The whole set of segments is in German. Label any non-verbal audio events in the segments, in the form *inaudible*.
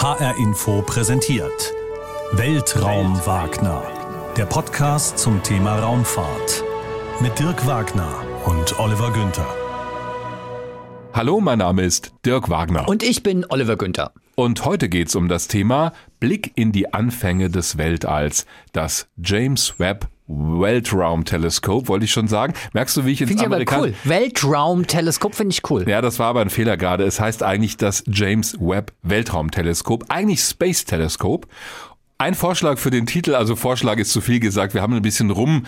HR Info präsentiert Weltraum Wagner, der Podcast zum Thema Raumfahrt mit Dirk Wagner und Oliver Günther. Hallo, mein Name ist Dirk Wagner. Und ich bin Oliver Günther. Und heute geht's um das Thema Blick in die Anfänge des Weltalls, das James Webb Weltraumteleskop, wollte ich schon sagen. Merkst du, wie ich ins Finde ich aber cool. Weltraumteleskop finde ich cool. Ja, das war aber ein Fehler gerade. Es heißt eigentlich das James Webb Weltraumteleskop, eigentlich Space Telescope. Ein Vorschlag für den Titel, also Vorschlag ist zu viel gesagt. Wir haben ein bisschen rum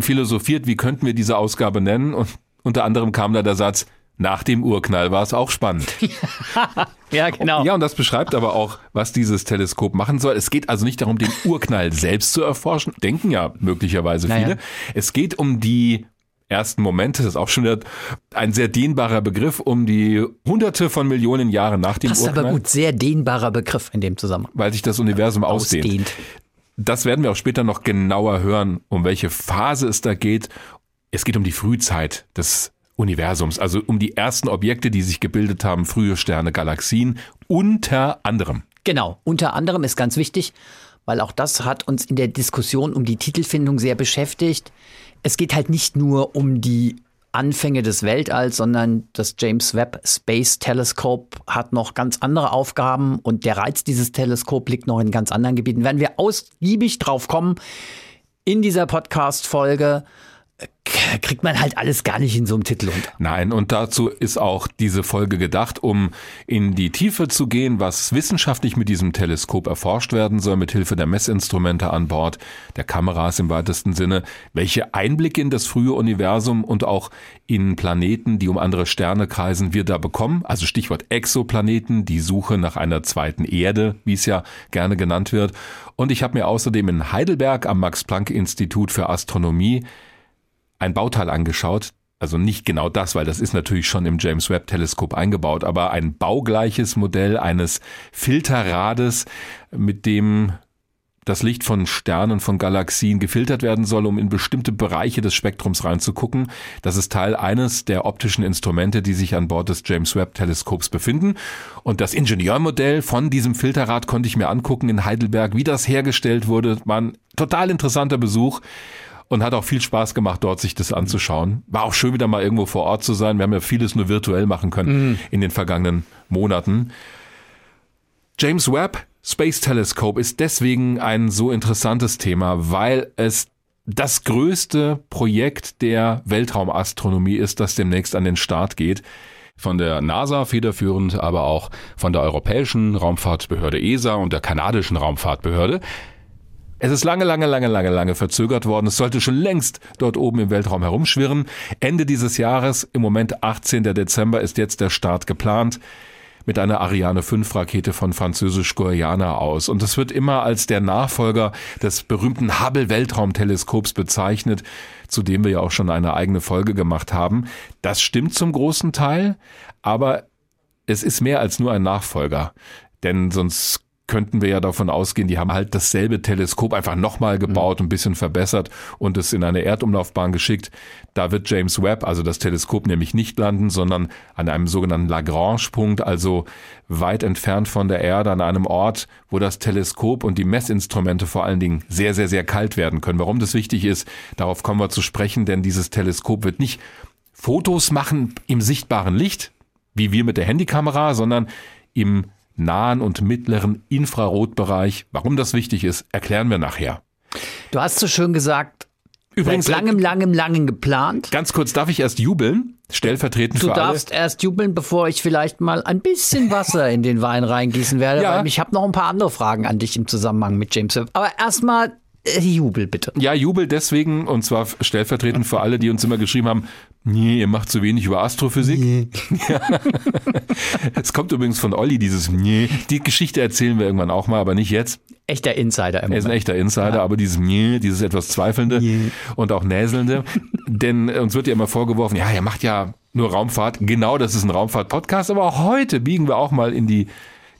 philosophiert, wie könnten wir diese Ausgabe nennen? Und unter anderem kam da der Satz, nach dem Urknall war es auch spannend. *laughs* Ja, genau. Ja, und das beschreibt aber auch, was dieses Teleskop machen soll. Es geht also nicht darum, den Urknall selbst zu erforschen, denken ja möglicherweise viele. Naja. Es geht um die ersten Momente, das ist auch schon wieder ein sehr dehnbarer Begriff, um die hunderte von Millionen Jahre nach dem Passt Urknall, aber gut. Sehr dehnbarer Begriff in dem Zusammenhang. weil sich das Universum ausdehnt. Ausdehnt. Das werden wir auch später noch genauer hören, um welche Phase es da geht. Es geht um die Frühzeit des Universums, also um die ersten Objekte, die sich gebildet haben, frühe Sterne, Galaxien, unter anderem. Genau. Unter anderem ist ganz wichtig, weil auch das hat uns in der Diskussion um die Titelfindung sehr beschäftigt. Es geht halt nicht nur um die Anfänge des Weltalls, sondern das James Webb Space Telescope hat noch ganz andere Aufgaben und der Reiz dieses Teleskops liegt noch in ganz anderen Gebieten. Werden wir ausgiebig drauf kommen in dieser Podcast-Folge, kriegt man halt alles gar nicht in so einem Titel unter. Nein, und dazu ist auch diese Folge gedacht, um in die Tiefe zu gehen, was wissenschaftlich mit diesem Teleskop erforscht werden soll, mit Hilfe der Messinstrumente an Bord, der Kameras im weitesten Sinne, welche Einblicke in das frühe Universum und auch in Planeten, die um andere Sterne kreisen, wir da bekommen. Also Stichwort Exoplaneten, die Suche nach einer zweiten Erde, wie es ja gerne genannt wird. Und ich habe mir außerdem in Heidelberg am Max-Planck-Institut für Astronomie ein Bauteil angeschaut. Also nicht genau das, weil das ist natürlich schon im James Webb Teleskop eingebaut, aber ein baugleiches Modell eines Filterrades, mit dem das Licht von Sternen, von Galaxien gefiltert werden soll, um in bestimmte Bereiche des Spektrums reinzugucken. Das ist Teil eines der optischen Instrumente, die sich an Bord des James Webb Teleskops befinden. Und das Ingenieurmodell von diesem Filterrad konnte ich mir angucken in Heidelberg, wie das hergestellt wurde. War ein total interessanter Besuch und hat auch viel Spaß gemacht, dort sich das anzuschauen. War auch schön, wieder mal irgendwo vor Ort zu sein. Wir haben ja vieles nur virtuell machen können in den vergangenen Monaten. James Webb Space Telescope ist deswegen ein so interessantes Thema, weil es das größte Projekt der Weltraumastronomie ist, das demnächst an den Start geht. Von der NASA federführend, aber auch von der Europäischen Raumfahrtbehörde ESA und der kanadischen Raumfahrtbehörde. Es ist lange, lange, lange, lange, lange verzögert worden. Es sollte schon längst dort oben im Weltraum herumschwirren. Ende dieses Jahres, im Moment 18. Dezember, ist jetzt der Start geplant mit einer Ariane 5 Rakete von französisch-Guayana aus. Und es wird immer als der Nachfolger des berühmten Hubble Weltraumteleskops bezeichnet, zu dem wir ja auch schon eine eigene Folge gemacht haben. Das stimmt zum großen Teil, aber es ist mehr als nur ein Nachfolger. Denn sonst könnten wir ja davon ausgehen, die haben halt dasselbe Teleskop einfach nochmal gebaut, ein bisschen verbessert und es in eine Erdumlaufbahn geschickt. Da wird James Webb, also das Teleskop, nämlich nicht landen, sondern an einem sogenannten Lagrange-Punkt, also weit entfernt von der Erde, an einem Ort, wo das Teleskop und die Messinstrumente vor allen Dingen sehr, sehr, sehr kalt werden können. Warum das wichtig ist, darauf kommen wir zu sprechen, denn dieses Teleskop wird nicht Fotos machen im sichtbaren Licht, wie wir mit der Handykamera, sondern im nahen und mittleren Infrarotbereich. Warum das wichtig ist, erklären wir nachher. Du hast so schön gesagt, Übrigens, seit langem, langem, langem geplant. ganz kurz, darf ich erst jubeln? Stellvertretend Du für alle. darfst erst jubeln, bevor ich vielleicht mal ein bisschen Wasser in den Wein reingießen werde, *laughs* Ja. weil ich habe noch ein paar andere Fragen an dich im Zusammenhang mit James Webb. Aber erstmal Jubel bitte. Ja, Jubel deswegen, und zwar stellvertretend für alle, die uns immer geschrieben haben, nee, ihr macht zu wenig über Astrophysik. Ja. *laughs* Es kommt übrigens von Olli, dieses nee. Die Geschichte erzählen wir irgendwann auch mal, aber nicht jetzt. Echter Insider im Er ist ein echter Insider, aber dieses nee, dieses etwas Zweifelnde und auch Näselnde. Denn äh, uns wird ja immer vorgeworfen, ja, er macht ja nur Raumfahrt. Genau, das ist ein Raumfahrt-Podcast, aber auch heute biegen wir auch mal in die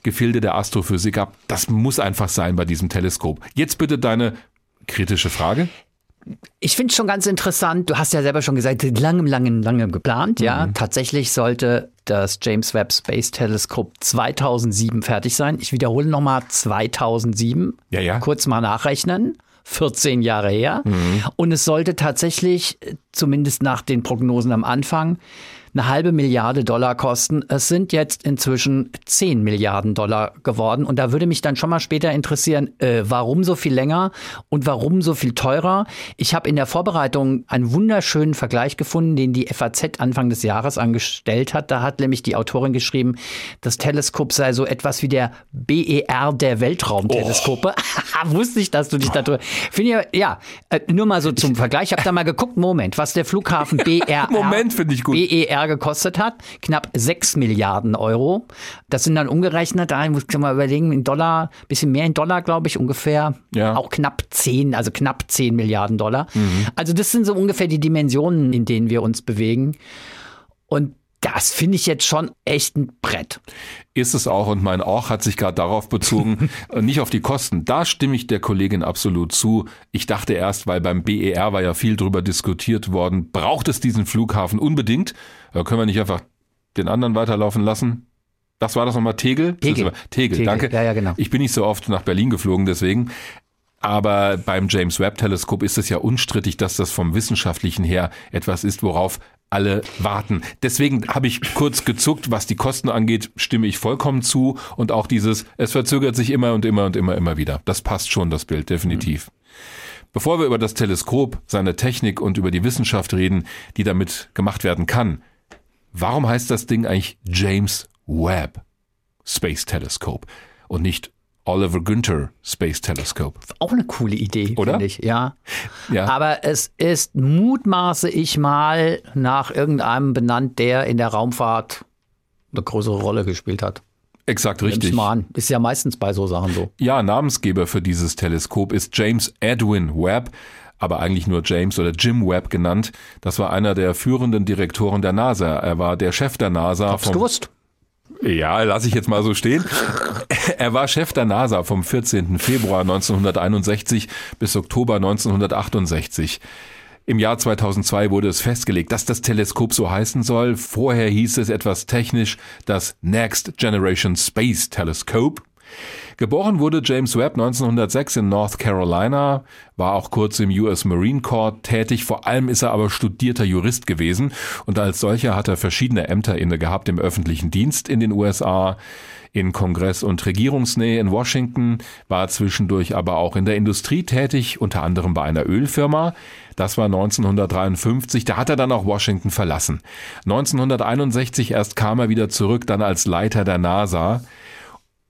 Gefilde der Astrophysik ab. Das muss einfach sein bei diesem Teleskop. Jetzt bitte deine kritische Frage. ich finde es schon ganz interessant. Du hast ja selber schon gesagt, lange, lange, lange geplant. Ja, mhm. tatsächlich sollte das James Webb Space Telescope 2007 fertig sein. Ich wiederhole nochmal 2007. Ja, ja. Kurz mal nachrechnen. 14 Jahre her. Mhm. Und es sollte tatsächlich, zumindest nach den Prognosen am Anfang, eine halbe Milliarde Dollar kosten. Es sind jetzt inzwischen 10 Milliarden Dollar geworden. Und da würde mich dann schon mal später interessieren, äh, warum so viel länger und warum so viel teurer. Ich habe in der Vorbereitung einen wunderschönen Vergleich gefunden, den die FAZ Anfang des Jahres angestellt hat. Da hat nämlich die Autorin geschrieben, das Teleskop sei so etwas wie der BER der Weltraumteleskope. Oh. *laughs* Wusste ich, dass du dich da Finde ich, ja, äh, nur mal so zum Vergleich. Ich habe da mal geguckt, Moment, was der Flughafen BER. *laughs* Moment, finde ich gut. BER Jahr gekostet hat. Knapp 6 Milliarden Euro. Das sind dann umgerechnet, da muss ich mal überlegen, in Dollar, bisschen mehr in Dollar, glaube ich, ungefähr. Ja. Auch knapp 10, also knapp 10 Milliarden Dollar. Mhm. Also das sind so ungefähr die Dimensionen, in denen wir uns bewegen. Und das finde ich jetzt schon echt ein Brett. Ist es auch und mein Auch hat sich gerade darauf bezogen, *laughs* nicht auf die Kosten. Da stimme ich der Kollegin absolut zu. Ich dachte erst, weil beim BER war ja viel drüber diskutiert worden, braucht es diesen Flughafen unbedingt? Äh, können wir nicht einfach den anderen weiterlaufen lassen? Das war das nochmal Tegel? Tegel. Tegel, Tegel, danke. Ja, ja, genau. Ich bin nicht so oft nach Berlin geflogen, deswegen. Aber beim James Webb Teleskop ist es ja unstrittig, dass das vom wissenschaftlichen her etwas ist, worauf alle warten. Deswegen habe ich kurz gezuckt, was die Kosten angeht, stimme ich vollkommen zu und auch dieses, es verzögert sich immer und immer und immer, immer wieder. Das passt schon, das Bild, definitiv. Mhm. Bevor wir über das Teleskop, seine Technik und über die Wissenschaft reden, die damit gemacht werden kann, warum heißt das Ding eigentlich James Webb Space Telescope und nicht Oliver Günther Space Telescope. Auch eine coole Idee, finde ich, ja. ja. Aber es ist, mutmaße ich mal, nach irgendeinem benannt, der in der Raumfahrt eine größere Rolle gespielt hat. Exakt richtig. Mal an. Ist ja meistens bei so Sachen so. Ja, Namensgeber für dieses Teleskop ist James Edwin Webb, aber eigentlich nur James oder Jim Webb genannt. Das war einer der führenden Direktoren der NASA. Er war der Chef der NASA. Hab's gewusst. Ja, lasse ich jetzt mal so stehen. *laughs* Er war Chef der NASA vom 14. Februar 1961 bis Oktober 1968. Im Jahr 2002 wurde es festgelegt, dass das Teleskop so heißen soll. Vorher hieß es etwas technisch das Next Generation Space Telescope. Geboren wurde James Webb 1906 in North Carolina, war auch kurz im US Marine Corps tätig, vor allem ist er aber studierter Jurist gewesen und als solcher hat er verschiedene Ämter inne gehabt im öffentlichen Dienst in den USA, in Kongress- und Regierungsnähe in Washington, war zwischendurch aber auch in der Industrie tätig, unter anderem bei einer Ölfirma. Das war 1953, da hat er dann auch Washington verlassen. 1961 erst kam er wieder zurück, dann als Leiter der NASA.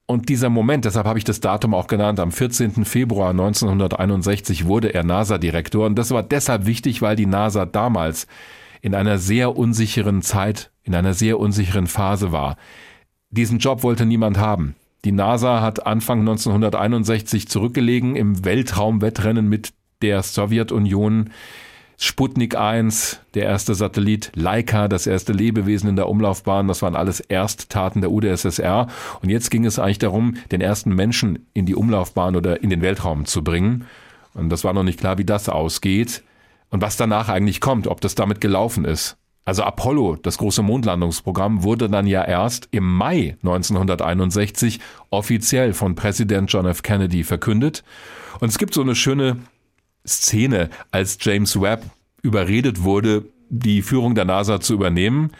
Und dieser Moment, deshalb habe ich das Datum auch genannt, am 14. Februar 1961 wurde er NASA-Direktor. Und das war deshalb wichtig, weil die NASA damals in einer sehr unsicheren Zeit, in einer sehr unsicheren Phase war. Diesen Job wollte niemand haben. Die NASA hat Anfang 1961 zurückgelegen im Weltraumwettrennen mit der Sowjetunion. Sputnik 1, der erste Satellit, Laika, das erste Lebewesen in der Umlaufbahn, das waren alles Ersttaten der UdSSR. Und jetzt ging es eigentlich darum, den ersten Menschen in die Umlaufbahn oder in den Weltraum zu bringen. Und das war noch nicht klar, wie das ausgeht und was danach eigentlich kommt, ob das damit gelaufen ist. Also Apollo, das große Mondlandungsprogramm, wurde dann ja erst im Mai 1961 offiziell von Präsident John F. Kennedy verkündet. Und es gibt so eine schöne Szene, als James Webb überredet wurde, die Führung der NASA zu übernehmen.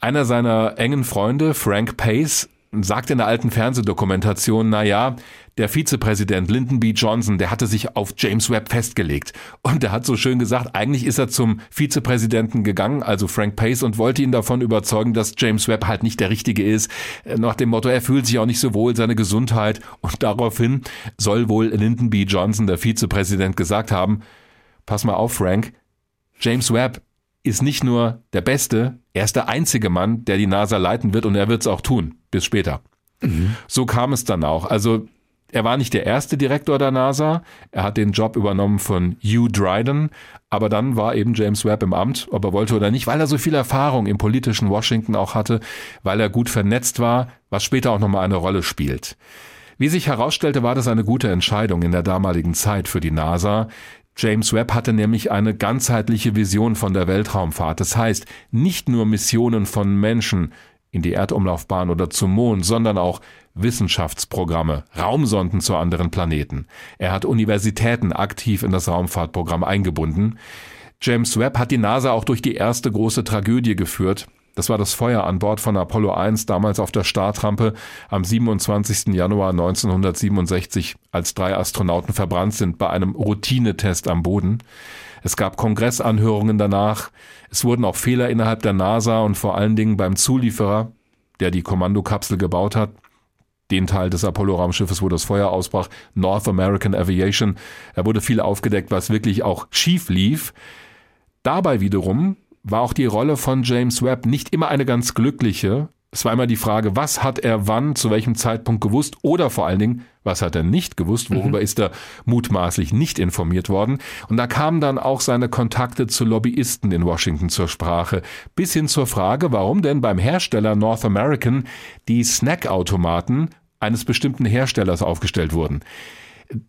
Einer seiner engen Freunde, Frank Pace, sagt in der alten Fernsehdokumentation, na ja, der Vizepräsident Lyndon B. Johnson, der hatte sich auf James Webb festgelegt. Und der hat so schön gesagt, eigentlich ist er zum Vizepräsidenten gegangen, also Frank Pace, und wollte ihn davon überzeugen, dass James Webb halt nicht der Richtige ist. Nach dem Motto, er fühlt sich auch nicht so wohl, seine Gesundheit. Und daraufhin soll wohl Lyndon B. Johnson, der Vizepräsident, gesagt haben, pass mal auf, Frank, James Webb ist nicht nur der Beste, er ist der einzige Mann, der die NASA leiten wird und er wird es auch tun. Bis später. Mhm. So kam es dann auch. Also er war nicht der erste Direktor der NASA. Er hat den Job übernommen von Hugh Dryden. Aber dann war eben James Webb im Amt, ob er wollte oder nicht, weil er so viel Erfahrung im politischen Washington auch hatte, weil er gut vernetzt war, was später auch nochmal eine Rolle spielt. Wie sich herausstellte, war das eine gute Entscheidung in der damaligen Zeit für die NASA. James Webb hatte nämlich eine ganzheitliche Vision von der Weltraumfahrt. Das heißt, nicht nur Missionen von Menschen in die Erdumlaufbahn oder zum Mond, sondern auch Wissenschaftsprogramme, Raumsonden zu anderen Planeten. Er hat Universitäten aktiv in das Raumfahrtprogramm eingebunden. James Webb hat die NASA auch durch die erste große Tragödie geführt. Das war das Feuer an Bord von Apollo 1 damals auf der Startrampe am 27. Januar 1967, als drei Astronauten verbrannt sind bei einem Routinetest am Boden. Es gab Kongressanhörungen danach. Es wurden auch Fehler innerhalb der NASA und vor allen Dingen beim Zulieferer, der die Kommandokapsel gebaut hat, den Teil des Apollo-Raumschiffes, wo das Feuer ausbrach, North American Aviation. Da wurde viel aufgedeckt, was wirklich auch schief lief. Dabei wiederum war auch die Rolle von James Webb nicht immer eine ganz glückliche. Es war immer die Frage, was hat er wann, zu welchem Zeitpunkt gewusst oder vor allen Dingen, was hat er nicht gewusst, worüber mhm. ist er mutmaßlich nicht informiert worden. Und da kamen dann auch seine Kontakte zu Lobbyisten in Washington zur Sprache, bis hin zur Frage, warum denn beim Hersteller North American die Snackautomaten eines bestimmten Herstellers aufgestellt wurden.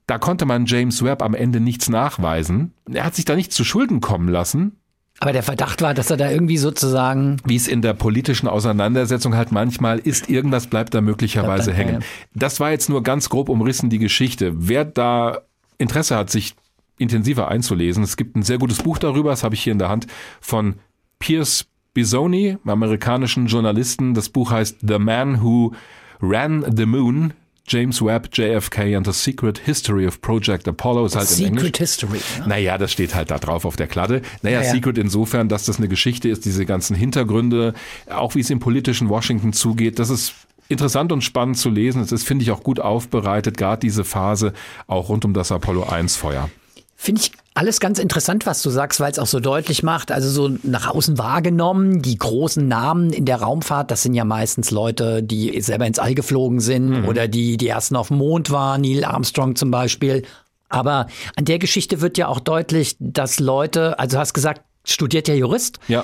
Da konnte man James Webb am Ende nichts nachweisen. Er hat sich da nicht zu Schulden kommen lassen, aber der Verdacht war, dass er da irgendwie sozusagen. Wie es in der politischen Auseinandersetzung halt manchmal ist, irgendwas bleibt da möglicherweise bleibt hängen. Das war jetzt nur ganz grob umrissen die Geschichte. Wer da Interesse hat, sich intensiver einzulesen, es gibt ein sehr gutes Buch darüber, das habe ich hier in der Hand, von Pierce Bisoni, amerikanischen Journalisten. Das Buch heißt The Man Who Ran the Moon, James Webb, JFK and the Secret History of Project Apollo ist halt Secret in Englisch. History. Ja. Naja, das steht halt da drauf auf der Kladde. Naja, naja, Secret insofern, dass das eine Geschichte ist, diese ganzen Hintergründe, auch wie es im politischen Washington zugeht, das ist interessant und spannend zu lesen. Es ist, finde ich, auch gut aufbereitet, gerade diese Phase auch rund um das Apollo 1 Feuer. Finde ich alles ganz interessant, was du sagst, weil es auch so deutlich macht, also so nach außen wahrgenommen, die großen Namen in der Raumfahrt, das sind ja meistens Leute, die selber ins All geflogen sind mhm. oder die die ersten auf dem Mond waren, Neil Armstrong zum Beispiel. Aber an der Geschichte wird ja auch deutlich, dass Leute, also du hast gesagt, studiert ja Jurist. Ja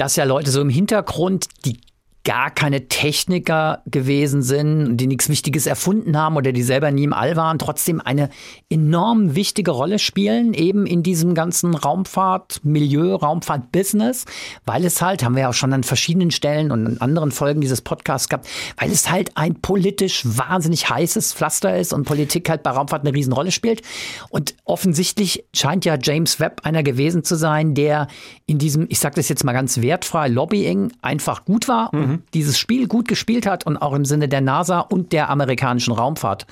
dass ja Leute so im Hintergrund die gar keine Techniker gewesen sind, die nichts Wichtiges erfunden haben oder die selber nie im All waren, trotzdem eine enorm wichtige Rolle spielen, eben in diesem ganzen Raumfahrt-Milieu, Raumfahrt-Business, weil es halt, haben wir ja auch schon an verschiedenen Stellen und in anderen Folgen dieses Podcasts gehabt, weil es halt ein politisch wahnsinnig heißes Pflaster ist und Politik halt bei Raumfahrt eine Riesenrolle spielt. Und offensichtlich scheint ja James Webb einer gewesen zu sein, der in diesem, ich sage das jetzt mal ganz wertfrei, Lobbying einfach gut war. Mhm mhm. dieses Spiel gut gespielt hat und auch im Sinne der NASA und der amerikanischen Raumfahrt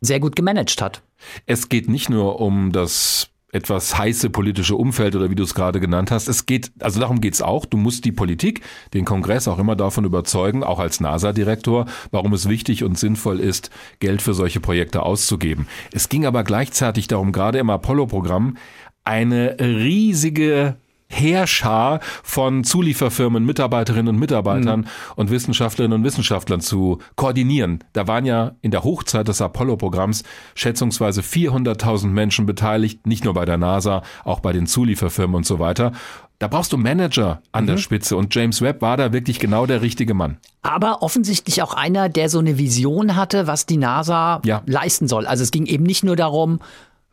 sehr gut gemanagt hat. Es geht nicht nur um das etwas heiße politische Umfeld oder wie du es gerade genannt hast. Es geht, also darum geht's auch. Du musst die Politik, den Kongress auch immer davon überzeugen, auch als NASA-Direktor, warum es wichtig und sinnvoll ist, Geld für solche Projekte auszugeben. Es ging aber gleichzeitig darum, gerade im Apollo-Programm, eine riesige Heerschar von Zulieferfirmen, Mitarbeiterinnen und Mitarbeitern mhm. und Wissenschaftlerinnen und Wissenschaftlern zu koordinieren. Da waren ja in der Hochzeit des Apollo-Programms schätzungsweise 400.000 Menschen beteiligt, nicht nur bei der NASA, auch bei den Zulieferfirmen und so weiter. Da brauchst du Manager an mhm. der Spitze und James Webb war da wirklich genau der richtige Mann. Aber offensichtlich auch einer, der so eine Vision hatte, was die NASA ja. leisten soll. Also es ging eben nicht nur darum,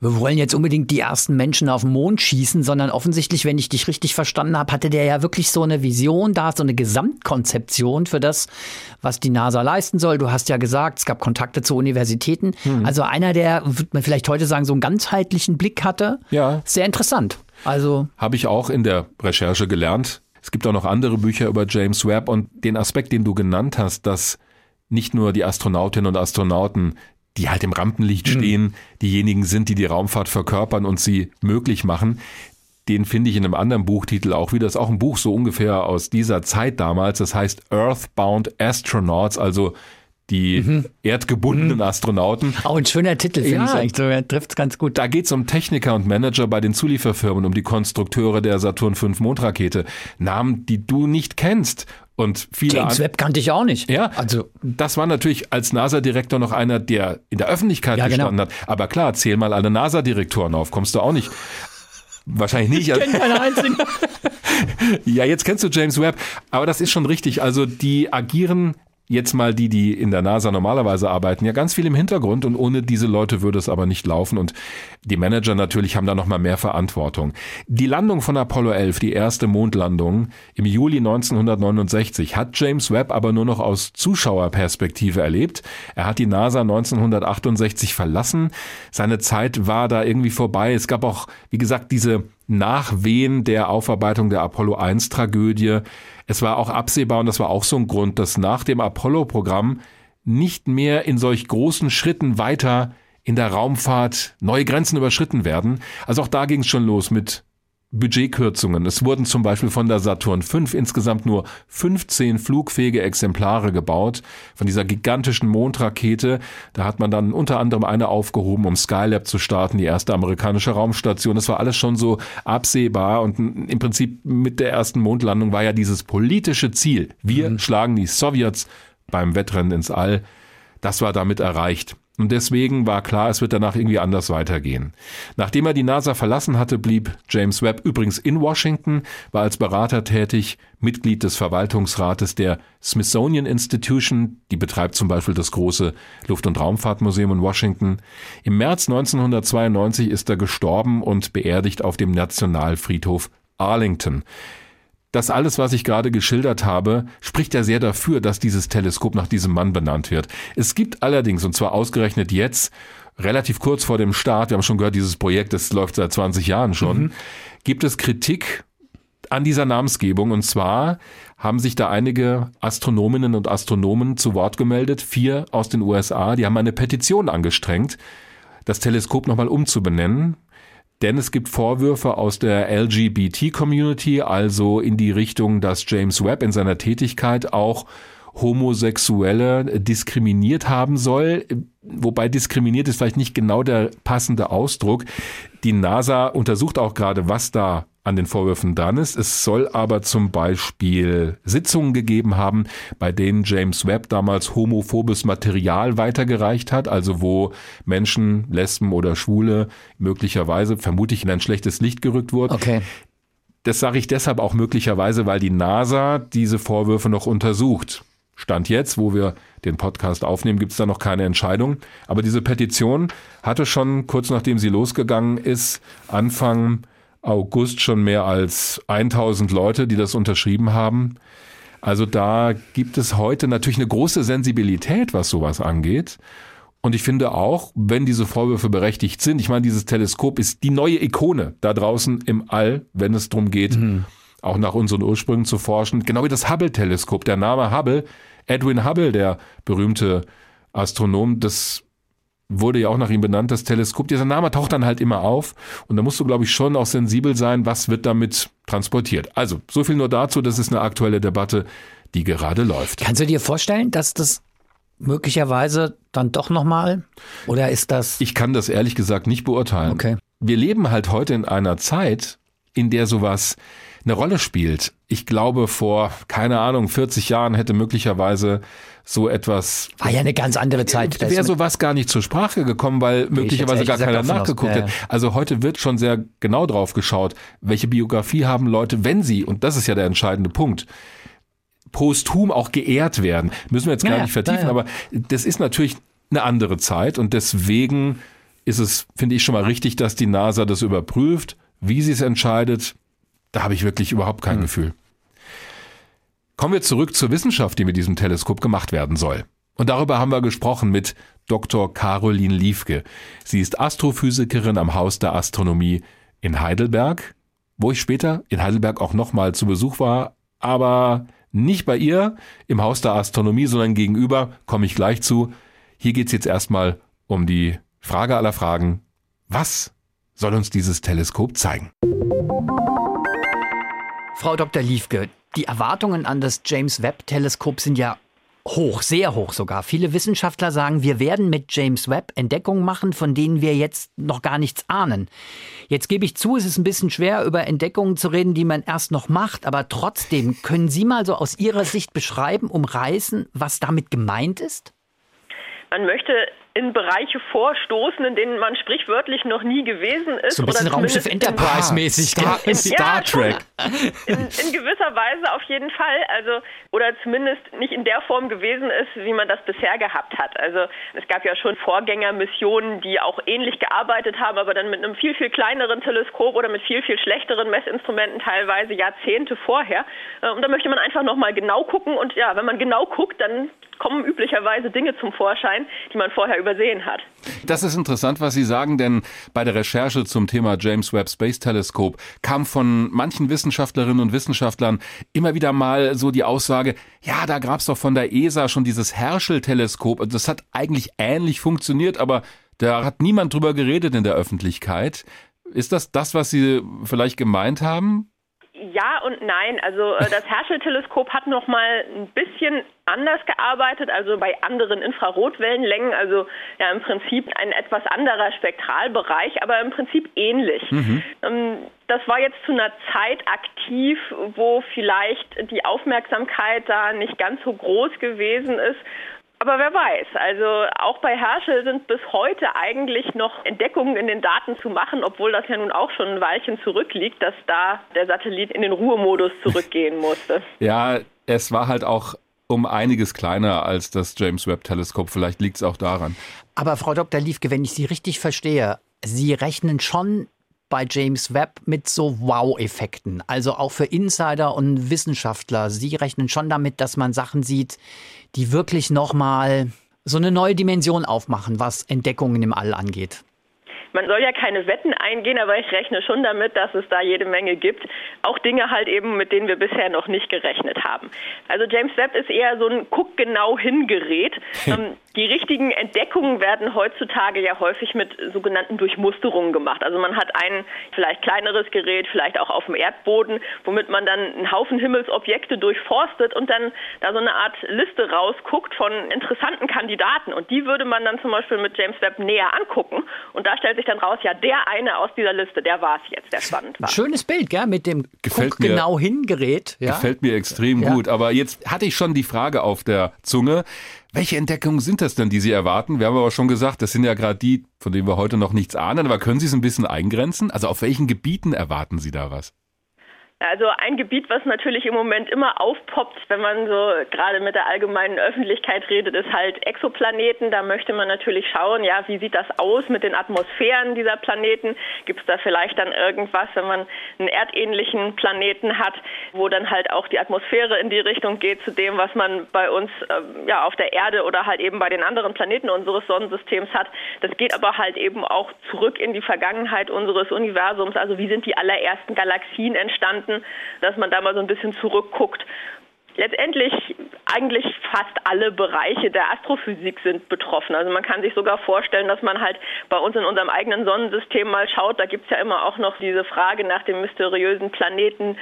wir wollen jetzt unbedingt die ersten Menschen auf den Mond schießen, sondern offensichtlich, wenn ich dich richtig verstanden habe, hatte der ja wirklich so eine Vision da, so eine Gesamtkonzeption für das, was die NASA leisten soll. Du hast ja gesagt, es gab Kontakte zu Universitäten. Hm. Also einer, der, würde man vielleicht heute sagen, so einen ganzheitlichen Blick hatte. Ja. Sehr interessant. Also. Habe ich auch in der Recherche gelernt. Es gibt auch noch andere Bücher über James Webb und den Aspekt, den du genannt hast, dass nicht nur die Astronautinnen und Astronauten die halt im Rampenlicht mhm. stehen, mhm. diejenigen sind, die die Raumfahrt verkörpern und sie möglich machen. Den finde ich in einem anderen Buchtitel auch wieder. Das ist auch ein Buch so ungefähr aus dieser Zeit damals. Das heißt Earthbound Astronauts, also die mhm. erdgebundenen mhm. Astronauten. Auch ein schöner Titel, finde ja, ich eigentlich. So, er trifft ganz gut. Da geht es um Techniker und Manager bei den Zulieferfirmen, um die Konstrukteure der Saturn V Mondrakete. Namen, die du nicht kennst. Und viele James Webb kannte ich auch nicht. Ja, also das war natürlich als NASA-Direktor noch einer, der in der Öffentlichkeit ja, genau. gestanden genau. hat. Aber klar, zähl mal alle NASA-Direktoren auf, kommst du auch nicht. Wahrscheinlich nicht. Ich kenne keinen einzigen. *laughs* ja, jetzt kennst du James Webb, aber das ist schon richtig. Also die agieren jetzt mal die, die in der NASA normalerweise arbeiten, ja ganz viel im Hintergrund und ohne diese Leute würde es aber nicht laufen und die Manager natürlich haben da noch mal mehr Verantwortung. Die Landung von Apollo 11, die erste Mondlandung im Juli 1969, hat James Webb aber nur noch aus Zuschauerperspektive erlebt. Er hat die NASA 1968 verlassen. Seine Zeit war da irgendwie vorbei. Es gab auch, wie gesagt, diese Nachwehen der Aufarbeitung der Apollo 1 Tragödie. Es war auch absehbar und das war auch so ein Grund, dass nach dem Apollo-Programm nicht mehr in solch großen Schritten weiter in der Raumfahrt neue Grenzen überschritten werden. Also auch da ging es schon los mit Budgetkürzungen. Es wurden zum Beispiel von der Saturn V insgesamt nur 15 flugfähige Exemplare gebaut von dieser gigantischen Mondrakete. Da hat man dann unter anderem eine aufgehoben, um Skylab zu starten, die erste amerikanische Raumstation. Das war alles schon so absehbar und im Prinzip mit der ersten Mondlandung war ja dieses politische Ziel. Wir mhm. schlagen die Sowjets beim Wettrennen ins All. Das war damit erreicht. Und deswegen war klar, es wird danach irgendwie anders weitergehen. Nachdem er die NASA verlassen hatte, blieb James Webb übrigens in Washington, war als Berater tätig, Mitglied des Verwaltungsrates der Smithsonian Institution, die betreibt zum Beispiel das große Luft- und Raumfahrtmuseum in Washington. Im März 1992 ist er gestorben und beerdigt auf dem Nationalfriedhof Arlington. Das alles, was ich gerade geschildert habe, spricht ja sehr dafür, dass dieses Teleskop nach diesem Mann benannt wird. Es gibt allerdings, und zwar ausgerechnet jetzt, relativ kurz vor dem Start, wir haben schon gehört, dieses Projekt, das läuft seit 20 Jahren schon, mhm. gibt es Kritik an dieser Namensgebung. Und zwar haben sich da einige Astronominnen und Astronomen zu Wort gemeldet, vier aus den USA, die haben eine Petition angestrengt, das Teleskop nochmal umzubenennen. Denn es gibt Vorwürfe aus der LGBT-Community, also in die Richtung, dass James Webb in seiner Tätigkeit auch Homosexuelle diskriminiert haben soll. Wobei diskriminiert ist vielleicht nicht genau der passende Ausdruck. Die NASA untersucht auch gerade, was da an den Vorwürfen dran ist. Es soll aber zum Beispiel Sitzungen gegeben haben, bei denen James Webb damals homophobes Material weitergereicht hat, also wo Menschen, Lesben oder Schwule möglicherweise, vermutlich in ein schlechtes Licht gerückt wurden. Okay. Das sage ich deshalb auch möglicherweise, weil die NASA diese Vorwürfe noch untersucht. Stand jetzt, wo wir den Podcast aufnehmen, gibt es da noch keine Entscheidung. Aber diese Petition hatte schon kurz nachdem sie losgegangen ist, Anfang August schon mehr als 1000 Leute, die das unterschrieben haben. Also da gibt es heute natürlich eine große Sensibilität, was sowas angeht. Und ich finde auch, wenn diese Vorwürfe berechtigt sind, ich meine, dieses Teleskop ist die neue Ikone da draußen im All, wenn es darum geht, mhm. auch nach unseren Ursprüngen zu forschen. Genau wie das Hubble-Teleskop. Der Name Hubble, Edwin Hubble, der berühmte Astronom, das wurde ja auch nach ihm benannt, das Teleskop. Dieser Name taucht dann halt immer auf und da musst du, glaube ich, schon auch sensibel sein, was wird damit transportiert. Also, so viel nur dazu, das ist eine aktuelle Debatte, die gerade läuft. Kannst du dir vorstellen, dass das möglicherweise dann doch nochmal oder ist das... Ich kann das ehrlich gesagt nicht beurteilen. Okay. Wir leben halt heute in einer Zeit, in der sowas eine Rolle spielt. Ich glaube, vor, keine Ahnung, 40 Jahren hätte möglicherweise so etwas. War ja eine ganz andere Zeit. Wäre sowas gar nicht zur Sprache gekommen, weil okay, möglicherweise gar keiner nachgeguckt hätte. Ja. Also heute wird schon sehr genau drauf geschaut, welche Biografie haben Leute, wenn sie, und das ist ja der entscheidende Punkt, posthum auch geehrt werden. Müssen wir jetzt gar ja, nicht vertiefen, aber das ist natürlich eine andere Zeit und deswegen ist es, finde ich, schon mal richtig, dass die NASA das überprüft, wie sie es entscheidet. Da habe ich wirklich überhaupt kein hm. Gefühl. Kommen wir zurück zur Wissenschaft, die mit diesem Teleskop gemacht werden soll. Und darüber haben wir gesprochen mit Dr. Caroline Liefke. Sie ist Astrophysikerin am Haus der Astronomie in Heidelberg, wo ich später in Heidelberg auch nochmal zu Besuch war, aber nicht bei ihr im Haus der Astronomie, sondern gegenüber, komme ich gleich zu. Hier geht's jetzt erstmal um die Frage aller Fragen. Was soll uns dieses Teleskop zeigen? Frau Dr. Liefke, die Erwartungen an das James Webb-Teleskop sind ja hoch, sehr hoch sogar. Viele Wissenschaftler sagen, wir werden mit James Webb Entdeckungen machen, von denen wir jetzt noch gar nichts ahnen. Jetzt gebe ich zu, es ist ein bisschen schwer, über Entdeckungen zu reden, die man erst noch macht, aber trotzdem, können Sie mal so aus Ihrer Sicht beschreiben, umreißen, was damit gemeint ist? Man möchte in Bereiche vorstoßen, in denen man sprichwörtlich noch nie gewesen ist. So ein bisschen Raumschiff Enterprise-mäßig. Star, Star Trek. In, in, gewisser Weise auf jeden Fall. Also, oder zumindest nicht in der Form gewesen ist, wie man das bisher gehabt hat. Also es gab ja schon Vorgängermissionen, die auch ähnlich gearbeitet haben, aber dann mit einem viel, viel kleineren Teleskop oder mit viel, viel schlechteren Messinstrumenten teilweise Jahrzehnte vorher. Äh, und da möchte man einfach nochmal genau gucken. Und ja, wenn man genau guckt, dann kommen üblicherweise Dinge zum Vorschein, die man vorher übersehen hat. Das ist interessant, was Sie sagen, denn bei der Recherche zum Thema James Webb Space Telescope kam von manchen Wissenschaftlerinnen und Wissenschaftlern immer wieder mal so die Aussage, ja, da gab es doch von der ESA schon dieses Herschel-Teleskop und das hat eigentlich ähnlich funktioniert, aber da hat niemand drüber geredet in der Öffentlichkeit. Ist das das, was Sie vielleicht gemeint haben? Ja und nein. Also äh, das *laughs* Herschel-Teleskop hat noch mal ein bisschen anders gearbeitet, also bei anderen Infrarotwellenlängen, also ja im Prinzip ein etwas anderer Spektralbereich, aber im Prinzip ähnlich. Mhm. Ähm, das war jetzt zu einer Zeit aktiv, wo vielleicht die Aufmerksamkeit da nicht ganz so groß gewesen ist. Aber wer weiß, also auch bei Herschel sind bis heute eigentlich noch Entdeckungen in den Daten zu machen, obwohl das ja nun auch schon ein Weilchen zurückliegt, dass da der Satellit in den Ruhemodus zurückgehen musste. *laughs* ja, es war halt auch um einiges kleiner als das James Webb Teleskop. Vielleicht liegt es auch daran. Aber Frau Dr. Liefke, wenn ich Sie richtig verstehe, Sie rechnen schon bei James Webb mit so Wow-Effekten. Also auch für Insider und Wissenschaftler. Sie rechnen schon damit, dass man Sachen sieht, die wirklich nochmal so eine neue Dimension aufmachen, was Entdeckungen im All angeht. Man soll ja keine Wetten eingehen, aber ich rechne schon damit, dass es da jede Menge gibt. Auch Dinge halt eben, mit denen wir bisher noch nicht gerechnet haben. Also James Webb ist eher so ein Guck genau hingerät. *laughs* die richtigen Entdeckungen werden heutzutage ja häufig mit sogenannten Durchmusterungen gemacht. Also man hat ein vielleicht kleineres Gerät, vielleicht auch auf dem Erdboden, womit man dann einen Haufen Himmelsobjekte durchforstet und dann da so eine Art Liste rausguckt von interessanten Kandidaten. Und die würde man dann zum Beispiel mit James Webb näher angucken. Und da stellt sich dann raus, ja, der eine aus dieser Liste, der war es jetzt, der spannend war. Schönes Bild, gell, mit dem Gefällt Guck genau hingerät. Ja? Gefällt mir extrem ja. gut. Aber jetzt hatte ich schon die Frage auf der Zunge. Welche Entdeckungen sind das denn, die Sie erwarten? Wir haben aber schon gesagt, das sind ja gerade die, von denen wir heute noch nichts ahnen, aber können Sie es ein bisschen eingrenzen? Also auf welchen Gebieten erwarten Sie da was? Also ein Gebiet, was natürlich im Moment immer aufpoppt, wenn man so gerade mit der allgemeinen Öffentlichkeit redet, ist halt Exoplaneten. Da möchte man natürlich schauen, ja, wie sieht das aus mit den Atmosphären dieser Planeten? Gibt es da vielleicht dann irgendwas, wenn man einen erdähnlichen Planeten hat, wo dann halt auch die Atmosphäre in die Richtung geht zu dem, was man bei uns äh, ja auf der Erde oder halt eben bei den anderen Planeten unseres Sonnensystems hat. Das geht aber halt eben auch zurück in die Vergangenheit unseres Universums. Also wie sind die allerersten Galaxien entstanden? Monaten, dass man da mal so ein bisschen zurückguckt. Letztendlich eigentlich fast alle Bereiche der Astrophysik sind betroffen. Also man kann sich sogar vorstellen, dass man halt bei uns in unserem eigenen Sonnensystem mal schaut. Da gibt es ja immer auch noch diese Frage nach dem mysteriösen Planeten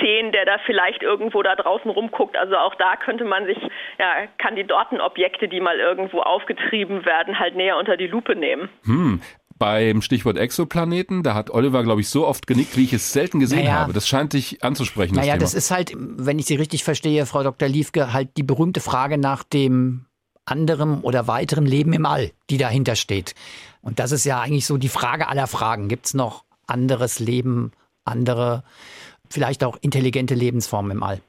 10, der da vielleicht irgendwo da draußen rumguckt. Also auch da könnte man sich ja, Kandidatenobjekte, die mal irgendwo aufgetrieben werden, halt näher unter die Lupe nehmen. Hm, beim Stichwort Exoplaneten, da hat Oliver, glaube ich, so oft genickt, wie ich es selten gesehen naja. habe. Das scheint dich anzusprechen. Naja, das, das ist halt, wenn ich Sie richtig verstehe, Frau Dr. Liefke, halt die berühmte Frage nach dem anderem oder weiteren Leben im All, die dahinter steht. Und das ist ja eigentlich so die Frage aller Fragen. Gibt es noch anderes Leben, andere, vielleicht auch intelligente Lebensformen im All?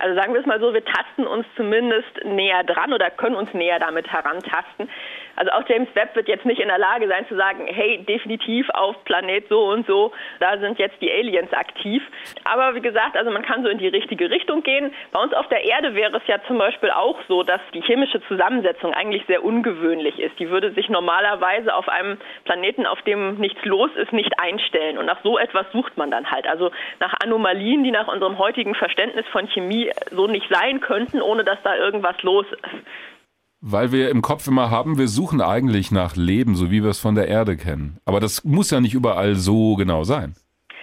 Also sagen wir es mal so, wir tasten uns zumindest näher dran oder können uns näher damit herantasten. Also auch James Webb wird jetzt nicht in der Lage sein zu sagen, hey, definitiv auf Planet so und so, da sind jetzt die Aliens aktiv. Aber wie gesagt, also man kann so in die richtige Richtung gehen. Bei uns auf der Erde wäre es ja zum Beispiel auch so, dass die chemische Zusammensetzung eigentlich sehr ungewöhnlich ist. Die würde sich normalerweise auf einem Planeten, auf dem nichts los ist, nicht einstellen. Und nach so etwas sucht man dann halt. Also nach Anomalien, die nach unserem heutigen Verständnis von Chemie so nicht sein könnten, ohne dass da irgendwas los ist. Weil wir im Kopf immer haben, wir suchen eigentlich nach Leben, so wie wir es von der Erde kennen. Aber das muss ja nicht überall so genau sein.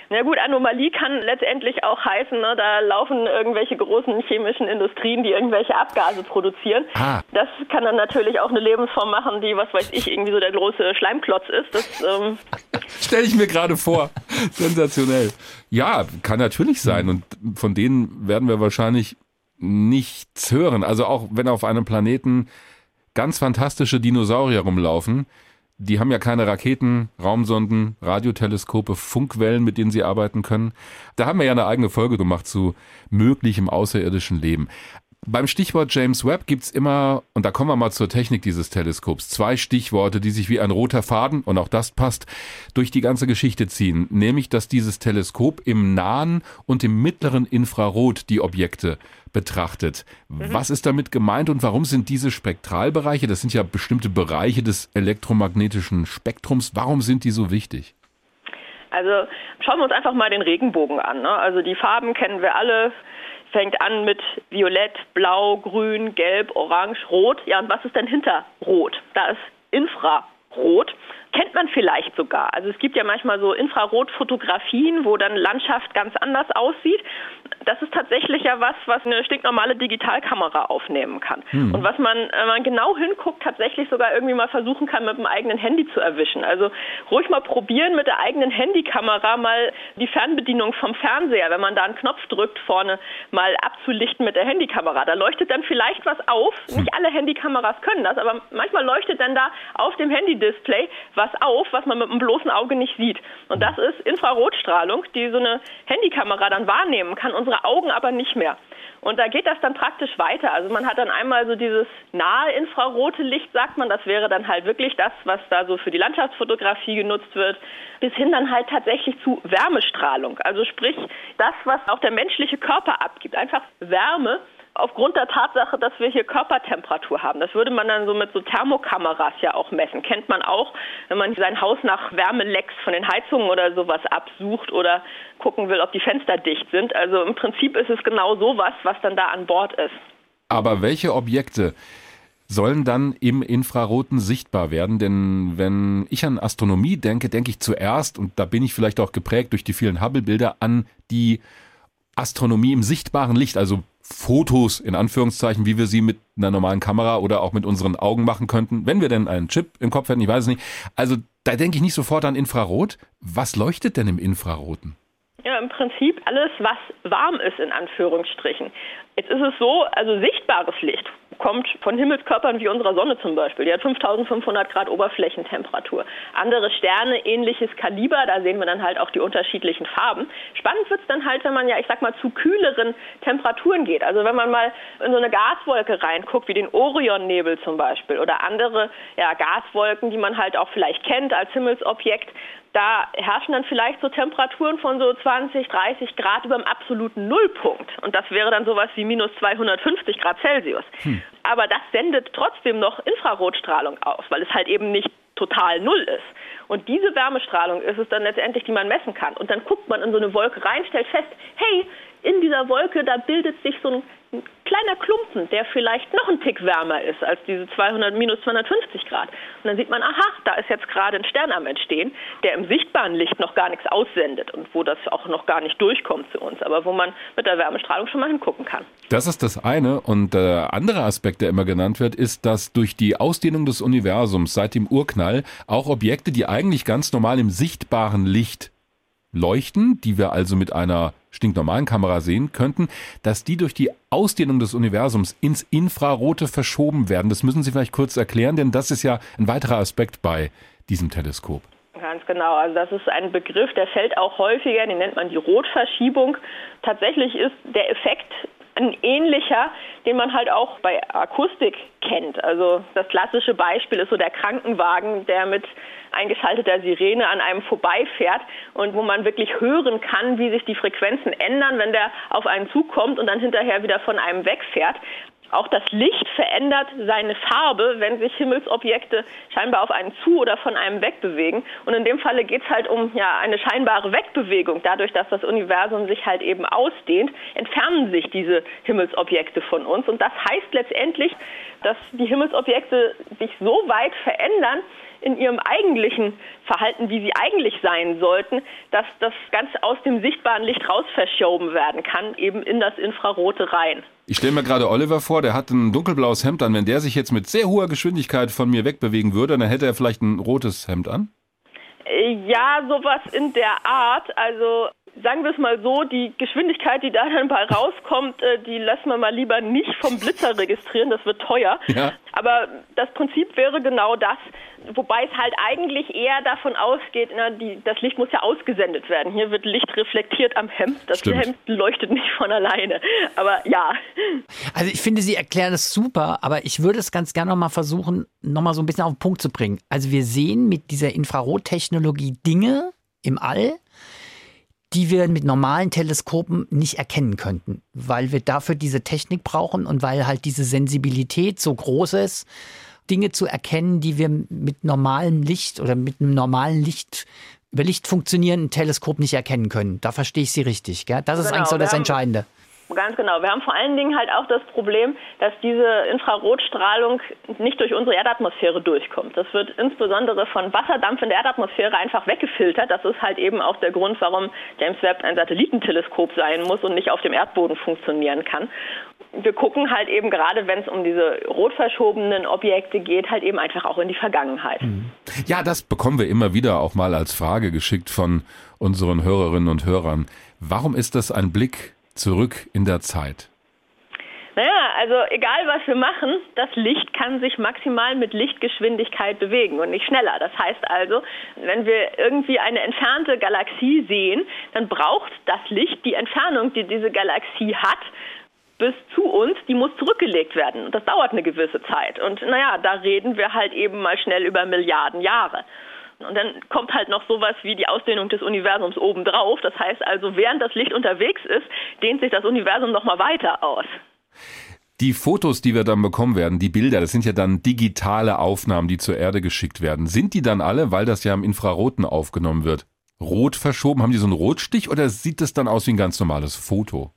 Na gut, Anomalie kann letztendlich auch heißen, ne, da laufen irgendwelche großen chemischen Industrien, die irgendwelche Abgase produzieren. Ah. Das kann dann natürlich auch eine Lebensform machen, die, was weiß ich, irgendwie so der große Schleimklotz ist. Das ähm *laughs* stelle ich mir gerade vor. *laughs* Sensationell. Ja, kann natürlich sein. Und von denen werden wir wahrscheinlich nichts hören. Also auch wenn auf einem Planeten ganz fantastische Dinosaurier rumlaufen. Die haben ja keine Raketen, Raumsonden, Radioteleskope, Funkwellen, mit denen sie arbeiten können. Da haben wir ja eine eigene Folge gemacht zu möglichem außerirdischen Leben. Beim Stichwort James Webb gibt's immer, und da kommen wir mal zur Technik dieses Teleskops, zwei Stichworte, die sich wie ein roter Faden, und auch das passt, durch die ganze Geschichte ziehen. Nämlich, dass dieses Teleskop im nahen und im mittleren Infrarot die Objekte betrachtet. Mhm. Was ist damit gemeint und warum sind diese Spektralbereiche, das sind ja bestimmte Bereiche des elektromagnetischen Spektrums, warum sind die so wichtig? Also schauen wir uns einfach mal den Regenbogen an. Ne? Also die Farben kennen wir alle fängt an mit Violett, Blau, Grün, Gelb, Orange, Rot. Ja, und was ist denn hinter Rot? Da ist Infrarot. Kennt man vielleicht sogar. Also es gibt ja manchmal so Infrarotfotografien, wo dann Landschaft ganz anders aussieht das ist tatsächlich ja was, was eine stinknormale Digitalkamera aufnehmen kann. Hm. Und was man, wenn man genau hinguckt, tatsächlich sogar irgendwie mal versuchen kann, mit dem eigenen Handy zu erwischen. Also ruhig mal probieren, mit der eigenen Handykamera mal die Fernbedienung vom Fernseher, wenn man da einen Knopf drückt, vorne mal abzulichten mit der Handykamera. Da leuchtet dann vielleicht was auf. Hm. Nicht alle Handykameras können das, aber manchmal leuchtet dann da auf dem Handy-Display was auf, was man mit dem bloßen Auge nicht sieht. Und das ist Infrarotstrahlung, die so eine Handykamera dann wahrnehmen kann unsere Augen aber nicht mehr. Und da geht das dann praktisch weiter. Also man hat dann einmal so dieses nahe infrarote Licht, sagt man, das wäre dann halt wirklich das, was da so für die Landschaftsfotografie genutzt wird, bis hin dann halt tatsächlich zu Wärmestrahlung. Also sprich das, was auch der menschliche Körper abgibt, einfach Wärme aufgrund der Tatsache, dass wir hier Körpertemperatur haben. Das würde man dann so mit so Thermokameras ja auch messen. Kennt man auch, wenn man sein Haus nach Wärmelecks von den Heizungen oder sowas absucht oder gucken will, ob die Fenster dicht sind. Also im Prinzip ist es genau sowas, was dann da an Bord ist. Aber welche Objekte sollen dann im Infraroten sichtbar werden. Denn wenn ich an Astronomie denke, denke ich zuerst, und da bin ich vielleicht auch geprägt durch die vielen Hubble-Bilder, an die Astronomie im sichtbaren Licht, also Fotos in Anführungszeichen, wie wir sie mit einer normalen Kamera oder auch mit unseren Augen machen könnten, wenn wir denn einen Chip im Kopf hätten, ich weiß es nicht. Also da denke ich nicht sofort an Infrarot. Was leuchtet denn im Infraroten? Ja, im Prinzip alles, was warm ist, in Anführungsstrichen. Jetzt ist es so, also sichtbares Licht kommt von Himmelskörpern wie unserer Sonne zum Beispiel. Die hat 5500 Grad Oberflächentemperatur. Andere Sterne, ähnliches Kaliber, da sehen wir dann halt auch die unterschiedlichen Farben. Spannend wird es dann halt, wenn man ja, ich sag mal, zu kühleren Temperaturen geht. Also wenn man mal in so eine Gaswolke reinguckt, wie den Orionnebel zum Beispiel oder andere ja, Gaswolken, die man halt auch vielleicht kennt als Himmelsobjekt, da herrschen dann vielleicht so Temperaturen von so 20, 30 Grad über dem absoluten Nullpunkt. Und das wäre dann sowas wie minus 250 Grad Celsius. Hm. Aber das sendet trotzdem noch Infrarotstrahlung aus, weil es halt eben nicht total null ist. Und diese Wärmestrahlung ist es dann letztendlich, die man messen kann. Und dann guckt man in so eine Wolke rein, stellt fest, hey, in dieser Wolke, da bildet sich so ein kleiner Klumpen, der vielleicht noch ein Tick wärmer ist als diese 200 minus 250 Grad. Und dann sieht man, aha, da ist jetzt gerade ein Stern am Entstehen, der im sichtbaren Licht noch gar nichts aussendet und wo das auch noch gar nicht durchkommt zu uns, aber wo man mit der Wärmestrahlung schon mal hingucken kann. Das ist das eine. Und der andere Aspekt, der immer genannt wird, ist, dass durch die Ausdehnung des Universums seit dem Urknall auch Objekte, die eigentlich ganz normal im sichtbaren Licht leuchten, die wir also mit einer stinknormalen Kamera sehen könnten, dass die durch die Ausdehnung des Universums ins Infrarote verschoben werden. Das müssen Sie vielleicht kurz erklären, denn das ist ja ein weiterer Aspekt bei diesem Teleskop. Ganz genau. Also das ist ein Begriff, der fällt auch häufiger, den nennt man die Rotverschiebung. Tatsächlich ist der Effekt ein ähnlicher, den man halt auch bei Akustik kennt. Also das klassische Beispiel ist so der Krankenwagen, der mit eingeschalteter Sirene an einem vorbeifährt und wo man wirklich hören kann, wie sich die Frequenzen ändern, wenn der auf einen zukommt und dann hinterher wieder von einem wegfährt. Auch das Licht verändert seine Farbe, wenn sich Himmelsobjekte scheinbar auf einen zu oder von einem wegbewegen. Und in dem Falle geht es halt um ja, eine scheinbare Wegbewegung. Dadurch, dass das Universum sich halt eben ausdehnt, entfernen sich diese Himmelsobjekte von uns. Und das heißt letztendlich, dass die Himmelsobjekte sich so weit verändern, in ihrem eigentlichen Verhalten, wie sie eigentlich sein sollten, dass das ganz aus dem sichtbaren Licht raus verschoben werden kann, eben in das Infrarote rein. Ich stelle mir gerade Oliver vor, der hat ein dunkelblaues Hemd an. Wenn der sich jetzt mit sehr hoher Geschwindigkeit von mir wegbewegen würde, dann hätte er vielleicht ein rotes Hemd an? Ja, sowas in der Art. Also sagen wir es mal so, die Geschwindigkeit, die da dann bei rauskommt, äh, die lassen wir mal lieber nicht vom Blitzer registrieren, das wird teuer. Ja. Aber das Prinzip wäre genau das, wobei es halt eigentlich eher davon ausgeht, na, die, das Licht muss ja ausgesendet werden. Hier wird Licht reflektiert am Hemd, das Stimmt. Hemd leuchtet nicht von alleine. Aber ja. Also ich finde, Sie erklären es super, aber ich würde es ganz gerne noch mal versuchen, noch mal so ein bisschen auf den Punkt zu bringen. Also wir sehen mit dieser Infrarottechnologie Dinge im All, die wir mit normalen Teleskopen nicht erkennen könnten, weil wir dafür diese Technik brauchen und weil halt diese Sensibilität so groß ist, Dinge zu erkennen, die wir mit normalem Licht oder mit einem normalen Licht über Licht funktionierenden Teleskop nicht erkennen können. Da verstehe ich Sie richtig. Gell? Das genau, ist eigentlich so das Entscheidende. Ganz genau. Wir haben vor allen Dingen halt auch das Problem, dass diese Infrarotstrahlung nicht durch unsere Erdatmosphäre durchkommt. Das wird insbesondere von Wasserdampf in der Erdatmosphäre einfach weggefiltert. Das ist halt eben auch der Grund, warum James Webb ein Satellitenteleskop sein muss und nicht auf dem Erdboden funktionieren kann. Wir gucken halt eben gerade, wenn es um diese rot verschobenen Objekte geht, halt eben einfach auch in die Vergangenheit. Mhm. Ja, das bekommen wir immer wieder auch mal als Frage geschickt von unseren Hörerinnen und Hörern. Warum ist das ein Blick zurück in der Zeit? Naja, also egal was wir machen, das Licht kann sich maximal mit Lichtgeschwindigkeit bewegen und nicht schneller. Das heißt also, wenn wir irgendwie eine entfernte Galaxie sehen, dann braucht das Licht die Entfernung, die diese Galaxie hat, bis zu uns, die muss zurückgelegt werden. Und das dauert eine gewisse Zeit. Und naja, da reden wir halt eben mal schnell über Milliarden Jahre. Und dann kommt halt noch sowas wie die Ausdehnung des Universums obendrauf. Das heißt also, während das Licht unterwegs ist, dehnt sich das Universum nochmal weiter aus. Die Fotos, die wir dann bekommen werden, die Bilder, das sind ja dann digitale Aufnahmen, die zur Erde geschickt werden. Sind die dann alle, weil das ja im Infraroten aufgenommen wird, rot verschoben? Haben die so einen Rotstich oder sieht das dann aus wie ein ganz normales Foto?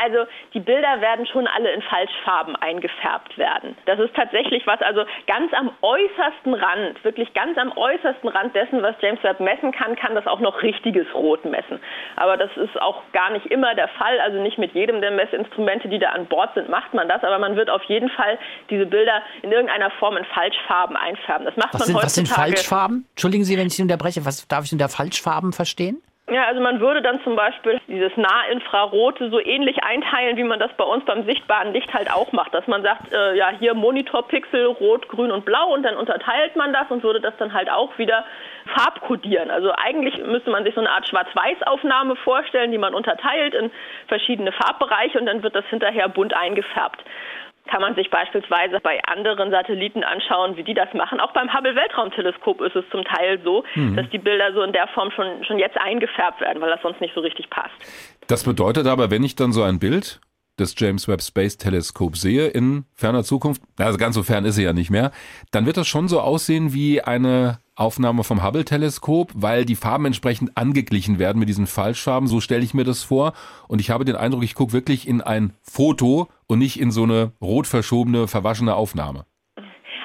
Also die Bilder werden schon alle in Falschfarben eingefärbt werden. Das ist tatsächlich was, also ganz am äußersten Rand, wirklich ganz am äußersten Rand dessen, was James Webb messen kann, kann das auch noch richtiges Rot messen. Aber das ist auch gar nicht immer der Fall. Also nicht mit jedem der Messinstrumente, die da an Bord sind, macht man das. Aber man wird auf jeden Fall diese Bilder in irgendeiner Form in Falschfarben einfärben. Das macht was man sind, heutzutage. Was sind Falschfarben? Entschuldigen Sie, wenn ich Sie unterbreche. Was darf ich unter Falschfarben verstehen? Ja, also man würde dann zum Beispiel dieses Nahinfrarote so ähnlich einteilen, wie man das bei uns beim sichtbaren Licht halt auch macht. Dass man sagt, äh, ja, hier Monitorpixel, rot, grün und blau und dann unterteilt man das und würde das dann halt auch wieder farbkodieren. Also eigentlich müsste man sich so eine Art Schwarz-Weiß-Aufnahme vorstellen, die man unterteilt in verschiedene Farbbereiche und dann wird das hinterher bunt eingefärbt kann man sich beispielsweise bei anderen Satelliten anschauen, wie die das machen. Auch beim Hubble Weltraumteleskop ist es zum Teil so, mhm. dass die Bilder so in der Form schon, schon jetzt eingefärbt werden, weil das sonst nicht so richtig passt. Das bedeutet aber, wenn ich dann so ein Bild des James Webb Space Telescope sehe in ferner Zukunft, also ganz so fern ist sie ja nicht mehr, dann wird das schon so aussehen wie eine Aufnahme vom Hubble Teleskop, weil die Farben entsprechend angeglichen werden mit diesen Falschfarben. So stelle ich mir das vor. Und ich habe den Eindruck, ich gucke wirklich in ein Foto und nicht in so eine rot verschobene, verwaschene Aufnahme.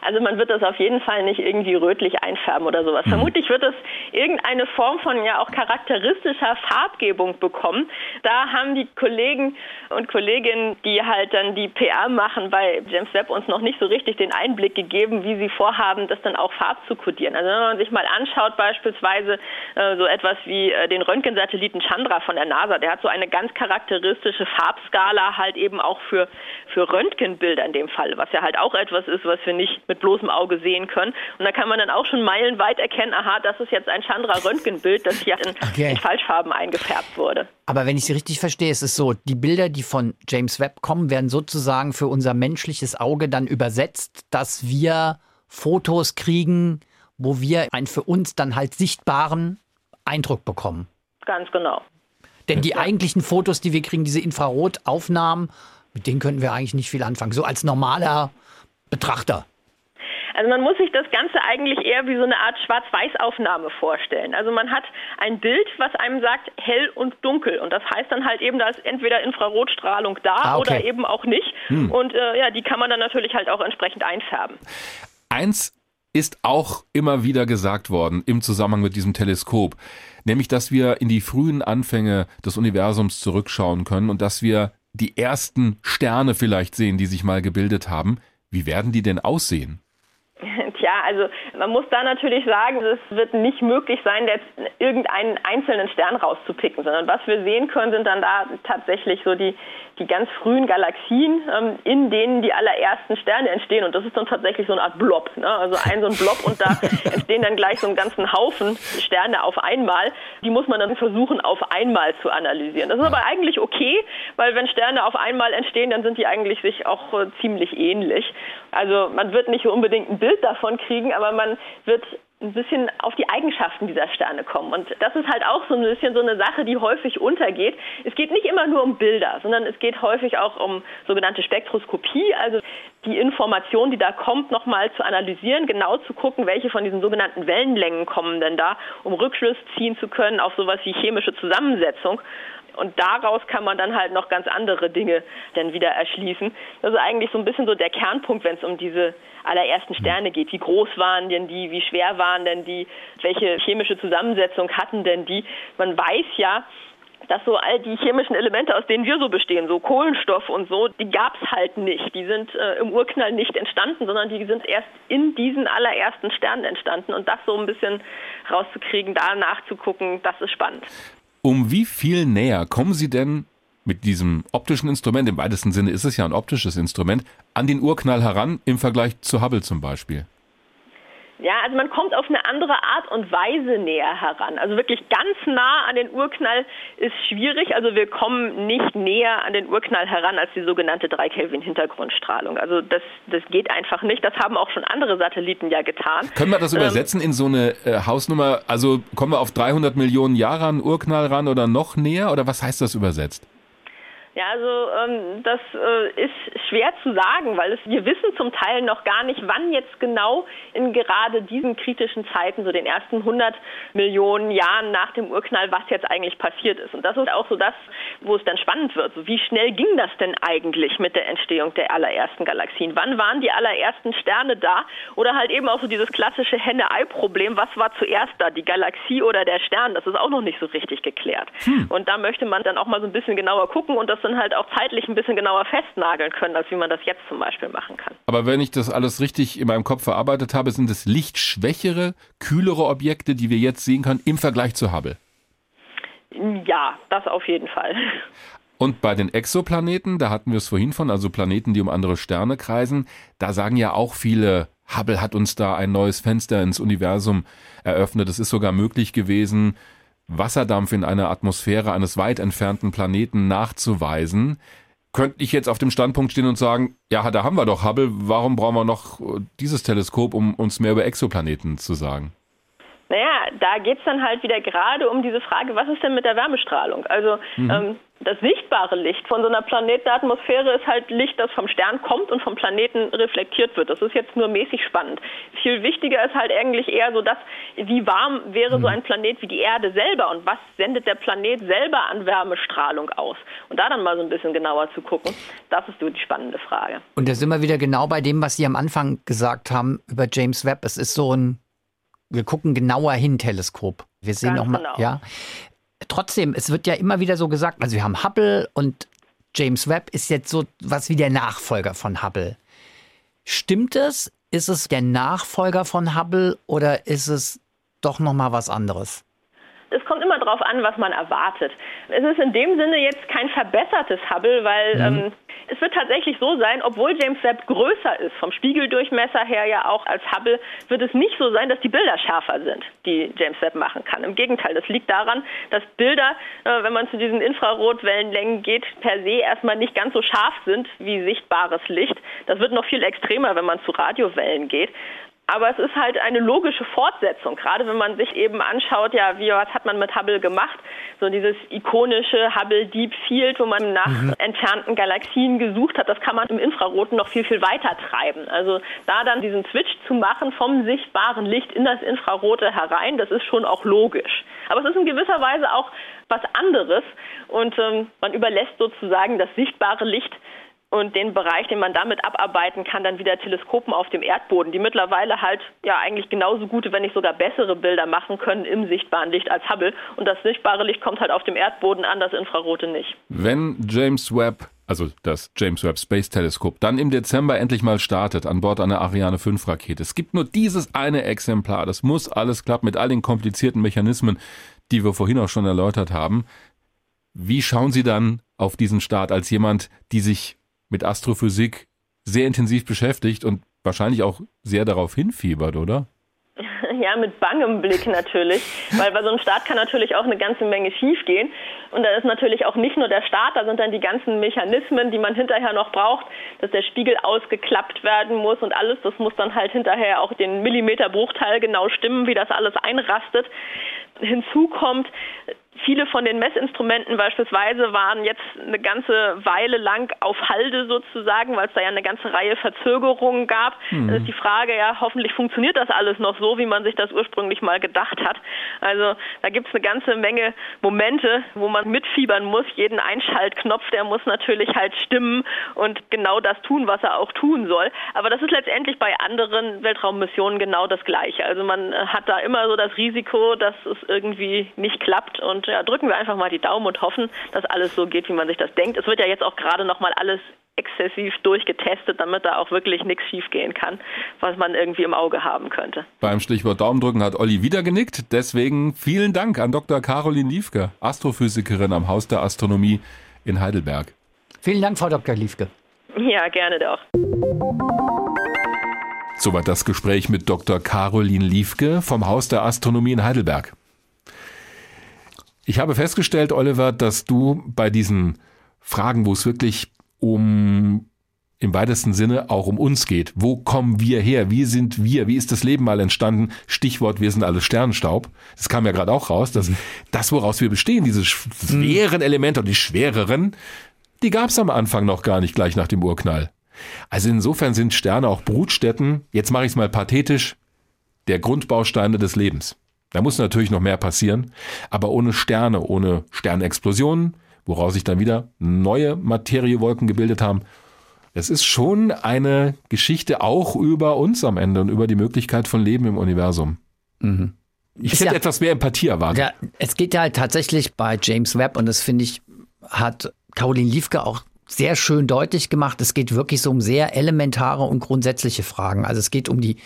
Also man wird das auf jeden Fall nicht irgendwie rötlich einfärben oder sowas. Mhm. Vermutlich wird es irgendeine Form von ja auch charakteristischer Farbgebung bekommen. Da haben die Kollegen und Kolleginnen, die halt dann die PR machen bei James Webb uns noch nicht so richtig den Einblick gegeben, wie sie vorhaben, das dann auch farb zu kodieren. Also wenn man sich mal anschaut beispielsweise äh, so etwas wie äh, den Röntgensatelliten Chandra von der NASA, der hat so eine ganz charakteristische Farbskala halt eben auch für, für Röntgenbilder in dem Fall, was ja halt auch etwas ist, was wir nicht mit mit bloßem Auge sehen können. Und da kann man dann auch schon meilenweit erkennen, aha, das ist jetzt ein Chandra-Röntgenbild, das hier in, okay. in Falschfarben eingefärbt wurde. Aber wenn ich Sie richtig verstehe, ist es so, die Bilder, die von James Webb kommen, werden sozusagen für unser menschliches Auge dann übersetzt, dass wir Fotos kriegen, wo wir einen für uns dann halt sichtbaren Eindruck bekommen. Ganz genau. Denn die eigentlichen Fotos, die wir kriegen, diese Infrarotaufnahmen, mit denen könnten wir eigentlich nicht viel anfangen. So als normaler Betrachter. Also man muss sich das Ganze eigentlich eher wie so eine Art Schwarz-Weiß-Aufnahme vorstellen. Also man hat ein Bild, was einem sagt hell und dunkel. Und das heißt dann halt eben, da ist entweder Infrarotstrahlung da ah, okay. oder eben auch nicht. Hm. Und äh, ja, die kann man dann natürlich halt auch entsprechend einfärben. Eins ist auch immer wieder gesagt worden im Zusammenhang mit diesem Teleskop, nämlich dass wir in die frühen Anfänge des Universums zurückschauen können und dass wir die ersten Sterne vielleicht sehen, die sich mal gebildet haben. Wie werden die denn aussehen? *laughs* Tja, also man muss da natürlich sagen, es wird nicht möglich sein, jetzt irgendeinen einzelnen Stern rauszupicken, sondern was wir sehen können, sind dann da tatsächlich so die, die ganz frühen Galaxien, ähm, in denen die allerersten Sterne entstehen. Und das ist dann tatsächlich so eine Art Blob. Ne? Also ein so ein Blob und da *laughs* entstehen dann gleich so einen ganzen Haufen Sterne auf einmal. Die muss man dann versuchen, auf einmal zu analysieren. Das ist aber eigentlich okay, weil wenn Sterne auf einmal entstehen, dann sind die eigentlich sich auch äh, ziemlich ähnlich. Also man wird nicht unbedingt ein Bild davon kriegen, aber man wird ein bisschen auf die Eigenschaften dieser Sterne kommen. Und das ist halt auch so ein bisschen so eine Sache, die häufig untergeht. Es geht nicht immer nur um Bilder, sondern es geht häufig auch um sogenannte Spektroskopie, also die Information, die da kommt, nochmal zu analysieren, genau zu gucken, welche von diesen sogenannten Wellenlängen kommen denn da, um Rückschluss ziehen zu können auf sowas wie chemische Zusammensetzung. Und daraus kann man dann halt noch ganz andere Dinge dann wieder erschließen. Das ist eigentlich so ein bisschen so der Kernpunkt, wenn es um diese allerersten mhm. Sterne geht. Wie groß waren denn die? Wie schwer waren denn die? Welche chemische Zusammensetzung hatten denn die? Man weiß ja, dass so all die chemischen Elemente, aus denen wir so bestehen, so Kohlenstoff und so, die gab es halt nicht. Die sind äh, im Urknall nicht entstanden, sondern die sind erst in diesen allerersten Sternen entstanden. Und das so ein bisschen rauszukriegen, da nachzugucken, das ist spannend. Um wie viel näher kommen Sie denn mit diesem optischen Instrument, im weitesten Sinne ist es ja ein optisches Instrument, an den Urknall heran im Vergleich zu Hubble zum Beispiel? Ja, also man kommt auf eine andere Art und Weise näher heran. Also wirklich ganz nah an den Urknall ist schwierig. Also wir kommen nicht näher an den Urknall heran als die sogenannte 3 Kelvin Hintergrundstrahlung. Also das, das geht einfach nicht. Das haben auch schon andere Satelliten ja getan. Können wir das ähm, übersetzen in so eine äh, Hausnummer? Also kommen wir auf 300 Millionen Jahre an Urknall ran oder noch näher? Oder was heißt das übersetzt? Ja, also ähm, das äh, ist schwer zu sagen, weil es, wir wissen zum Teil noch gar nicht, wann jetzt genau in gerade diesen kritischen Zeiten, so den ersten 100 Millionen Jahren nach dem Urknall, was jetzt eigentlich passiert ist. Und das ist auch so das, wo es dann spannend wird. So, wie schnell ging das denn eigentlich mit der Entstehung der allerersten Galaxien? Wann waren die allerersten Sterne da? Oder halt eben auch so dieses klassische Henne-Ei-Problem, was war zuerst da, die Galaxie oder der Stern? Das ist auch noch nicht so richtig geklärt. Hm. Und da möchte man dann auch mal so ein bisschen genauer gucken und das dann halt auch zeitlich ein bisschen genauer festnageln können, als wie man das jetzt zum Beispiel machen kann. Aber wenn ich das alles richtig in meinem Kopf verarbeitet habe, sind es lichtschwächere, kühlere Objekte, die wir jetzt sehen können im Vergleich zu Hubble. Ja, das auf jeden Fall. Und bei den Exoplaneten, da hatten wir es vorhin von, also Planeten, die um andere Sterne kreisen, da sagen ja auch viele, Hubble hat uns da ein neues Fenster ins Universum eröffnet. Es ist sogar möglich gewesen, Wasserdampf in einer Atmosphäre eines weit entfernten Planeten nachzuweisen, könnte ich jetzt auf dem Standpunkt stehen und sagen, ja, da haben wir doch Hubble, warum brauchen wir noch dieses Teleskop, um uns mehr über Exoplaneten zu sagen? Naja, da geht es dann halt wieder gerade um diese Frage, was ist denn mit der Wärmestrahlung? Also mhm. ähm, das sichtbare Licht von so einer Planetenatmosphäre ist halt Licht, das vom Stern kommt und vom Planeten reflektiert wird. Das ist jetzt nur mäßig spannend. Viel wichtiger ist halt eigentlich eher so, dass wie warm wäre so mhm. ein Planet wie die Erde selber und was sendet der Planet selber an Wärmestrahlung aus? Und da dann mal so ein bisschen genauer zu gucken, das ist so die spannende Frage. Und da sind wir wieder genau bei dem, was Sie am Anfang gesagt haben über James Webb. Es ist so ein wir gucken genauer hin, Teleskop. Wir sehen nochmal, genau. ja. Trotzdem, es wird ja immer wieder so gesagt, also wir haben Hubble und James Webb ist jetzt so was wie der Nachfolger von Hubble. Stimmt es? Ist es der Nachfolger von Hubble oder ist es doch nochmal was anderes? Es kommt immer darauf an, was man erwartet. Es ist in dem Sinne jetzt kein verbessertes Hubble, weil mhm. ähm, es wird tatsächlich so sein, obwohl James Webb größer ist, vom Spiegeldurchmesser her ja auch als Hubble, wird es nicht so sein, dass die Bilder schärfer sind, die James Webb machen kann. Im Gegenteil, das liegt daran, dass Bilder, äh, wenn man zu diesen Infrarotwellenlängen geht, per se erstmal nicht ganz so scharf sind wie sichtbares Licht. Das wird noch viel extremer, wenn man zu Radiowellen geht. Aber es ist halt eine logische Fortsetzung, gerade wenn man sich eben anschaut, ja, wie, was hat man mit Hubble gemacht? So dieses ikonische Hubble Deep Field, wo man nach mhm. entfernten Galaxien gesucht hat, das kann man im Infraroten noch viel, viel weiter treiben. Also da dann diesen Switch zu machen vom sichtbaren Licht in das Infrarote herein, das ist schon auch logisch. Aber es ist in gewisser Weise auch was anderes und ähm, man überlässt sozusagen das sichtbare Licht und den Bereich, den man damit abarbeiten kann, dann wieder Teleskopen auf dem Erdboden, die mittlerweile halt ja eigentlich genauso gute, wenn nicht sogar bessere Bilder machen können im sichtbaren Licht als Hubble. Und das sichtbare Licht kommt halt auf dem Erdboden an, das Infrarote nicht. Wenn James Webb also das James Webb Space Telescope, dann im Dezember endlich mal startet an Bord einer Ariane 5 Rakete. Es gibt nur dieses eine Exemplar. Das muss alles klappen mit all den komplizierten Mechanismen, die wir vorhin auch schon erläutert haben. Wie schauen Sie dann auf diesen Start als jemand, die sich mit Astrophysik sehr intensiv beschäftigt und wahrscheinlich auch sehr darauf hinfiebert, oder? *laughs* Ja, mit bangem Blick natürlich, weil bei so einem Start kann natürlich auch eine ganze Menge schiefgehen. Und da ist natürlich auch nicht nur der Start, da sind dann die ganzen Mechanismen, die man hinterher noch braucht, dass der Spiegel ausgeklappt werden muss und alles. Das muss dann halt hinterher auch den Millimeterbruchteil genau stimmen, wie das alles einrastet. Hinzu kommt, Viele von den Messinstrumenten beispielsweise waren jetzt eine ganze Weile lang auf Halde sozusagen, weil es da ja eine ganze Reihe Verzögerungen gab. Mhm. Dann ist die Frage, ja, hoffentlich funktioniert das alles noch so, wie man sich das ursprünglich mal gedacht hat. Also da gibt es eine ganze Menge Momente, wo man mitfiebern muss. Jeden Einschaltknopf, der muss natürlich halt stimmen und genau das tun, was er auch tun soll. Aber das ist letztendlich bei anderen Weltraummissionen genau das Gleiche. Also man hat da immer so das Risiko, dass es irgendwie nicht klappt und ja, drücken wir einfach mal die Daumen und hoffen, dass alles so geht, wie man sich das denkt. Es wird ja jetzt auch gerade noch mal alles exzessiv durchgetestet, damit da auch wirklich nichts schiefgehen kann, was man irgendwie im Auge haben könnte. Beim Stichwort Daumendrücken hat Olli wieder genickt. Deswegen vielen Dank an Dr. Caroline Liefke, Astrophysikerin am Haus der Astronomie in Heidelberg. Vielen Dank, Frau Dr. Liefke. Ja, gerne doch. Soweit das Gespräch mit Dr. Caroline Liefke vom Haus der Astronomie in Heidelberg. Ich habe festgestellt, Oliver, dass du bei diesen Fragen, wo es wirklich um im weitesten Sinne auch um uns geht. Wo kommen wir her? Wie sind wir? Wie ist das Leben mal entstanden? Stichwort, wir sind alle Sternenstaub. Das kam ja gerade auch raus, dass mhm. das, woraus wir bestehen, diese schweren Elemente und die schwereren, die gab es am Anfang noch gar nicht gleich nach dem Urknall. Also insofern sind Sterne auch Brutstätten, jetzt mache ich es mal pathetisch, der Grundbausteine des Lebens. Da muss natürlich noch mehr passieren, aber ohne Sterne, ohne Sternexplosionen, woraus sich dann wieder neue Materiewolken gebildet haben. Es ist schon eine Geschichte auch über uns am Ende und über die Möglichkeit von Leben im Universum. Mhm. Ich hätte ja, etwas mehr Empathie erwartet. Ja, es geht ja halt tatsächlich bei James Webb und das finde ich, hat Caroline Liefke auch sehr schön deutlich gemacht. Es geht wirklich so um sehr elementare und grundsätzliche Fragen. Also es geht um die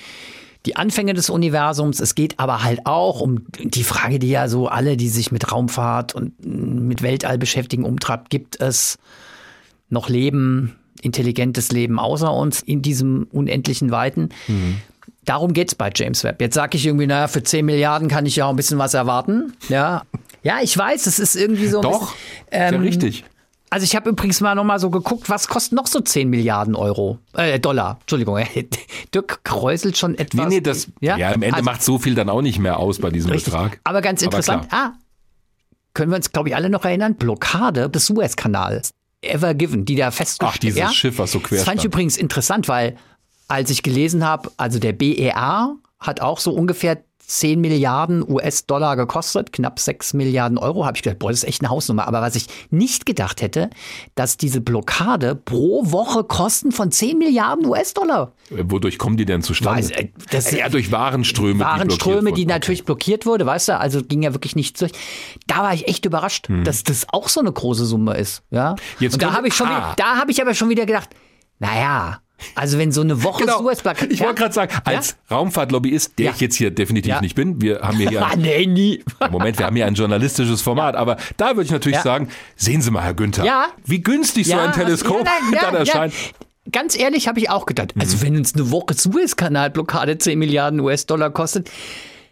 die Anfänge des Universums. Es geht aber halt auch um die Frage, die ja so alle, die sich mit Raumfahrt und mit Weltall beschäftigen, umtreibt. Gibt es noch Leben, intelligentes Leben außer uns in diesem unendlichen Weiten? Mhm. Darum geht's bei James Webb. Jetzt sage ich irgendwie, naja, für 10 Milliarden kann ich ja auch ein bisschen was erwarten. Ja, *laughs* ja ich weiß, es ist irgendwie so. Doch, bisschen, ähm, ja richtig. Also ich habe übrigens mal nochmal so geguckt, was kostet noch so 10 Milliarden Euro, äh, Dollar, Entschuldigung. *laughs* Dirk kräuselt schon etwas. Nee, nee, das, ja, ja am Ende also, macht so viel dann auch nicht mehr aus bei diesem richtig, Betrag. Aber ganz interessant, aber ah, können wir uns, glaube ich, alle noch erinnern, Blockade des Suezkanals. Ever Given, die da festgestellt Ach, dieses ja, Schiff, was so quer Das fand ich übrigens interessant, weil als ich gelesen habe, also der BER hat auch so ungefähr 10 Milliarden US-Dollar gekostet, knapp 6 Milliarden Euro. Habe ich gedacht, boah, das ist echt eine Hausnummer. Aber was ich nicht gedacht hätte, dass diese Blockade pro Woche Kosten von 10 Milliarden US-Dollar. Wodurch kommen die denn zustande? Weiß, äh, das, ja, durch Warenströme. Warenströme, die, die natürlich blockiert wurde, weißt du, also ging ja wirklich nichts durch. Da war ich echt überrascht, hm. dass das auch so eine große Summe ist. Ja? Jetzt Und da habe ich schon, ah. da habe ich aber schon wieder gedacht, naja, also wenn so eine Woche genau. Suezplatte. Ich wollte gerade sagen, als ja? Raumfahrtlobbyist, der ja. ich jetzt hier definitiv ja. nicht bin, wir haben hier ja, *laughs* nee, nie. Moment, wir haben hier ein journalistisches Format, aber da würde ich natürlich sagen, sehen Sie mal, Herr Günther, wie günstig so ein Teleskop *laughs* dann erscheint. Ganz ehrlich habe ich auch gedacht, also mhm. wenn uns eine Woche Suezkanalblockade 10 Milliarden US-Dollar kostet,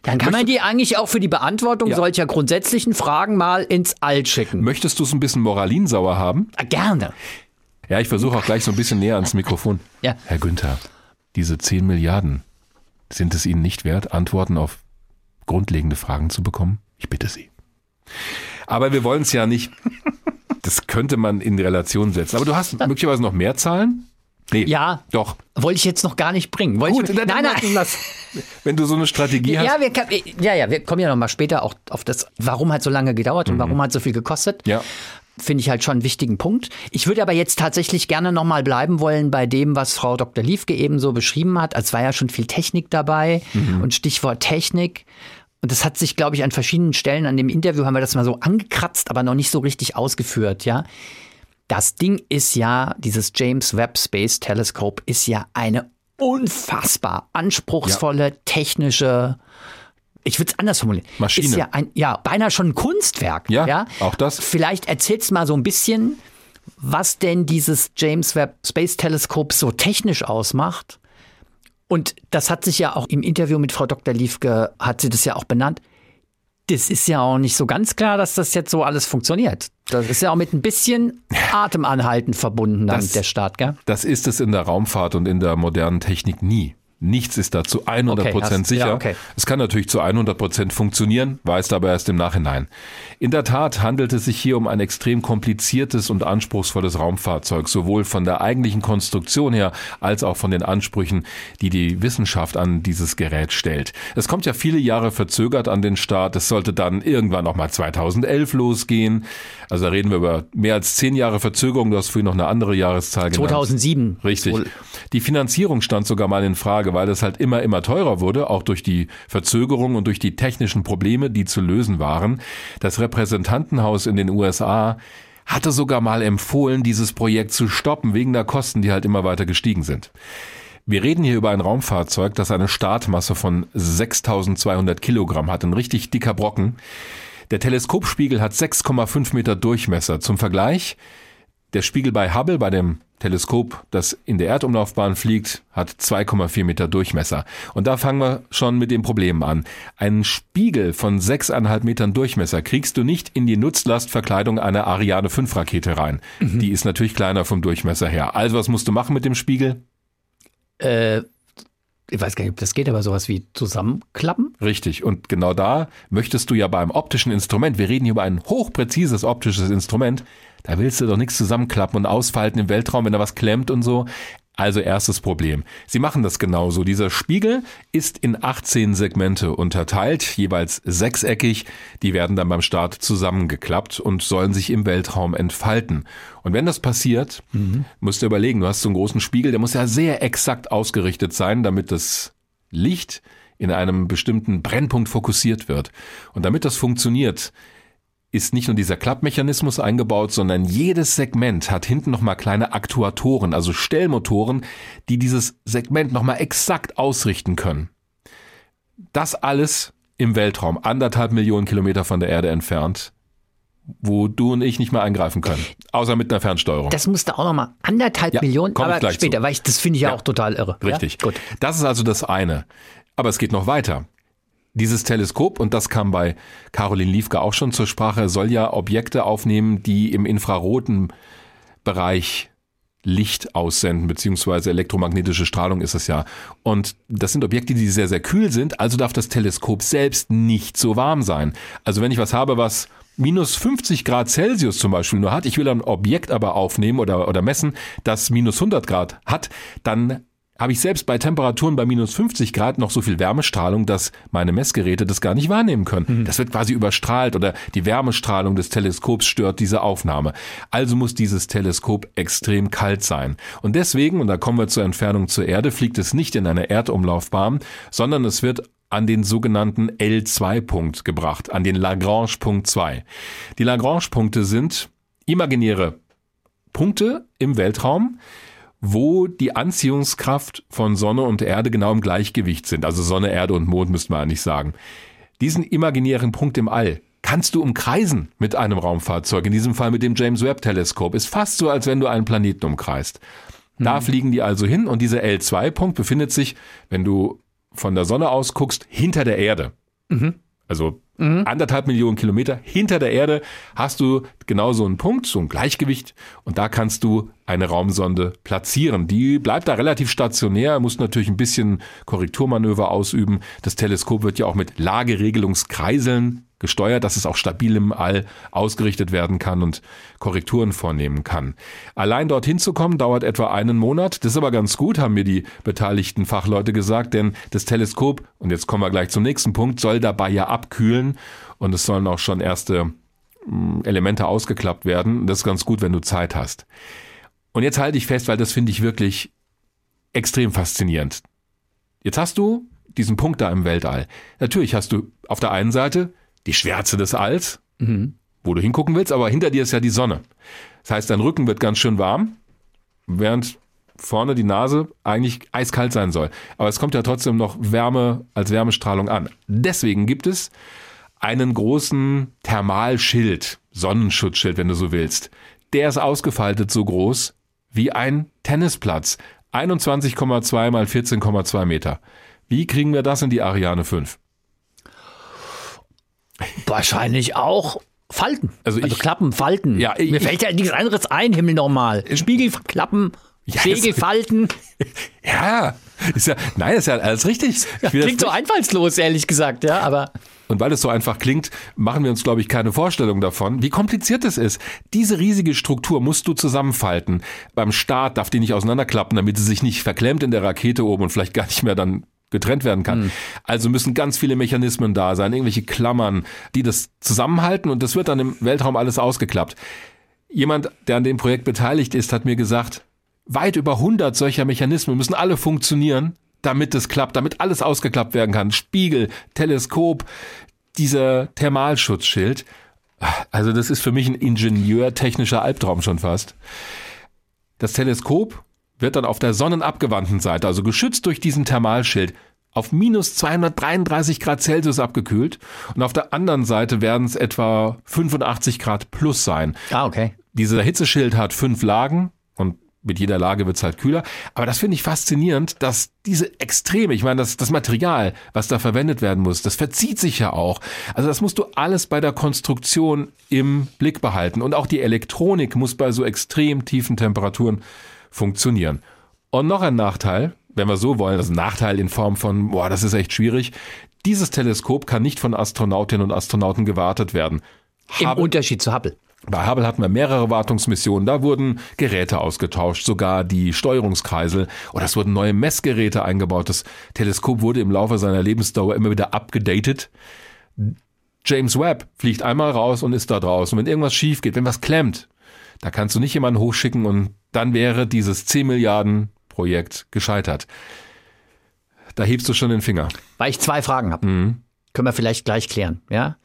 dann kann man die eigentlich auch für die Beantwortung ja. solcher grundsätzlichen Fragen mal ins All schicken. Möchtest du es ein bisschen moralinsauer haben? Gerne. Ja, ich versuche auch gleich so ein bisschen näher ans Mikrofon. Ja. Herr Günther, diese 10 Milliarden, sind es Ihnen nicht wert, Antworten auf grundlegende Fragen zu bekommen? Ich bitte Sie. Aber wir wollen es ja nicht. Das könnte man in Relation setzen. Aber du hast möglicherweise noch mehr Zahlen? Nee, ja, doch. Wollte ich jetzt noch gar nicht bringen. Wollte Gut, ich, nein, nein, lass, wenn du so eine Strategie hast. Ja, wir, ja, ja, wir kommen ja noch mal später auch auf das, warum hat so lange gedauert und mhm. warum hat so viel gekostet. Ja finde ich halt schon einen wichtigen Punkt. Ich würde aber jetzt tatsächlich gerne nochmal bleiben wollen bei dem, was Frau Dr. Liefke eben so beschrieben hat. Es war ja schon viel Technik dabei mhm. und Stichwort Technik. Und das hat sich, glaube ich, an verschiedenen Stellen an dem Interview haben wir das mal so angekratzt, aber noch nicht so richtig ausgeführt, ja. Das Ding ist ja, dieses James Webb Space Telescope ist ja eine unfassbar anspruchsvolle ja. technische ich würde es anders formulieren. Maschine. Ist ja, ein, ja, beinahe schon ein Kunstwerk. Ja, ja, auch das. Vielleicht erzählst mal so ein bisschen, was denn dieses James Webb Space Teleskop so technisch ausmacht. Und das hat sich ja auch im Interview mit Frau Dr. Liefke, hat sie das ja auch benannt. Das ist ja auch nicht so ganz klar, dass das jetzt so alles funktioniert. Das ist ja auch mit ein bisschen *laughs* Atemanhalten verbunden dann das, der Start, gell? Das ist es in der Raumfahrt und in der modernen Technik nie. Nichts ist da zu 100 Prozent okay, sicher. Ja, okay. Es kann natürlich zu 100 Prozent funktionieren, weißt aber erst im Nachhinein. In der Tat handelt es sich hier um ein extrem kompliziertes und anspruchsvolles Raumfahrzeug, sowohl von der eigentlichen Konstruktion her als auch von den Ansprüchen, die die Wissenschaft an dieses Gerät stellt. Es kommt ja viele Jahre verzögert an den Start. Es sollte dann irgendwann noch mal 2011 losgehen. Also da reden wir über mehr als zehn Jahre Verzögerung. Du hast vorhin noch eine andere Jahreszahl 2007. Genannt. Richtig. Die Finanzierung stand sogar mal in Frage, weil es halt immer, immer teurer wurde, auch durch die Verzögerung und durch die technischen Probleme, die zu lösen waren. Das Repräsentantenhaus in den USA hatte sogar mal empfohlen, dieses Projekt zu stoppen, wegen der Kosten, die halt immer weiter gestiegen sind. Wir reden hier über ein Raumfahrzeug, das eine Startmasse von 6200 Kilogramm hat, ein richtig dicker Brocken. Der Teleskopspiegel hat 6,5 Meter Durchmesser. Zum Vergleich, der Spiegel bei Hubble, bei dem Teleskop, das in der Erdumlaufbahn fliegt, hat 2,4 Meter Durchmesser. Und da fangen wir schon mit den Problemen an. Einen Spiegel von 6,5 Metern Durchmesser kriegst du nicht in die Nutzlastverkleidung einer Ariane 5 Rakete rein. Mhm. Die ist natürlich kleiner vom Durchmesser her. Also was musst du machen mit dem Spiegel? Äh, ich weiß gar nicht, ob das geht, aber sowas wie zusammenklappen? Richtig. Und genau da möchtest du ja beim optischen Instrument, wir reden hier über ein hochpräzises optisches Instrument, da willst du doch nichts zusammenklappen und ausfalten im Weltraum, wenn da was klemmt und so. Also erstes Problem. Sie machen das genauso. Dieser Spiegel ist in 18 Segmente unterteilt, jeweils sechseckig. Die werden dann beim Start zusammengeklappt und sollen sich im Weltraum entfalten. Und wenn das passiert, mhm. musst du überlegen, du hast so einen großen Spiegel, der muss ja sehr exakt ausgerichtet sein, damit das Licht in einem bestimmten Brennpunkt fokussiert wird. Und damit das funktioniert, ist nicht nur dieser Klappmechanismus eingebaut, sondern jedes Segment hat hinten nochmal kleine Aktuatoren, also Stellmotoren, die dieses Segment nochmal exakt ausrichten können. Das alles im Weltraum, anderthalb Millionen Kilometer von der Erde entfernt, wo du und ich nicht mehr eingreifen können, außer mit einer Fernsteuerung. Das musste auch nochmal anderthalb ja, Millionen, aber später, zu. weil ich, das finde ich ja, ja, auch total irre. Richtig. Ja? Gut. Das ist also das eine. Aber es geht noch weiter. Dieses Teleskop, und das kam bei Caroline Liefke auch schon zur Sprache, soll ja Objekte aufnehmen, die im infraroten Bereich Licht aussenden, beziehungsweise elektromagnetische Strahlung ist es ja. Und das sind Objekte, die sehr, sehr kühl sind, also darf das Teleskop selbst nicht so warm sein. Also wenn ich was habe, was minus 50 Grad Celsius zum Beispiel nur hat, ich will ein Objekt aber aufnehmen oder, oder messen, das minus 100 Grad hat, dann habe ich selbst bei Temperaturen bei minus 50 Grad noch so viel Wärmestrahlung, dass meine Messgeräte das gar nicht wahrnehmen können. Mhm. Das wird quasi überstrahlt oder die Wärmestrahlung des Teleskops stört diese Aufnahme. Also muss dieses Teleskop extrem kalt sein. Und deswegen, und da kommen wir zur Entfernung zur Erde, fliegt es nicht in einer Erdumlaufbahn, sondern es wird an den sogenannten L2-Punkt gebracht, an den Lagrange-Punkt 2. Die Lagrange-Punkte sind imaginäre Punkte im Weltraum, wo die Anziehungskraft von Sonne und Erde genau im Gleichgewicht sind. Also Sonne, Erde und Mond müsste man eigentlich sagen. Diesen imaginären Punkt im All kannst du umkreisen mit einem Raumfahrzeug, in diesem Fall mit dem James Webb Teleskop. Ist fast so, als wenn du einen Planeten umkreist. Da hm. fliegen die also hin und dieser L2-Punkt befindet sich, wenn du von der Sonne aus guckst, hinter der Erde. Mhm. Also mhm. anderthalb Millionen Kilometer hinter der Erde hast du genau so einen Punkt, so ein Gleichgewicht und da kannst du eine Raumsonde platzieren. Die bleibt da relativ stationär, muss natürlich ein bisschen Korrekturmanöver ausüben. Das Teleskop wird ja auch mit Lageregelungskreiseln gesteuert, dass es auch stabil im All ausgerichtet werden kann und Korrekturen vornehmen kann. Allein dorthin zu kommen dauert etwa einen Monat. Das ist aber ganz gut, haben mir die beteiligten Fachleute gesagt, denn das Teleskop, und jetzt kommen wir gleich zum nächsten Punkt, soll dabei ja abkühlen und es sollen auch schon erste mm, Elemente ausgeklappt werden. Das ist ganz gut, wenn du Zeit hast. Und jetzt halte ich fest, weil das finde ich wirklich extrem faszinierend. Jetzt hast du diesen Punkt da im Weltall. Natürlich hast du auf der einen Seite die Schwärze des Alls, mhm. wo du hingucken willst, aber hinter dir ist ja die Sonne. Das heißt, dein Rücken wird ganz schön warm, während vorne die Nase eigentlich eiskalt sein soll. Aber es kommt ja trotzdem noch Wärme als Wärmestrahlung an. Deswegen gibt es einen großen Thermalschild, Sonnenschutzschild, wenn du so willst. Der ist ausgefaltet so groß wie ein Tennisplatz. 21,2 mal 14,2 Meter. Wie kriegen wir das in die Ariane 5? Wahrscheinlich auch Falten. Also Also, ich- Klappen, Falten. Ja, ich- Mir fällt ja nichts anderes ein, Himmel nochmal. Spiegel, Klappen, Ja, Segel, Falten. *laughs* Ja, ist ja, nein, ist ja alles richtig. Das Klingt so einfallslos, ehrlich gesagt, ja, aber Und weil es so einfach klingt, machen wir uns, glaube ich, keine Vorstellung davon, wie kompliziert es ist. Diese riesige Struktur musst du zusammenfalten. Beim Start darf die nicht auseinanderklappen, damit sie sich nicht verklemmt in der Rakete oben und vielleicht gar nicht mehr dann getrennt werden kann. Also müssen ganz viele Mechanismen da sein, irgendwelche Klammern, die das zusammenhalten und das wird dann im Weltraum alles ausgeklappt. Jemand, der an dem Projekt beteiligt ist, hat mir gesagt, weit über 100 solcher Mechanismen müssen alle funktionieren, damit es klappt, damit alles ausgeklappt werden kann. Spiegel, Teleskop, dieser Thermalschutzschild. Also das ist für mich ein ingenieurtechnischer Albtraum schon fast. Das Teleskop wird dann auf der sonnenabgewandten Seite, also geschützt durch diesen Thermalschild, auf minus 233 Grad Celsius abgekühlt und auf der anderen Seite werden es etwa 85 Grad plus sein. Ah, okay. Dieser Hitzeschild hat fünf Lagen und mit jeder Lage wird's halt kühler. Aber das finde ich faszinierend, dass diese Extreme, ich meine, das, das Material, was da verwendet werden muss, das verzieht sich ja auch. Also das musst du alles bei der Konstruktion im Blick behalten. Und auch die Elektronik muss bei so extrem tiefen Temperaturen funktionieren. Und noch ein Nachteil, wenn wir so wollen, also ein Nachteil in Form von, boah, das ist echt schwierig. Dieses Teleskop kann nicht von Astronautinnen und Astronauten gewartet werden. Im Hubble- Unterschied zu Hubble. bei Hubble hatten wir mehrere Wartungsmissionen, da wurden Geräte ausgetauscht, sogar die Steuerungskreisel oder es wurden neue Messgeräte eingebaut. Das Teleskop wurde im Laufe seiner Lebensdauer immer wieder abgedatet. James Webb fliegt einmal raus und ist da draußen. Wenn irgendwas schief geht, wenn was klemmt, da kannst du nicht jemanden hochschicken und dann wäre dieses 10 Milliarden Projekt gescheitert. Da hebst du schon den Finger. Weil ich zwei Fragen habe. Mhm. Können wir vielleicht gleich klären, ja?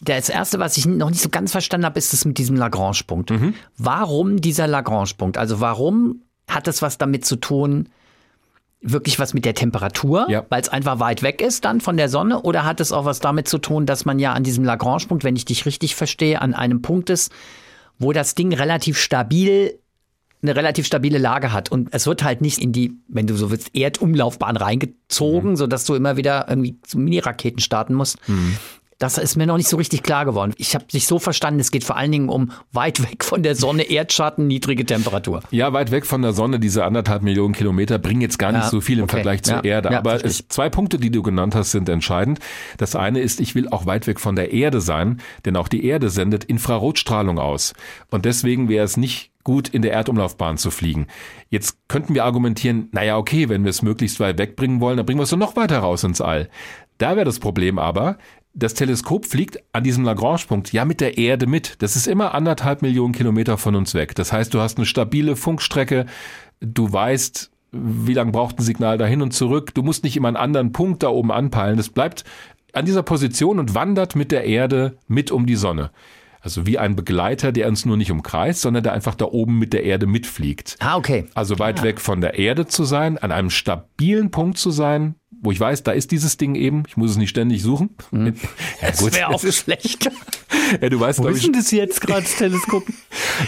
Das erste, was ich noch nicht so ganz verstanden habe, ist das mit diesem Lagrange-Punkt. Mhm. Warum dieser Lagrange-Punkt? Also warum hat es was damit zu tun, wirklich was mit der Temperatur, Ja. weil es einfach weit weg ist dann von der Sonne? Oder hat es auch was damit zu tun, dass man ja an diesem Lagrange-Punkt, wenn ich dich richtig verstehe, an einem Punkt ist, wo das Ding relativ stabil eine relativ stabile Lage hat und es wird halt nicht in die, wenn du so willst, Erdumlaufbahn reingezogen, Mhm. sodass du immer wieder irgendwie so Mini-Raketen starten musst. Das ist mir noch nicht so richtig klar geworden. Ich habe dich so verstanden, es geht vor allen Dingen um weit weg von der Sonne, *laughs* Erdschatten, niedrige Temperatur. Ja, weit weg von der Sonne, diese anderthalb Millionen Kilometer bringen jetzt gar nicht Ja, so viel im okay. Vergleich zur Ja, Erde. ja, Aber es, zwei Punkte, die du genannt hast, sind entscheidend. Das eine ist, ich will auch weit weg von der Erde sein, denn auch die Erde sendet Infrarotstrahlung aus. Und deswegen wäre es nicht gut, in der Erdumlaufbahn zu fliegen. Jetzt könnten wir argumentieren, naja, okay, wenn wir es möglichst weit wegbringen wollen, dann bringen wir es so noch weiter raus ins All. Da wäre das Problem aber, das Teleskop fliegt an diesem Lagrange-Punkt ja mit der Erde mit. Das ist immer anderthalb Millionen Kilometer von uns weg. Das heißt, du hast eine stabile Funkstrecke. Du weißt, wie lange braucht ein Signal dahin und zurück. Du musst nicht immer einen anderen Punkt da oben anpeilen. Das bleibt an dieser Position und wandert mit der Erde mit um die Sonne. Also wie ein Begleiter, der uns nur nicht umkreist, sondern der einfach da oben mit der Erde mitfliegt. Ah, okay. Also weit weg von der Erde zu sein, an einem stabilen Punkt zu sein, wo ich weiß, da ist dieses Ding eben, ich muss es nicht ständig suchen. *laughs* Ja, Das wäre auch *laughs* schlecht. *laughs* ja, du weißt, Wo ist denn das jetzt gerade, das Teleskop?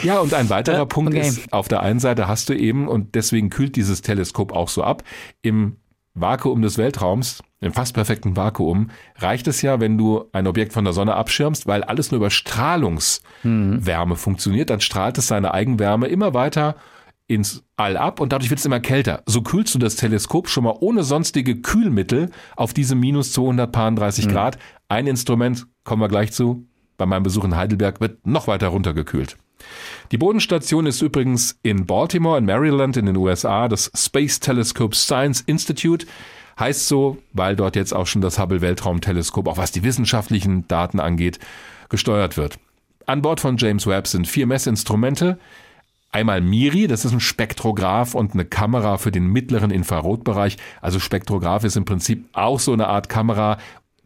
ja, und ein weiterer Ja, Punkt okay. ist, auf der einen Seite hast du eben, und deswegen kühlt dieses Teleskop auch so ab, im Vakuum des Weltraums, im fast perfekten Vakuum, reicht es ja, wenn du ein Objekt von der Sonne abschirmst, weil alles nur über Strahlungswärme funktioniert, dann strahlt es seine Eigenwärme immer weiter ins All ab und dadurch wird es immer kälter. So kühlst du das Teleskop schon mal ohne sonstige Kühlmittel auf diese minus 230 Grad. Ein Instrument, kommen wir gleich zu, bei meinem Besuch in Heidelberg wird noch weiter runtergekühlt. Die Bodenstation ist übrigens in Baltimore in Maryland in den USA, das Space Telescope Science Institute. Heißt so, weil dort jetzt auch schon das Hubble Weltraumteleskop, auch was die wissenschaftlichen Daten angeht, gesteuert wird. An Bord von James Webb sind vier Messinstrumente. Einmal MIRI, das ist ein Spektrograph und eine Kamera für den mittleren Infrarotbereich. Also Spektrograph ist im Prinzip auch so eine Art Kamera,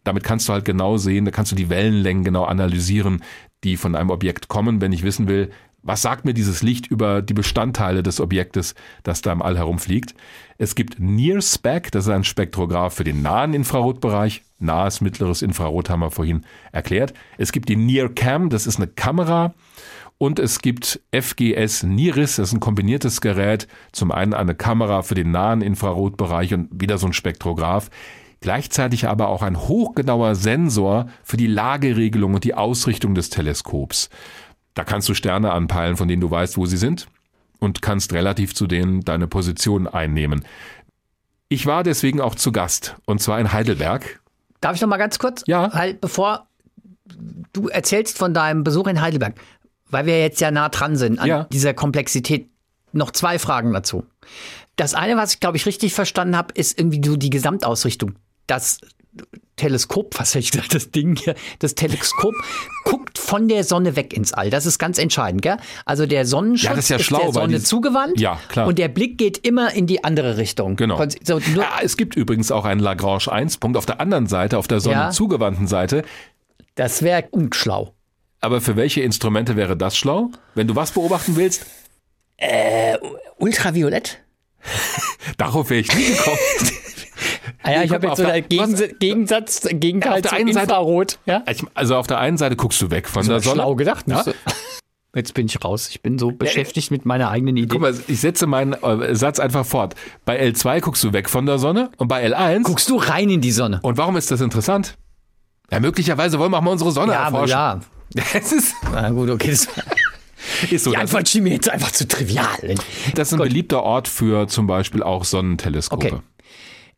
damit kannst du halt genau sehen, da kannst du die Wellenlängen genau analysieren, die von einem Objekt kommen, wenn ich wissen will, was sagt mir dieses Licht über die Bestandteile des Objektes, das da im All herumfliegt? Es gibt NIRSPEC, das ist ein Spektrograph für den nahen Infrarotbereich. Nahes, mittleres Infrarot haben wir vorhin erklärt. Es gibt die NIRCam, das ist eine Kamera. Und es gibt FGS NIRIS, das ist ein kombiniertes Gerät. Zum einen eine Kamera für den nahen Infrarotbereich und wieder so ein Spektrograph. Gleichzeitig aber auch ein hochgenauer Sensor für die Lageregelung und die Ausrichtung des Teleskops. Da kannst du Sterne anpeilen, von denen du weißt, wo sie sind und kannst relativ zu denen deine Position einnehmen. Ich war deswegen auch zu Gast und zwar in Heidelberg. Darf ich noch mal ganz kurz? Ja. Halt, bevor du erzählst von deinem Besuch in Heidelberg, weil wir jetzt ja nah dran sind an Ja. dieser Komplexität, noch zwei Fragen dazu. Das eine, was ich glaube ich richtig verstanden habe, ist irgendwie so die Gesamtausrichtung. Das Teleskop, *laughs* was hätte ich gesagt, das Ding hier, das Teleskop *laughs* guckt von der Sonne weg ins All. Das ist ganz entscheidend, gell? Also der Sonnenschutz Ja, ist ja schlau, der Sonne zugewandt. Ja, klar. Und der Blick geht immer in die andere Richtung. Genau. So, Ja, es gibt übrigens auch einen Lagrange-1-Punkt auf der anderen Seite, auf der Sonne zugewandten Seite. Das wäre unschlau. Aber für welche Instrumente wäre das schlau? Wenn du was beobachten willst, Ultraviolett? *laughs* darauf wäre ich nie gekommen. Ah ja, ich habe jetzt so einen Gegensatz, Gegensatz, Gegenteil Ja, zu einen Seite- Infrarot. Ja? Also auf der einen Seite guckst du weg von der Sonne. Schlau gedacht. Ja? Jetzt bin ich raus. Ich bin so beschäftigt mit meiner eigenen Idee. Guck mal, ich setze meinen äh, Satz einfach fort. Bei L2 guckst du weg von der Sonne und bei L1. Guckst du rein in die Sonne? Und warum ist das interessant? Ja, möglicherweise wollen wir auch mal unsere Sonne Ja, aber erforschen. ja. *laughs* Es ist, Na gut, okay. Das, *laughs* ist so. die Antwort schien mir jetzt einfach zu trivial. das ist ein Gut. beliebter Ort für zum Beispiel auch Sonnenteleskope. Okay.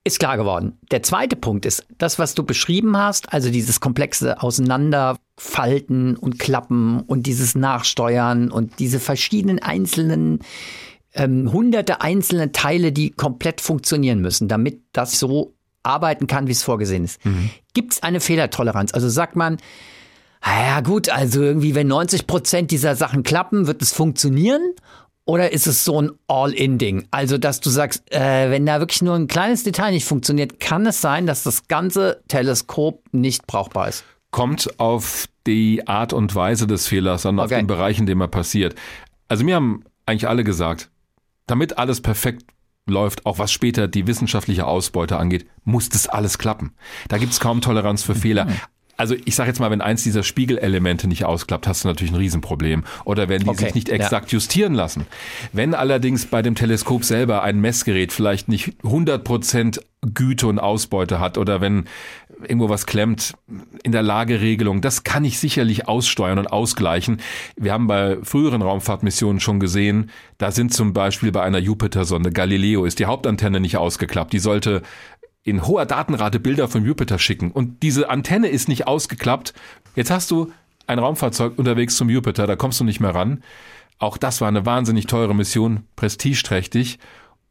Ist klar geworden. Der zweite Punkt ist, das, was du beschrieben hast, also dieses komplexe Auseinanderfalten und Klappen und dieses Nachsteuern und diese verschiedenen einzelnen, ähm, hunderte einzelne Teile, die komplett funktionieren müssen, damit das so arbeiten kann, wie es vorgesehen ist. Gibt es eine Fehlertoleranz? Also sagt man, "Ah ja gut, also irgendwie, wenn 90 Prozent dieser Sachen klappen, wird es funktionieren? Oder ist es so ein All-In-Ding? Also, dass du sagst, äh, wenn da wirklich nur ein kleines Detail nicht funktioniert, kann es sein, dass das ganze Teleskop nicht brauchbar ist. Kommt auf die Art und Weise des Fehlers an, auf Okay. den Bereich, in dem er passiert. Also mir haben eigentlich alle gesagt, damit alles perfekt läuft, auch was später die wissenschaftliche Ausbeute angeht, muss das alles klappen. Da gibt's kaum Toleranz für Fehler. *laughs* Also ich sage jetzt mal, wenn eins dieser Spiegelelemente nicht ausklappt, hast du natürlich ein Riesenproblem. Oder wenn die Okay, sich nicht ja. exakt justieren lassen. Wenn allerdings bei dem Teleskop selber ein Messgerät vielleicht nicht 100% Güte und Ausbeute hat oder wenn irgendwo was klemmt in der Lageregelung, das kann ich sicherlich aussteuern und ausgleichen. Wir haben bei früheren Raumfahrtmissionen schon gesehen, da sind zum Beispiel bei einer Jupiter-Sonde Galileo ist die Hauptantenne nicht ausgeklappt. Die sollte in hoher Datenrate Bilder von Jupiter schicken und diese Antenne ist nicht ausgeklappt. Jetzt hast du ein Raumfahrzeug unterwegs zum Jupiter, da kommst du nicht mehr ran. Auch das war eine wahnsinnig teure Mission, prestigeträchtig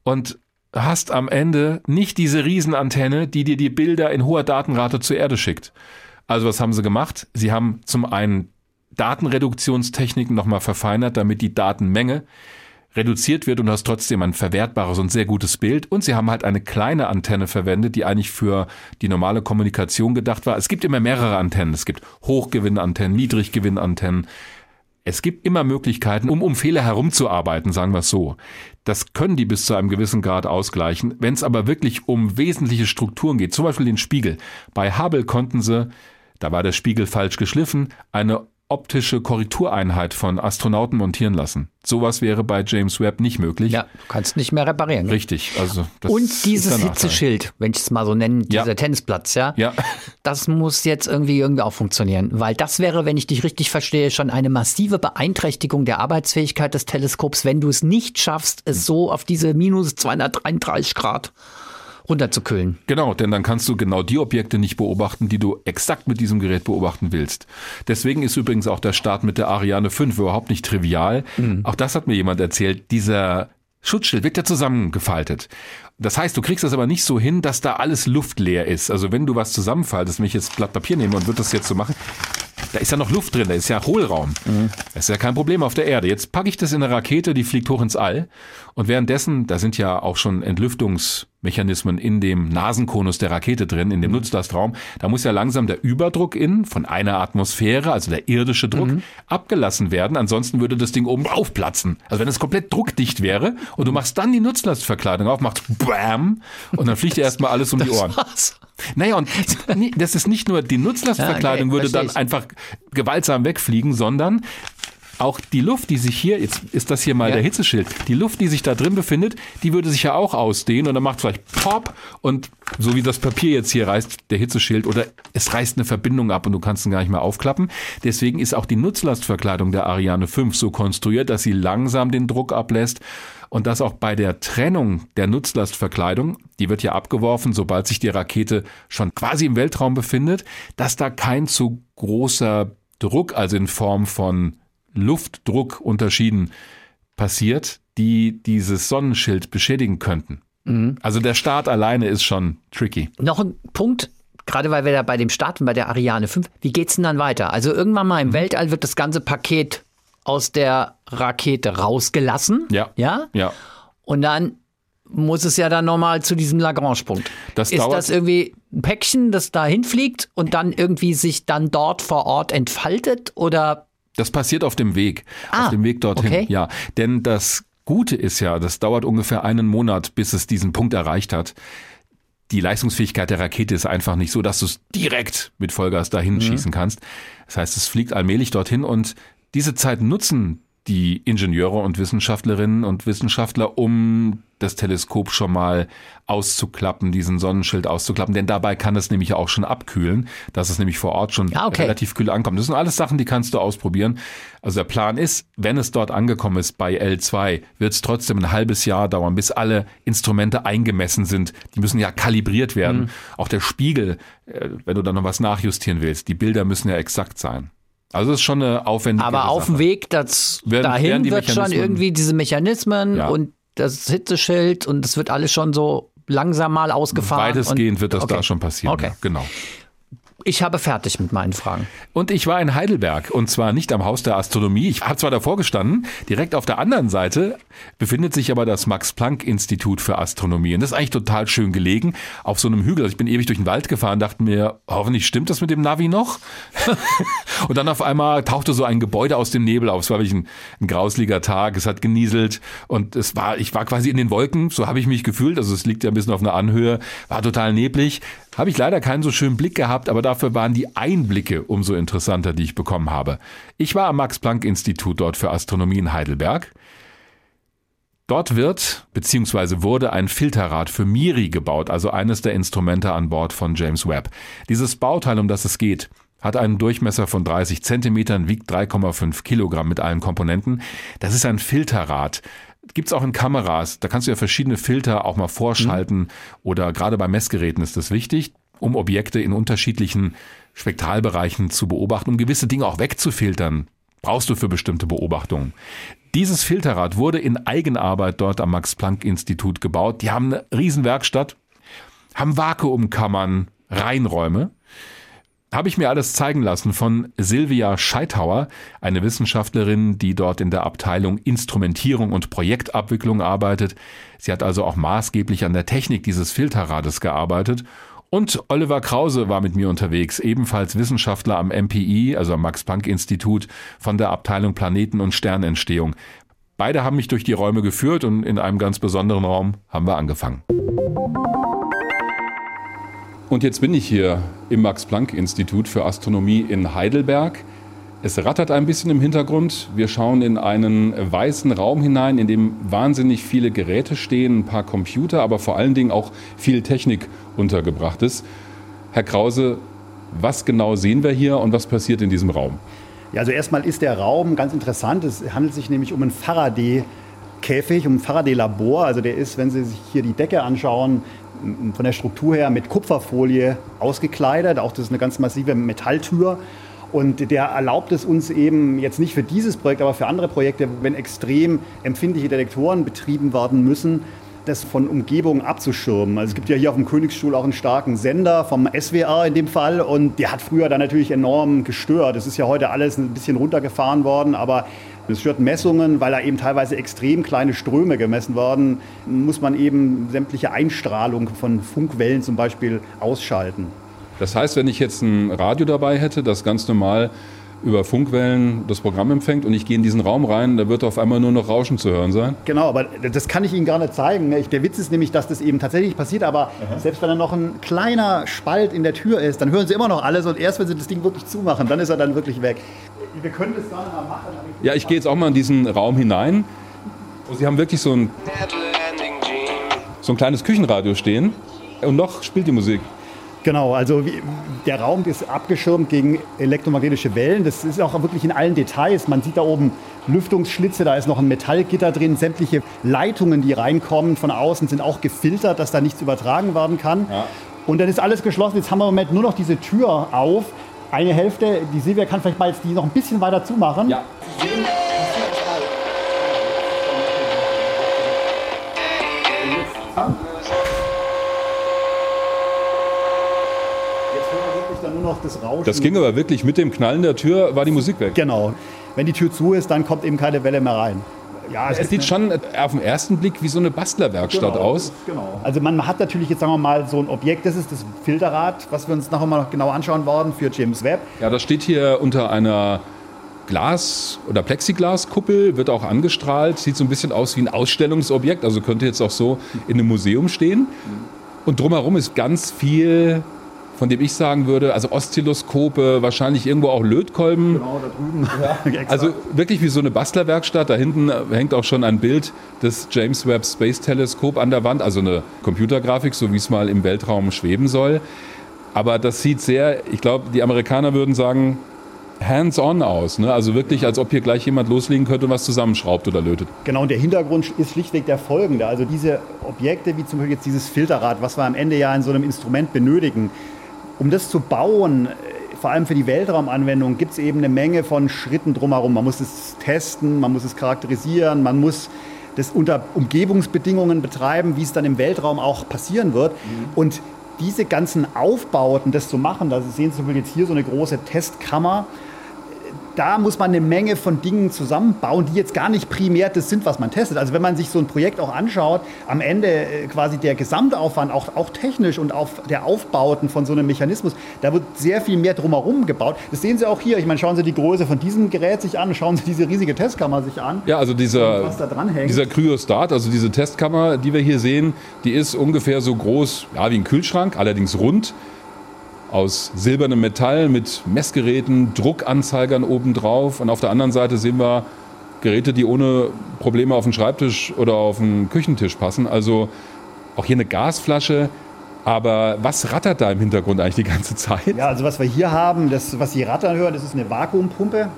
und hast am Ende nicht diese Riesenantenne, die dir die Bilder in hoher Datenrate zur Erde schickt. Also was haben sie gemacht? Sie haben zum einen Datenreduktionstechniken nochmal verfeinert, damit die Datenmenge reduziert wird und du hast trotzdem ein verwertbares und sehr gutes Bild. Und sie haben halt eine kleine Antenne verwendet, die eigentlich für die normale Kommunikation gedacht war. Es gibt immer mehrere Antennen. Es gibt Hochgewinnantennen, Niedriggewinnantennen. Es gibt immer Möglichkeiten, um um Fehler herumzuarbeiten, sagen wir es so. Das können die bis zu einem gewissen Grad ausgleichen. Wenn es aber wirklich um wesentliche Strukturen geht, zum Beispiel den Spiegel. Bei Hubble konnten sie, da war der Spiegel falsch geschliffen, eine optische Korrektureinheit von Astronauten montieren lassen. Sowas wäre bei James Webb nicht möglich. Ja, du kannst nicht mehr reparieren. Richtig. Also das Und dieses. Hitzeschild, wenn ich es mal so nennen, Ja. dieser Tennisplatz, ja, Ja. das muss jetzt irgendwie irgendwie auch funktionieren, weil das wäre, wenn ich dich richtig verstehe, schon eine massive Beeinträchtigung der Arbeitsfähigkeit des Teleskops, wenn du es nicht schaffst, es so auf diese minus 233 Grad runterzukühlen. Genau, denn dann kannst du genau die Objekte nicht beobachten, die du exakt mit diesem Gerät beobachten willst. Deswegen ist übrigens auch der Start mit der Ariane 5 überhaupt nicht trivial. Auch das hat mir jemand erzählt. Dieser Schutzschild wird ja zusammengefaltet. Das heißt, du kriegst das aber nicht so hin, dass da alles luftleer ist. Also wenn du was zusammenfaltest, wenn ich jetzt Blatt Papier nehme und würde das jetzt so machen, da ist ja noch Luft drin, da ist ja Hohlraum. Das ist ja kein Problem auf der Erde. Jetzt packe ich das in eine Rakete, die fliegt hoch ins All. Und währenddessen, da sind ja auch schon Mechanismen in dem Nasenkonus der Rakete drin, in dem mhm. Nutzlastraum. Da muss ja langsam der Überdruck in von einer Atmosphäre, also der irdische Druck, mhm. abgelassen werden. Ansonsten würde das Ding oben aufplatzen. Also wenn es komplett druckdicht wäre und du machst dann die Nutzlastverkleidung auf, machst BAM und dann fliegt dir erstmal alles um die Ohren. War's. Naja, und das ist nicht nur die Nutzlastverkleidung ja, okay, würde dann einfach gewaltsam wegfliegen, sondern auch die Luft, die sich hier, jetzt ist das hier mal ja. der Hitzeschild, die Luft, die sich da drin befindet, die würde sich ja auch ausdehnen und dann macht vielleicht Pop und so wie das Papier jetzt hier reißt, der Hitzeschild oder es reißt eine Verbindung ab und du kannst ihn gar nicht mehr aufklappen. Deswegen ist auch die Nutzlastverkleidung der Ariane 5 so konstruiert, dass sie langsam den Druck ablässt und dass auch bei der Trennung der Nutzlastverkleidung, die wird ja abgeworfen, sobald sich die Rakete schon quasi im Weltraum befindet, dass da kein zu großer Druck, also in Form von Luftdruckunterschieden passiert, die dieses Sonnenschild beschädigen könnten. Mhm. Also der Start alleine ist schon tricky. Noch ein Punkt, gerade weil wir da bei dem starten, bei der Ariane 5, wie geht's denn dann weiter? Also irgendwann mal im mhm. Weltall wird das ganze Paket aus der Rakete rausgelassen. Ja. Ja? Ja. Und dann muss es ja dann nochmal zu diesem Lagrange-Punkt. Das ist das irgendwie ein Päckchen, das da hinfliegt und dann irgendwie sich dann dort vor Ort entfaltet oder das passiert auf dem Weg, ah, auf dem Weg dorthin. Okay. Ja, denn das Gute ist ja, das dauert ungefähr einen Monat, bis es diesen Punkt erreicht hat. Die Leistungsfähigkeit der Rakete ist einfach nicht so, dass du es direkt mit Vollgas dahin mhm. schießen kannst. Das heißt, es fliegt allmählich dorthin und diese Zeit nutzen die Ingenieure und Wissenschaftlerinnen und Wissenschaftler, um das Teleskop schon mal auszuklappen, diesen Sonnenschild auszuklappen, denn dabei kann es nämlich auch schon abkühlen, dass es nämlich vor Ort schon ja, okay. relativ kühl ankommt. Das sind alles Sachen, die kannst du ausprobieren. Also der Plan ist, wenn es dort angekommen ist bei L2, wird es trotzdem ein halbes Jahr dauern, bis alle Instrumente eingemessen sind. Die müssen ja kalibriert werden. Mhm. Auch der Spiegel, äh, wenn du da noch was nachjustieren willst, die Bilder müssen ja exakt sein. Also es ist schon eine aufwendige Aber auf dem Weg das, werden, dahin werden wird schon irgendwie diese Mechanismen ja. und das Hitzeschild und es wird alles schon so langsam mal ausgefahren. Weitestgehend wird das okay. da schon passieren. Okay. Ja, genau. Ich habe fertig mit meinen Fragen. Und ich war in Heidelberg und zwar nicht am Haus der Astronomie. Ich habe zwar davor gestanden, direkt auf der anderen Seite befindet sich aber das Max-Planck-Institut für Astronomie. Und das ist eigentlich total schön gelegen auf so einem Hügel. Also ich bin ewig durch den Wald gefahren, dachte mir, hoffentlich stimmt das mit dem Navi noch. *laughs* und dann auf einmal tauchte so ein Gebäude aus dem Nebel auf. Es war wirklich ein, ein grausliger Tag, es hat genieselt und es war, ich war quasi in den Wolken, so habe ich mich gefühlt. Also es liegt ja ein bisschen auf einer Anhöhe, war total neblig. Habe ich leider keinen so schönen Blick gehabt, aber dafür waren die Einblicke umso interessanter, die ich bekommen habe. Ich war am Max-Planck-Institut dort für Astronomie in Heidelberg. Dort wird bzw. wurde ein Filterrad für MIRI gebaut, also eines der Instrumente an Bord von James Webb. Dieses Bauteil, um das es geht, hat einen Durchmesser von 30 Zentimetern, wiegt 3,5 Kilogramm mit allen Komponenten. Das ist ein Filterrad. Gibt's auch in Kameras. Da kannst du ja verschiedene Filter auch mal vorschalten mhm. oder gerade bei Messgeräten ist das wichtig, um Objekte in unterschiedlichen Spektralbereichen zu beobachten, um gewisse Dinge auch wegzufiltern. Brauchst du für bestimmte Beobachtungen. Dieses Filterrad wurde in Eigenarbeit dort am Max-Planck-Institut gebaut. Die haben eine Riesenwerkstatt, haben Vakuumkammern, Reinräume habe ich mir alles zeigen lassen von Silvia Scheithauer, eine Wissenschaftlerin, die dort in der Abteilung Instrumentierung und Projektabwicklung arbeitet. Sie hat also auch maßgeblich an der Technik dieses Filterrades gearbeitet. Und Oliver Krause war mit mir unterwegs, ebenfalls Wissenschaftler am MPI, also am Max-Planck-Institut von der Abteilung Planeten- und Sternentstehung. Beide haben mich durch die Räume geführt und in einem ganz besonderen Raum haben wir angefangen. Und jetzt bin ich hier im Max-Planck-Institut für Astronomie in Heidelberg. Es rattert ein bisschen im Hintergrund. Wir schauen in einen weißen Raum hinein, in dem wahnsinnig viele Geräte stehen, ein paar Computer, aber vor allen Dingen auch viel Technik untergebracht ist. Herr Krause, was genau sehen wir hier und was passiert in diesem Raum? Ja, also erstmal ist der Raum ganz interessant. Es handelt sich nämlich um einen Faraday. Käfig, um ein Faraday-Labor. Also der ist, wenn Sie sich hier die Decke anschauen, von der Struktur her mit Kupferfolie ausgekleidet. Auch das ist eine ganz massive Metalltür. Und der erlaubt es uns eben jetzt nicht für dieses Projekt, aber für andere Projekte, wenn extrem empfindliche Detektoren betrieben werden müssen, das von Umgebung abzuschirmen. Also es gibt ja hier auf dem Königsstuhl auch einen starken Sender vom SWR in dem Fall und der hat früher dann natürlich enorm gestört. Es ist ja heute alles ein bisschen runtergefahren worden, aber es stört Messungen, weil da eben teilweise extrem kleine Ströme gemessen werden, muss man eben sämtliche Einstrahlung von Funkwellen zum Beispiel ausschalten. Das heißt, wenn ich jetzt ein Radio dabei hätte, das ganz normal über Funkwellen das Programm empfängt und ich gehe in diesen Raum rein, da wird auf einmal nur noch Rauschen zu hören sein. Genau, aber das kann ich Ihnen gar nicht zeigen. Ne? Der Witz ist nämlich, dass das eben tatsächlich passiert, aber Aha. selbst wenn da noch ein kleiner Spalt in der Tür ist, dann hören Sie immer noch alles und erst wenn Sie das Ding wirklich zumachen, dann ist er dann wirklich weg. Wir können das nicht mal machen. Ja, ich gehe jetzt auch mal in diesen Raum hinein. Und Sie haben wirklich so ein, so ein kleines Küchenradio stehen und noch spielt die Musik. Genau, also der Raum ist abgeschirmt gegen elektromagnetische Wellen. Das ist auch wirklich in allen Details. Man sieht da oben Lüftungsschlitze, da ist noch ein Metallgitter drin. Sämtliche Leitungen, die reinkommen von außen, sind auch gefiltert, dass da nichts übertragen werden kann. Ja. Und dann ist alles geschlossen. Jetzt haben wir im Moment nur noch diese Tür auf. Eine Hälfte, die Silvia kann vielleicht mal jetzt die noch ein bisschen weiter zumachen. Ja. nur noch das Rauschen. Das ging aber wirklich mit dem Knallen der Tür, war die Musik weg. Genau. Wenn die Tür zu ist, dann kommt eben keine Welle mehr rein. Ja, es, es sieht schon auf den ersten Blick wie so eine Bastlerwerkstatt genau, aus. Genau. Also man hat natürlich jetzt sagen wir mal so ein Objekt, das ist das Filterrad, was wir uns nachher mal genau anschauen werden für James Webb. Ja, das steht hier unter einer Glas- oder Plexiglaskuppel, wird auch angestrahlt, sieht so ein bisschen aus wie ein Ausstellungsobjekt, also könnte jetzt auch so in einem Museum stehen. Und drumherum ist ganz viel von dem ich sagen würde, also Oszilloskope, wahrscheinlich irgendwo auch Lötkolben. Genau, da drüben. *laughs* Ja. *laughs* also wirklich wie so eine Bastlerwerkstatt. Da hinten hängt auch schon ein Bild des James Webb Space Telescope an der Wand, also eine Computergrafik, so wie es mal im Weltraum schweben soll. Aber das sieht sehr, ich glaube, die Amerikaner würden sagen, hands-on aus. Ne? Also wirklich, als ob hier gleich jemand loslegen könnte und was zusammenschraubt oder lötet. Genau, und der Hintergrund ist schlichtweg der folgende. Also diese Objekte, wie zum Beispiel jetzt dieses Filterrad, was wir am Ende ja in so einem Instrument benötigen, um das zu bauen, äh, vor allem für die Weltraumanwendung, gibt es eben eine Menge von Schritten drumherum. Man muss es testen, man muss es charakterisieren, man muss das unter Umgebungsbedingungen betreiben, wie es dann im Weltraum auch passieren wird. Mhm. Und diese ganzen Aufbauten, das zu machen, da sehen Sie zum Beispiel jetzt hier so eine große Testkammer, da muss man eine Menge von Dingen zusammenbauen, die jetzt gar nicht primär das sind, was man testet. Also wenn man sich so ein Projekt auch anschaut, am Ende äh, quasi der Gesamtaufwand, auch, auch technisch und auf der Aufbauten von so einem Mechanismus, da wird sehr viel mehr drumherum gebaut. Das sehen Sie auch hier. Ich meine, schauen Sie die Größe von diesem Gerät sich an, schauen Sie diese riesige Testkammer sich an. Ja, also dieser, dieser Kryostat, also diese Testkammer, die wir hier sehen, die ist ungefähr so groß ja, wie ein Kühlschrank, allerdings rund aus silbernem Metall mit Messgeräten, Druckanzeigern obendrauf. Und auf der anderen Seite sehen wir Geräte, die ohne Probleme auf den Schreibtisch oder auf den Küchentisch passen. Also auch hier eine Gasflasche. Aber was rattert da im Hintergrund eigentlich die ganze Zeit? Ja, also was wir hier haben, das, was Sie rattern hören, das ist eine Vakuumpumpe,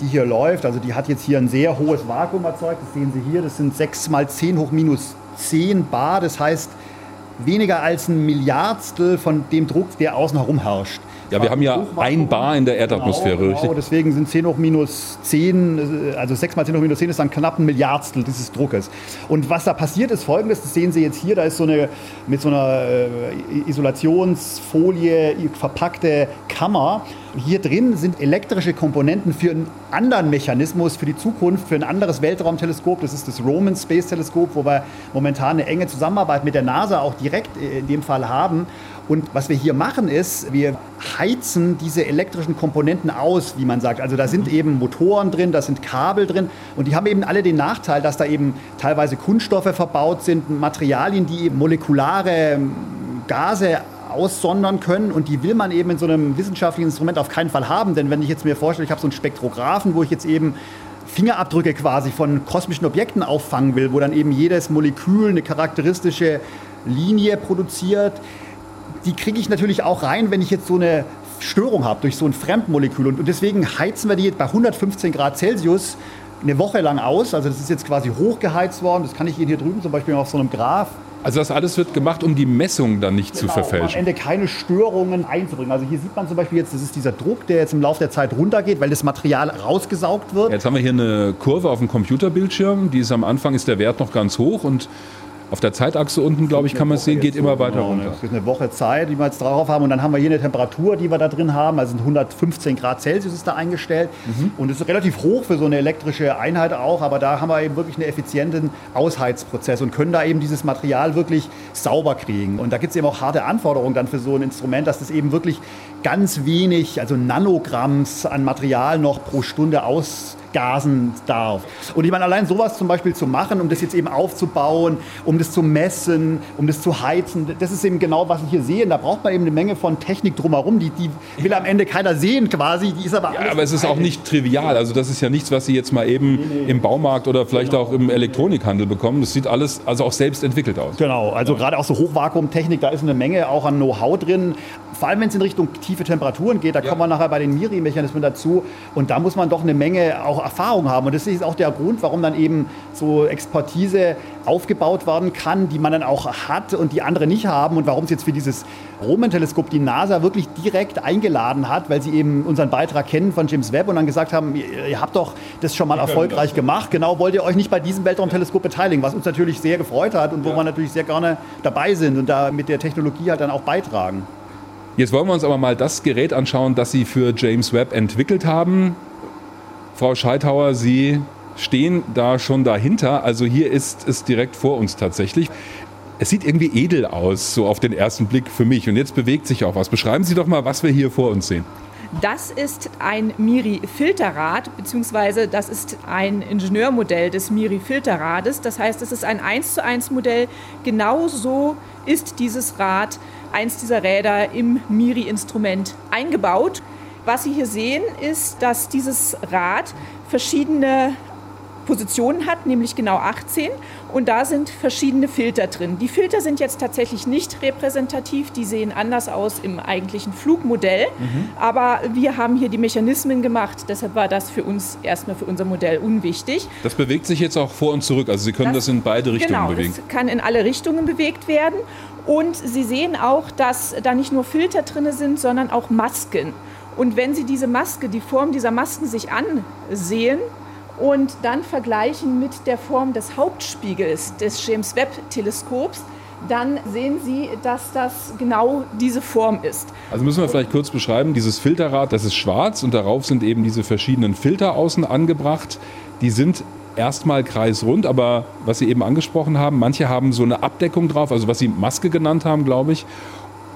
die hier läuft. Also die hat jetzt hier ein sehr hohes Vakuum erzeugt. Das sehen Sie hier, das sind 6 mal 10 hoch minus 10 Bar. Das heißt, weniger als ein Milliardstel von dem Druck, der außen herum herrscht. Ja, wir haben ja ein Bar in der Erdatmosphäre, genau, genau, deswegen sind 10 hoch minus 10, also 6 mal 10 hoch minus 10 ist dann knapp ein Milliardstel dieses Druckes. Und was da passiert ist folgendes, das sehen Sie jetzt hier, da ist so eine mit so einer äh, Isolationsfolie verpackte Kammer. Hier drin sind elektrische Komponenten für einen anderen Mechanismus, für die Zukunft, für ein anderes Weltraumteleskop. Das ist das Roman Space Teleskop, wo wir momentan eine enge Zusammenarbeit mit der NASA auch direkt äh, in dem Fall haben. Und was wir hier machen ist, wir heizen diese elektrischen Komponenten aus, wie man sagt. Also da sind eben Motoren drin, da sind Kabel drin und die haben eben alle den Nachteil, dass da eben teilweise Kunststoffe verbaut sind, Materialien, die eben molekulare ähm, Gase aussondern können und die will man eben in so einem wissenschaftlichen Instrument auf keinen Fall haben, denn wenn ich jetzt mir vorstelle, ich habe so einen Spektrographen, wo ich jetzt eben Fingerabdrücke quasi von kosmischen Objekten auffangen will, wo dann eben jedes Molekül eine charakteristische Linie produziert, die kriege ich natürlich auch rein, wenn ich jetzt so eine Störung habe durch so ein Fremdmolekül. Und deswegen heizen wir die jetzt bei 115 Grad Celsius eine Woche lang aus. Also das ist jetzt quasi hochgeheizt worden. Das kann ich Ihnen hier drüben zum Beispiel auf so einem Graph also das alles wird gemacht, um die Messung dann nicht genau, zu verfälschen. Um am Ende keine Störungen einzubringen. Also hier sieht man zum Beispiel jetzt, das ist dieser Druck, der jetzt im Laufe der Zeit runtergeht, weil das Material rausgesaugt wird. Jetzt haben wir hier eine Kurve auf dem Computerbildschirm. Die ist am Anfang ist der Wert noch ganz hoch und Auf der Zeitachse unten, glaube ich, kann man es sehen, geht immer weiter genau, runter. Es ist eine Woche Zeit, die wir jetzt drauf haben. Und dann haben wir hier eine Temperatur, die wir da drin haben. Also 115 Grad Celsius ist da eingestellt. Mhm. Und es ist relativ hoch für so eine elektrische Einheit auch. Aber da haben wir eben wirklich einen effizienten Ausheizprozess und können da eben dieses Material wirklich sauber kriegen. Und da gibt es eben auch harte Anforderungen dann für so ein Instrument, dass das eben wirklich ganz wenig, also Nanogramms an Material noch pro Stunde aus gasen darf. Und ich meine, allein sowas zum Beispiel zu machen, um das jetzt eben aufzubauen, um das zu messen, um das zu heizen, das ist eben genau, was ich hier sehe. Und da braucht man eben eine Menge von Technik drumherum, die, die will am Ende keiner sehen quasi, die ist aber Ja, aber es ist auch nicht trivial. Also das ist ja nichts, was Sie jetzt mal eben im Baumarkt oder vielleicht auch im Elektronikhandel bekommen. Das sieht alles also auch selbst entwickelt aus. Genau, also gerade auch so Hochvakuumtechnik, da ist eine Menge auch an Know-how drin. Vor allem, wenn es in Richtung tiefe Temperaturen geht, da kommen wir nachher bei den Miri-Mechanismen dazu. Und da muss man doch eine Menge auch Erfahrung haben. Und das ist auch der Grund, warum dann eben so Expertise aufgebaut werden kann, die man dann auch hat und die andere nicht haben. Und warum es jetzt für dieses Roman-Teleskop die NASA wirklich direkt eingeladen hat, weil sie eben unseren Beitrag kennen von James Webb und dann gesagt haben, ihr, ihr habt doch das schon mal erfolgreich gemacht. Genau, wollt ihr euch nicht bei diesem Weltraumteleskop beteiligen, was uns natürlich sehr gefreut hat und wo wir natürlich sehr gerne dabei sind und da mit der Technologie halt dann auch beitragen. Jetzt wollen wir uns aber mal das Gerät anschauen, das Sie für James Webb entwickelt haben. Frau Scheithauer, Sie stehen da schon dahinter. Also hier ist es direkt vor uns tatsächlich. Es sieht irgendwie edel aus, so auf den ersten Blick für mich. Und jetzt bewegt sich auch was. Beschreiben Sie doch mal, was wir hier vor uns sehen. Das ist ein Miri-Filterrad, beziehungsweise das ist ein Ingenieurmodell des Miri-Filterrades. Das heißt, es ist ein 1 zu 1 Modell. Genauso ist dieses Rad, eins dieser Räder, im Miri-Instrument eingebaut. Was Sie hier sehen, ist, dass dieses Rad verschiedene Positionen hat, nämlich genau 18. Und da sind verschiedene Filter drin. Die Filter sind jetzt tatsächlich nicht repräsentativ, die sehen anders aus im eigentlichen Flugmodell. Aber wir haben hier die Mechanismen gemacht, deshalb war das für uns erstmal für unser Modell unwichtig. Das bewegt sich jetzt auch vor und zurück. Also Sie können das, in beide Richtungen genau, bewegen. Das kann in alle Richtungen bewegt werden. Und Sie sehen auch, dass da nicht nur Filter drin sind, sondern auch Masken. Und wenn Sie diese Maske, die Form dieser Masken sich ansehen und dann vergleichen mit der Form des Hauptspiegels des James Webb Teleskops, dann sehen Sie, dass das genau diese Form ist. Also müssen wir vielleicht kurz beschreiben, dieses Filterrad, das ist schwarz und darauf sind eben diese verschiedenen Filter außen angebracht. Die sind erstmal kreisrund, aber was Sie eben angesprochen haben, manche haben so eine Abdeckung drauf, also was Sie Maske genannt haben, glaube ich.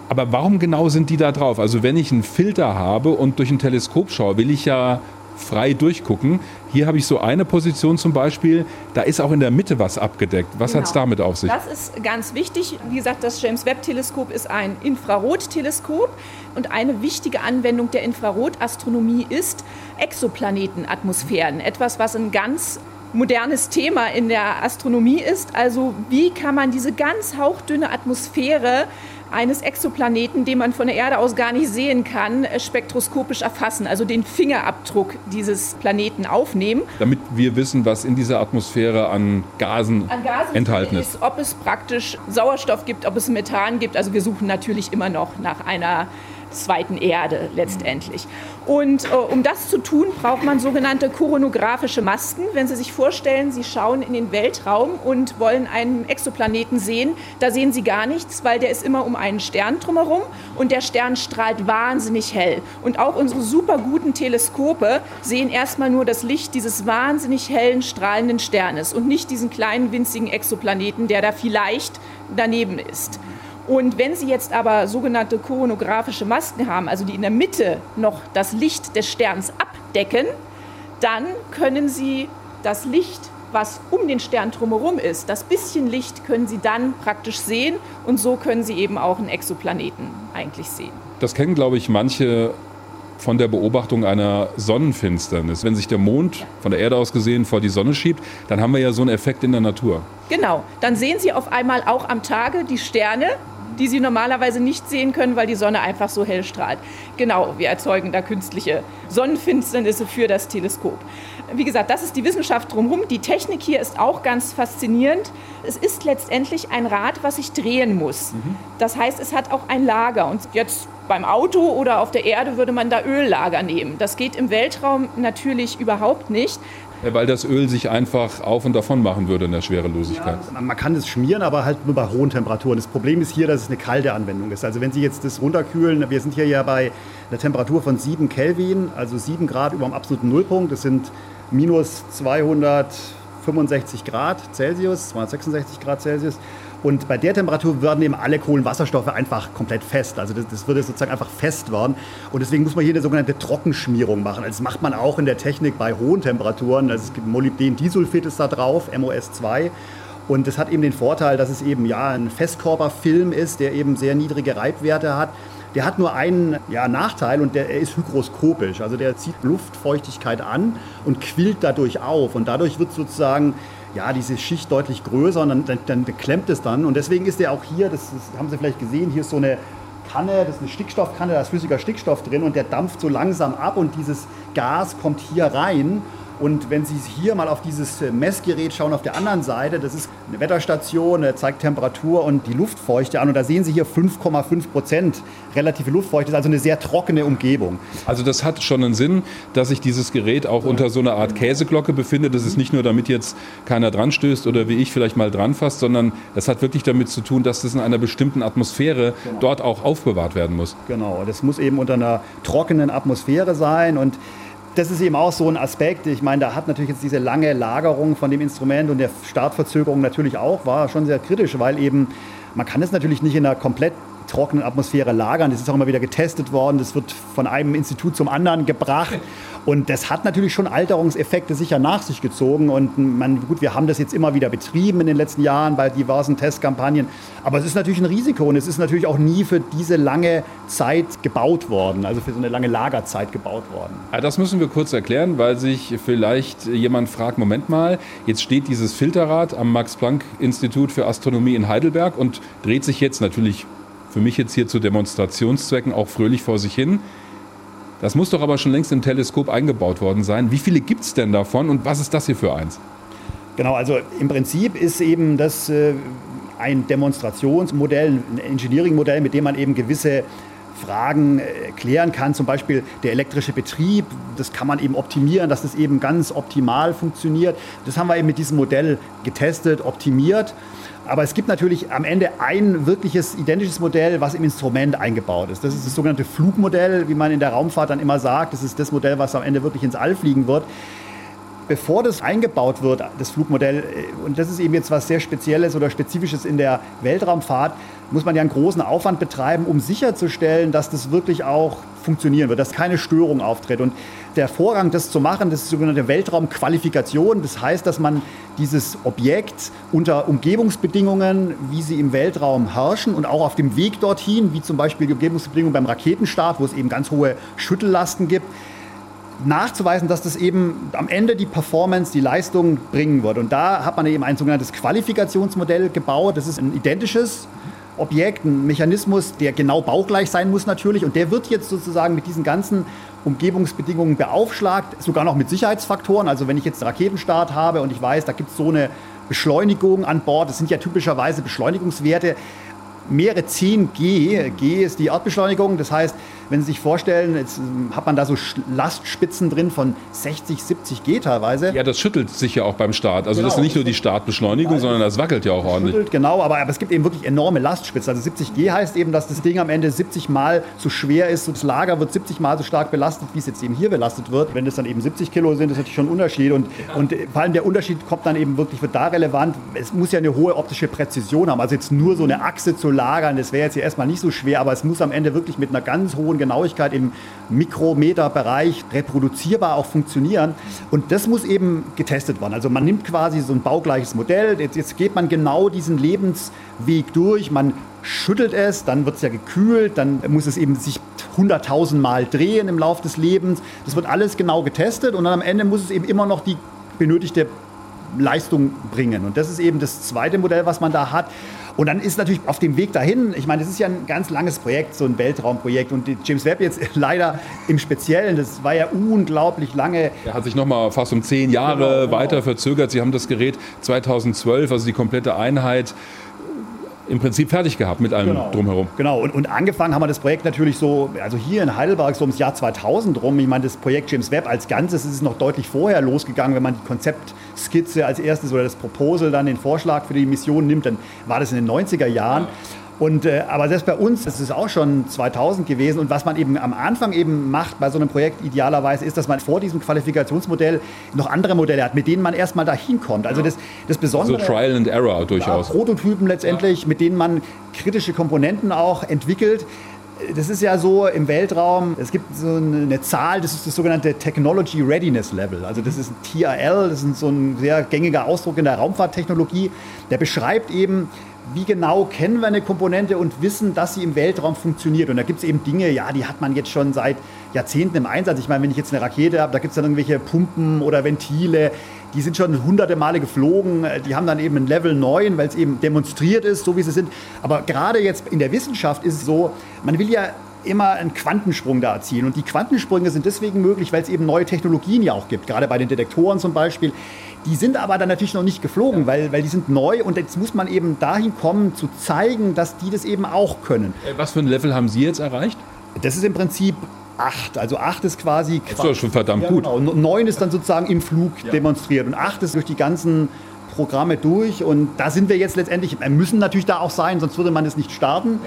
Aber warum genau sind die da drauf? Also wenn ich einen Filter habe und durch ein Teleskop schaue, will ich ja frei durchgucken. Hier habe ich so eine Position zum Beispiel, da ist auch in der Mitte was abgedeckt. Was hat es Genau. damit auf sich? Das ist ganz wichtig. Wie gesagt, das James Webb-Teleskop ist ein Infrarotteleskop und eine wichtige Anwendung der Infrarotastronomie ist Exoplanetenatmosphären. Etwas, was ein ganz modernes Thema in der Astronomie ist. Also wie kann man diese ganz hauchdünne Atmosphäre eines Exoplaneten, den man von der Erde aus gar nicht sehen kann, äh, spektroskopisch erfassen, also den Fingerabdruck dieses Planeten aufnehmen. Damit wir wissen, was in dieser Atmosphäre an Gasen, an Gasen enthalten ist. ob es praktisch Sauerstoff gibt, ob es Methan gibt. Also wir suchen natürlich immer noch nach einer zweiten Erde letztendlich. Und äh, um das zu tun, braucht man sogenannte koronographische Masken. Wenn Sie sich vorstellen, Sie schauen in den Weltraum und wollen einen Exoplaneten sehen, da sehen Sie gar nichts, weil der ist immer um einen Stern drumherum und der Stern strahlt wahnsinnig hell. Und auch unsere super guten Teleskope sehen erstmal nur das Licht dieses wahnsinnig hellen, strahlenden Sternes und nicht diesen kleinen, winzigen Exoplaneten, der da vielleicht daneben ist. Und wenn Sie jetzt aber sogenannte koronographische Masken haben, also die in der Mitte noch das Licht des Sterns abdecken, dann können Sie das Licht, was um den Stern drumherum ist, das bisschen Licht können Sie dann praktisch sehen und so können Sie eben auch einen Exoplaneten eigentlich sehen. Das kennen, glaube ich, manche von der Beobachtung einer Sonnenfinsternis. Wenn sich der Mond von der Erde aus gesehen vor die Sonne schiebt, dann haben wir ja so einen Effekt in der Natur. Genau, dann sehen Sie auf einmal auch am Tage die Sterne, die Sie normalerweise nicht sehen können, weil die Sonne einfach so hell strahlt. Genau, wir erzeugen da künstliche Sonnenfinsternisse für das Teleskop. Wie gesagt, das ist die Wissenschaft drumherum. Die Technik hier ist auch ganz faszinierend. Es ist letztendlich ein Rad, was sich drehen muss. Das heißt, es hat auch ein Lager. Und jetzt beim Auto oder auf der Erde würde man da Öllager nehmen. Das geht im Weltraum natürlich überhaupt nicht. Weil das Öl sich einfach auf und davon machen würde in der Schwerelosigkeit. Ja, man kann es schmieren, aber halt nur bei hohen Temperaturen. Das Problem ist hier, dass es eine kalte Anwendung ist. Also wenn Sie jetzt das runterkühlen, wir sind hier ja bei einer Temperatur von 7 Kelvin, also 7 Grad über dem absoluten Nullpunkt. Das sind minus 265 Grad Celsius, 266 Grad Celsius. Und bei der Temperatur werden eben alle Kohlenwasserstoffe einfach komplett fest. Also das, das würde sozusagen einfach fest werden. Und deswegen muss man hier eine sogenannte Trockenschmierung machen. Also das macht man auch in der Technik bei hohen Temperaturen. Also es gibt Molybden-Disulfid ist da drauf, MOS2. Und das hat eben den Vorteil, dass es eben ja ein Festkörperfilm ist, der eben sehr niedrige Reibwerte hat. Der hat nur einen ja, Nachteil und der, er ist hygroskopisch. Also der zieht Luftfeuchtigkeit an und quillt dadurch auf. Und dadurch wird sozusagen ja, diese Schicht deutlich größer und dann, dann, dann klemmt es dann. Und deswegen ist der auch hier, das, das haben Sie vielleicht gesehen, hier ist so eine Kanne, das ist eine Stickstoffkanne, da ist flüssiger Stickstoff drin und der dampft so langsam ab und dieses Gas kommt hier rein und wenn Sie hier mal auf dieses äh, Messgerät schauen, auf der anderen Seite, das ist eine Wetterstation, der zeigt Temperatur und die Luftfeuchte an. Und da sehen Sie hier 5,5 Prozent relative Luftfeuchte. Das ist also eine sehr trockene Umgebung. Also das hat schon einen Sinn, dass sich dieses Gerät auch unter so einer Art Käseglocke befindet. Das ist nicht nur, damit jetzt keiner dran stößt oder wie ich vielleicht mal dran fasst, sondern das hat wirklich damit zu tun, dass das in einer bestimmten Atmosphäre genau. dort auch aufbewahrt werden muss. Genau, das muss eben unter einer trockenen Atmosphäre sein und das ist eben auch so ein Aspekt. Ich meine, da hat natürlich jetzt diese lange Lagerung von dem Instrument und der Startverzögerung natürlich auch, war schon sehr kritisch, weil eben man kann es natürlich nicht in einer komplett trockenen Atmosphäre lagern. Das ist auch immer wieder getestet worden. Das wird von einem Institut zum anderen gebracht. Und das hat natürlich schon Alterungseffekte sicher nach sich gezogen. Und man, gut, wir haben das jetzt immer wieder betrieben in den letzten Jahren bei diversen Testkampagnen. Aber es ist natürlich ein Risiko und es ist natürlich auch nie für diese lange Zeit gebaut worden, also für so eine lange Lagerzeit gebaut worden. Ja, das müssen wir kurz erklären, weil sich vielleicht jemand fragt, Moment mal, jetzt steht dieses Filterrad am Max-Planck-Institut für Astronomie in Heidelberg und dreht sich jetzt natürlich für mich jetzt hier zu Demonstrationszwecken auch fröhlich vor sich hin. Das muss doch aber schon längst im Teleskop eingebaut worden sein. Wie viele gibt es denn davon und was ist das hier für eins? Genau, also im Prinzip ist eben das äh, ein Demonstrationsmodell, ein Engineering-Modell, mit dem man eben gewisse Fragen äh, klären kann. Zum Beispiel der elektrische Betrieb, das kann man eben optimieren, dass das eben ganz optimal funktioniert. Das haben wir eben mit diesem Modell getestet, optimiert. Aber es gibt natürlich am Ende ein wirkliches identisches Modell, was im Instrument eingebaut ist. Das ist das sogenannte Flugmodell, wie man in der Raumfahrt dann immer sagt. Das ist das Modell, was am Ende wirklich ins All fliegen wird bevor das eingebaut wird, das Flugmodell, äh, und das ist eben jetzt was sehr Spezielles oder Spezifisches in der Weltraumfahrt, muss man ja einen großen Aufwand betreiben, um sicherzustellen, dass das wirklich auch funktionieren wird, dass keine Störung auftritt. Und der Vorgang, das zu machen, das ist sogenannte Weltraumqualifikation. Das heißt, dass man dieses Objekt unter Umgebungsbedingungen, wie sie im Weltraum herrschen und auch auf dem Weg dorthin, wie zum Beispiel die Umgebungsbedingungen beim Raketenstart, wo es eben ganz hohe Schüttellasten gibt, nachzuweisen, dass das eben am Ende die Performance, die Leistung bringen wird. Und da hat man eben ein sogenanntes Qualifikationsmodell gebaut. Das ist ein identisches Objekt, ein Mechanismus, der genau baugleich sein muss natürlich. Und der wird jetzt sozusagen mit diesen ganzen Umgebungsbedingungen beaufschlagt, sogar noch mit Sicherheitsfaktoren. Also wenn ich jetzt einen Raketenstart habe und ich weiß, da gibt es so eine Beschleunigung an Bord, das sind ja typischerweise Beschleunigungswerte, mehrere 10 G. G ist die Erdbeschleunigung, das heißt, wenn Sie sich vorstellen, jetzt ähm, hat man da so Lastspitzen drin von 60, 70 G teilweise. Ja, das schüttelt sich ja auch beim Start. Also genau. das ist nicht nur die Startbeschleunigung, Nein, sondern das wackelt ja auch ordentlich. Schüttelt, genau, aber, aber, es gibt eben wirklich enorme Lastspitzen. Also 70 G heißt eben, dass das Ding am Ende 70 Mal so schwer ist. Das Lager wird 70 Mal so stark belastet, wie es jetzt eben hier belastet wird. Wenn das dann eben 70 Kilo sind, ist natürlich schon ein Unterschied. Und, und vor allem der Unterschied kommt dann eben wirklich, wird da relevant. Es muss ja eine hohe optische Präzision haben. Also jetzt nur so eine Achse zu lagern, das wäre jetzt hier erstmal nicht so schwer, aber es muss am Ende wirklich mit einer ganz hohen Genauigkeit im Mikrometerbereich reproduzierbar auch funktionieren. Und das muss eben getestet werden. Also man nimmt quasi so ein baugleiches Modell, jetzt, jetzt geht man genau diesen Lebensweg durch, man schüttelt es, dann wird es ja gekühlt, dann muss es eben sich 100.000 Mal drehen im Laufe des Lebens. Das wird alles genau getestet und dann am Ende muss es eben immer noch die benötigte Leistung bringen. Und das ist eben das zweite Modell, was man da hat. Und dann ist natürlich auf dem Weg dahin, ich meine, das ist ja ein ganz langes Projekt, so ein Weltraumprojekt. Und James Webb jetzt *laughs* leider im Speziellen, das war ja unglaublich lange. Er hat sich noch mal fast um zehn Jahre genau, genau. weiter verzögert. Sie haben das Gerät 2012, also die komplette Einheit, im Prinzip fertig gehabt mit allem Genau. drumherum. Genau, und, und angefangen haben wir das Projekt natürlich so, also hier in Heidelberg so ums Jahr 2000 rum. Ich meine, das Projekt James Webb als Ganzes ist noch deutlich vorher losgegangen. Wenn man die Konzeptskizze als erstes oder das Proposal, dann den Vorschlag für die Mission nimmt, dann war das in den 90er Jahren. Und, äh, aber selbst bei uns, das ist auch schon 2000 gewesen. Und was man eben am Anfang eben macht bei so einem Projekt idealerweise, ist, dass man vor diesem Qualifikationsmodell noch andere Modelle hat, mit denen man erstmal dahin kommt. Also das, das So Besondere... Trial and Error Ja, durchaus. Prototypen letztendlich, mit denen man kritische Komponenten auch entwickelt. Das ist ja so im Weltraum, es gibt so eine eine Zahl, das ist das sogenannte Technology Readiness Level. Also das ist ein TRL, das ist so ein sehr gängiger Ausdruck in der Raumfahrttechnologie. Der beschreibt eben, wie genau kennen wir eine Komponente und wissen, dass sie im Weltraum funktioniert. Und da gibt es eben Dinge, ja, die hat man jetzt schon seit Jahrzehnten im Einsatz. Ich meine, wenn ich jetzt eine Rakete habe, da gibt es dann irgendwelche Pumpen oder Ventile, die sind schon hunderte Male geflogen, die haben dann eben ein Level 9, weil es eben demonstriert ist, so wie sie sind. Aber gerade jetzt in der Wissenschaft ist es so, man will ja immer einen Quantensprung da erzielen. Und die Quantensprünge sind deswegen möglich, weil es eben neue Technologien ja auch gibt, gerade bei den Detektoren zum Beispiel. Die sind aber dann natürlich noch nicht geflogen, weil, weil die sind neu und jetzt muss man eben dahin kommen, zu zeigen, dass die das eben auch können. Äh, Was für ein Level haben Sie jetzt erreicht? Das ist im Prinzip acht. Also acht ist quasi. ist doch schon verdammt gut. Genau. Und Neun ist dann sozusagen im Flug demonstriert und acht ist durch die ganzen Programme durch. Und da sind wir jetzt letztendlich, wir müssen natürlich da auch sein, sonst würde man es nicht starten.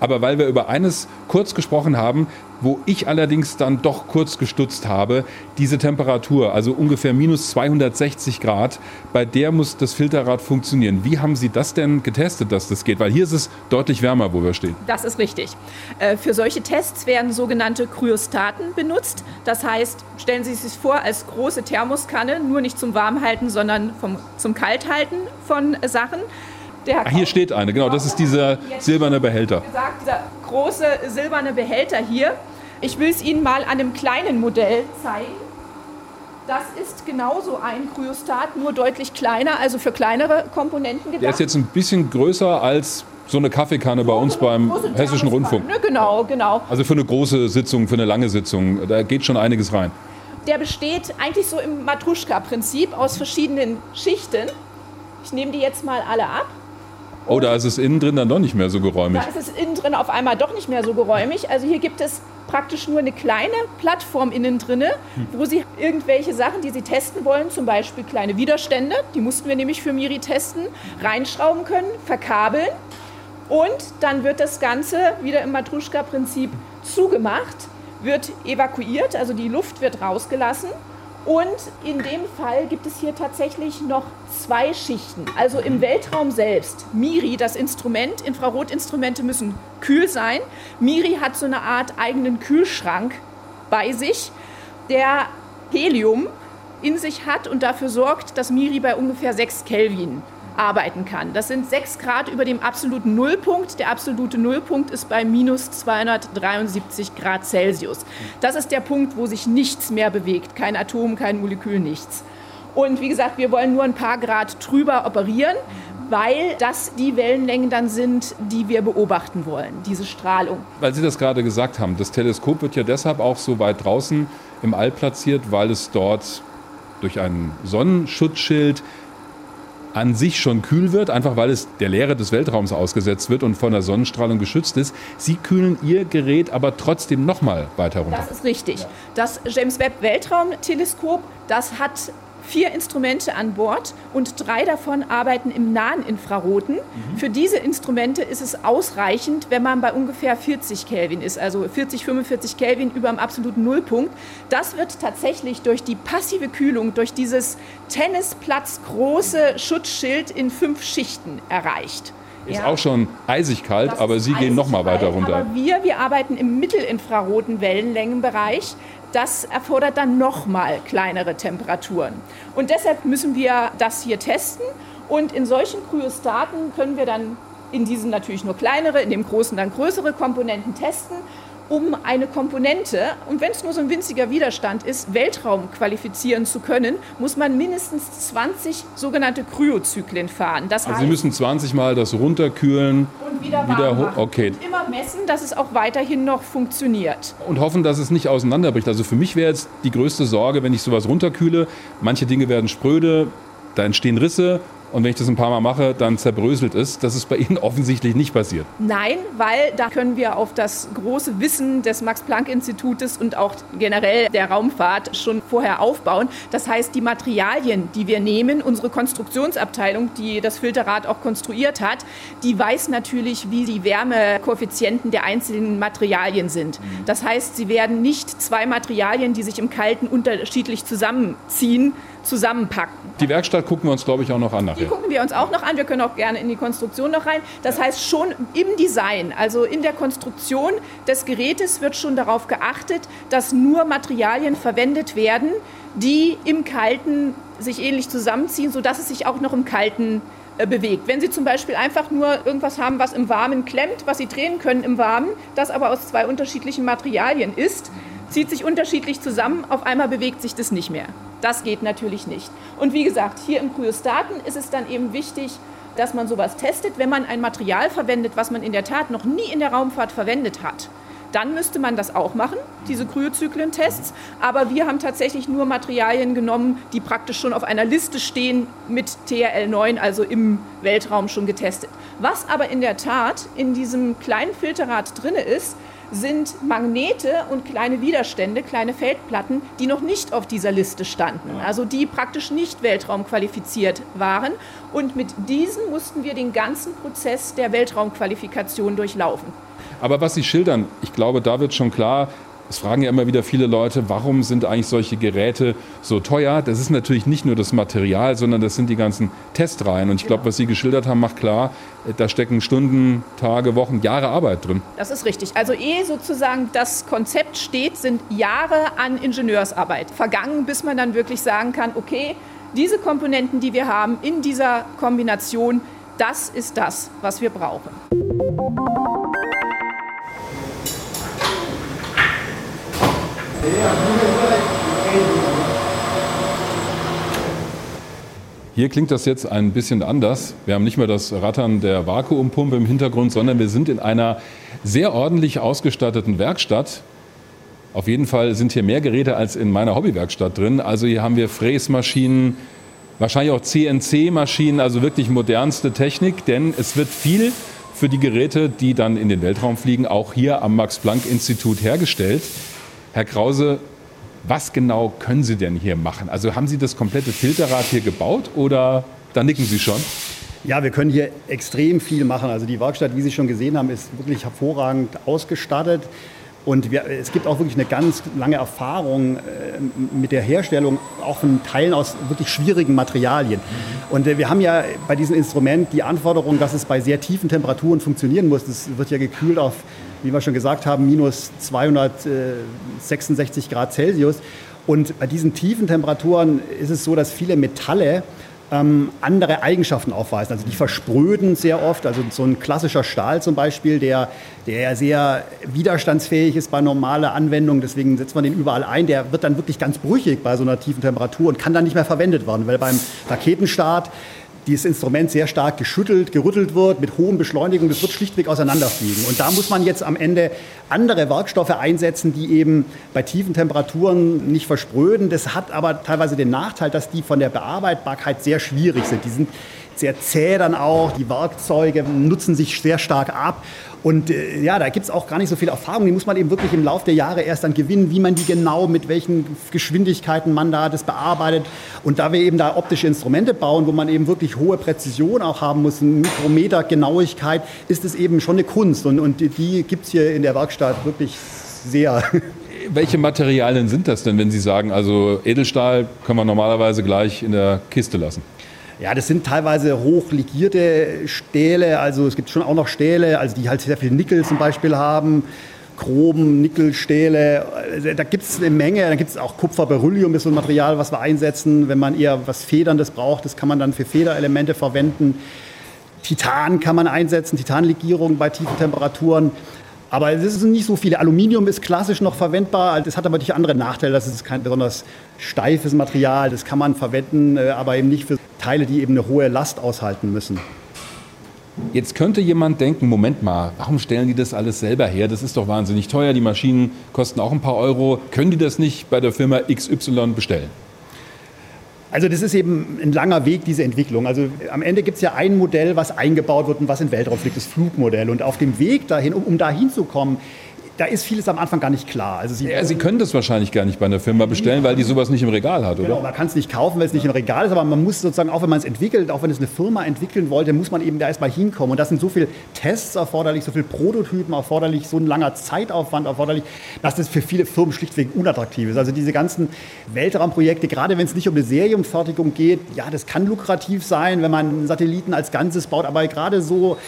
Aber weil wir über eines kurz gesprochen haben, wo ich allerdings dann doch kurz gestutzt habe, diese Temperatur, also ungefähr minus 260 Grad, bei der muss das Filterrad funktionieren. Wie haben Sie das denn getestet, dass das geht? Weil hier ist es deutlich wärmer, wo wir stehen. Das ist richtig. Äh, Für solche Tests werden sogenannte Kryostaten benutzt. Das heißt, stellen Sie sich vor, als große Thermoskanne, nur nicht zum Warmhalten, sondern vom, zum Kalthalten von Sachen. Ach, hier steht eine, genau, das ist dieser silberne Behälter. gesagt, dieser große silberne Behälter hier. Ich will es Ihnen mal an einem kleinen Modell zeigen. Das ist genauso ein Kryostat, nur deutlich kleiner, also für kleinere Komponenten gedacht. Der ist jetzt ein bisschen größer als so eine Kaffeekanne bei uns beim Hessischen Rundfunk. Thermoskanne, Genau, genau. Also für eine große Sitzung, für eine lange Sitzung, da geht schon einiges rein. Der besteht eigentlich so im Matruschka-Prinzip aus verschiedenen Schichten. Ich nehme die jetzt mal alle ab. Oh, da ist es innen drin dann doch nicht mehr so geräumig. Da ist es innen drin auf einmal doch nicht mehr so geräumig. Also hier gibt es praktisch nur eine kleine Plattform innen drinne, wo Sie irgendwelche Sachen, die Sie testen wollen, zum Beispiel kleine Widerstände, die mussten wir nämlich für Miri testen, reinschrauben können, verkabeln. Und dann wird das Ganze wieder im Matruschka-Prinzip zugemacht, wird evakuiert, also die Luft wird rausgelassen. Und in dem Fall gibt es hier tatsächlich noch zwei Schichten. Also im Weltraum selbst. MIRI, das Instrument, Infrarotinstrumente müssen kühl sein. MIRI hat so eine Art eigenen Kühlschrank bei sich, der Helium in sich hat und dafür sorgt, dass MIRI bei ungefähr 6 Kelvin arbeiten kann. Das sind 6 Grad über dem absoluten Nullpunkt. Der absolute Nullpunkt ist bei minus 273 Grad Celsius. Das ist der Punkt, wo sich nichts mehr bewegt. Kein Atom, kein Molekül, nichts. Und wie gesagt, wir wollen nur ein paar Grad drüber operieren, weil das die Wellenlängen dann sind, die wir beobachten wollen, diese Strahlung. Weil Sie das gerade gesagt haben, das Teleskop wird ja deshalb auch so weit draußen im All platziert, weil es dort durch ein Sonnenschutzschild an sich schon kühl wird, einfach weil es der Leere des Weltraums ausgesetzt wird und von der Sonnenstrahlung geschützt ist. Sie kühlen Ihr Gerät aber trotzdem nochmal weiter runter. Das ist richtig. Das James Webb Weltraumteleskop, das hat vier Instrumente an Bord und drei davon arbeiten im nahen Infraroten. Für diese Instrumente ist es ausreichend, wenn man bei ungefähr 40 Kelvin ist, also 40, 45 Kelvin über dem absoluten Nullpunkt. Das wird tatsächlich durch die passive Kühlung, durch dieses Tennisplatz große Schutzschild in fünf Schichten erreicht. Ist Ja. auch schon eisig kalt, Das aber Sie gehen noch mal weiter runter. Aber wir, wir arbeiten im mittelinfraroten Wellenlängenbereich. Das erfordert dann noch mal kleinere Temperaturen. Und deshalb müssen wir das hier testen. Und in solchen Kryostaten können wir dann in diesem natürlich nur kleinere, in dem großen dann größere Komponenten testen, um eine Komponente, und wenn es nur so ein winziger Widerstand ist, Weltraum qualifizieren zu können, muss man mindestens 20 sogenannte Kryozyklen fahren. Das Also Sie müssen 20 Mal das runterkühlen und wieder, wieder warm machen. okay. Und messen, dass es auch weiterhin noch funktioniert. und hoffen, dass es nicht auseinanderbricht. Also für mich wäre jetzt die größte Sorge, wenn ich sowas runterkühle, manche Dinge werden spröde, da entstehen Risse und wenn ich das ein paar Mal mache, dann zerbröselt es. Das ist bei Ihnen *laughs* offensichtlich nicht passiert. Nein, weil da können wir auf das große Wissen des Max-Planck-Institutes und auch generell der Raumfahrt schon vorher aufbauen. Das heißt, die Materialien, die wir nehmen, unsere Konstruktionsabteilung, die das Filterrad auch konstruiert hat, die weiß natürlich, wie die Wärmekoeffizienten der einzelnen Materialien sind. Das heißt, sie werden nicht zwei Materialien, die sich im Kalten unterschiedlich zusammenziehen, zusammenpacken. Die Werkstatt gucken wir uns, glaube ich, auch noch an nachher. Die gucken wir uns auch noch an. Wir können auch gerne in die Konstruktion noch rein. Das heißt, schon im Design, also in der Konstruktion des Gerätes wird schon darauf geachtet, dass nur Materialien verwendet werden, die im Kalten sich ähnlich zusammenziehen, sodass es sich auch noch im Kalten äh, bewegt. Wenn Sie zum Beispiel einfach nur irgendwas haben, was im Warmen klemmt, was Sie drehen können im Warmen, das aber aus zwei unterschiedlichen Materialien ist, zieht sich unterschiedlich zusammen, auf einmal bewegt sich das nicht mehr. Das geht natürlich nicht. Und wie gesagt, hier im Kryostaten ist es dann eben wichtig, dass man sowas testet, wenn man ein Material verwendet, was man in der Tat noch nie in der Raumfahrt verwendet hat. Dann müsste man das auch machen, diese Kryozyklentests. Aber wir haben tatsächlich nur Materialien genommen, die praktisch schon auf einer Liste stehen mit TRL9, also im Weltraum schon getestet. Was aber in der Tat in diesem kleinen Filterrad drin ist, sind Magnete und kleine Widerstände, kleine Feldplatten, die noch nicht auf dieser Liste standen, also die praktisch nicht weltraumqualifiziert waren. Und mit diesen mussten wir den ganzen Prozess der Weltraumqualifikation durchlaufen. Aber was Sie schildern, ich glaube, da wird schon klar, es fragen ja immer wieder viele Leute, warum sind eigentlich solche Geräte so teuer? Das ist natürlich nicht nur das Material, sondern das sind die ganzen Testreihen. Und ich glaube, was Sie geschildert haben, macht klar, da stecken Stunden, Tage, Wochen, Jahre Arbeit drin. Das ist richtig. Also ehe sozusagen das Konzept steht, sind Jahre an Ingenieursarbeit vergangen, bis man dann wirklich sagen kann, okay, diese Komponenten, die wir haben in dieser Kombination, das ist das, was wir brauchen. Hier klingt das jetzt ein bisschen anders. Wir haben nicht mehr das Rattern der Vakuumpumpe im Hintergrund, sondern wir sind in einer sehr ordentlich ausgestatteten Werkstatt. Auf jeden Fall sind hier mehr Geräte als in meiner Hobbywerkstatt drin. Also hier haben wir Fräsmaschinen, wahrscheinlich auch CNC-Maschinen, also wirklich modernste Technik, denn es wird viel für die Geräte, die dann in den Weltraum fliegen, auch hier am Max-Planck-Institut hergestellt. Herr Krause, was genau können Sie denn hier machen? Also haben Sie das komplette Filterrad hier gebaut oder da nicken Sie schon? Ja, wir können hier extrem viel machen. Also die Werkstatt, wie Sie schon gesehen haben, ist wirklich hervorragend ausgestattet. Und wir, es gibt auch wirklich eine ganz lange Erfahrung äh, mit der Herstellung auch von Teilen aus wirklich schwierigen Materialien. Und äh, wir haben ja bei diesem Instrument die Anforderung, dass es bei sehr tiefen Temperaturen funktionieren muss. Das wird ja gekühlt auf, wie wir schon gesagt haben, minus 266 Grad Celsius. Und bei diesen tiefen Temperaturen ist es so, dass viele Metalle ähm, andere Eigenschaften aufweisen. Also die verspröden sehr oft. Also so ein klassischer Stahl zum Beispiel, der, der sehr widerstandsfähig ist bei normaler Anwendung, deswegen setzt man den überall ein, der wird dann wirklich ganz brüchig bei so einer tiefen Temperatur und kann dann nicht mehr verwendet werden, weil beim Raketenstart dieses Instrument sehr stark geschüttelt, gerüttelt wird mit hohen Beschleunigungen, das wird schlichtweg auseinanderfliegen. Und da muss man jetzt am Ende andere Werkstoffe einsetzen, die eben bei tiefen Temperaturen nicht verspröden. Das hat aber teilweise den Nachteil, dass die von der Bearbeitbarkeit sehr schwierig sind. Die sind sehr zäh dann auch, die Werkzeuge nutzen sich sehr stark ab. Und äh, ja, da gibt es auch gar nicht so viel Erfahrung. Die muss man eben wirklich im Laufe der Jahre erst dann gewinnen, wie man die genau, mit welchen Geschwindigkeiten man da das bearbeitet. Und da wir eben da optische Instrumente bauen, wo man eben wirklich hohe Präzision auch haben muss, Mikrometer Genauigkeit, ist es eben schon eine Kunst. Und, und die gibt es hier in der Werkstatt wirklich sehr. *laughs* Welche Materialien sind das denn, wenn Sie sagen, also Edelstahl können wir normalerweise gleich in der Kiste lassen? Ja, das sind teilweise hochlegierte Stähle. Also es gibt schon auch noch Stähle, also die halt sehr viel Nickel zum Beispiel haben. Chrom, Nickelstähle, also da gibt es eine Menge. Da gibt es auch Kupfer, Beryllium ist so ein Material, was wir einsetzen. Wenn man eher was Federndes braucht, das kann man dann für Federelemente verwenden. Titan kann man einsetzen, Titanlegierung bei tiefen Temperaturen. Aber es ist nicht so viel. Aluminium ist klassisch noch verwendbar. Das hat aber natürlich andere Nachteile. Das ist kein besonders steifes Material. Das kann man verwenden, äh, aber eben nicht für Teile, die eben eine hohe Last aushalten müssen. Jetzt könnte jemand denken, Moment mal, warum stellen die das alles selber her? Das ist doch wahnsinnig teuer. Die Maschinen kosten auch ein paar Euro. Können die das nicht bei der Firma XY bestellen? Also das ist eben ein langer Weg, diese Entwicklung. Also am Ende gibt es ja ein Modell, was eingebaut wird und was in Weltraum fliegt, das Flugmodell. Und auf dem Weg dahin, um, um dahin zu kommen, da ist vieles am Anfang gar nicht klar. Also Sie, ja, Sie können das wahrscheinlich gar nicht bei einer Firma bestellen, weil die sowas nicht im Regal hat, oder? Genau, man kann es nicht kaufen, weil es nicht im Regal ist, aber man muss sozusagen, auch wenn man es entwickelt, auch wenn es eine Firma entwickeln wollte, muss man eben da erstmal hinkommen. Und das sind so viele Tests erforderlich, so viele Prototypen erforderlich, so ein langer Zeitaufwand erforderlich, dass das für viele Firmen schlichtweg unattraktiv ist. Also diese ganzen Weltraumprojekte, gerade wenn es nicht um eine Serienfertigung geht, ja, das kann lukrativ sein, wenn man Satelliten als Ganzes baut, aber gerade so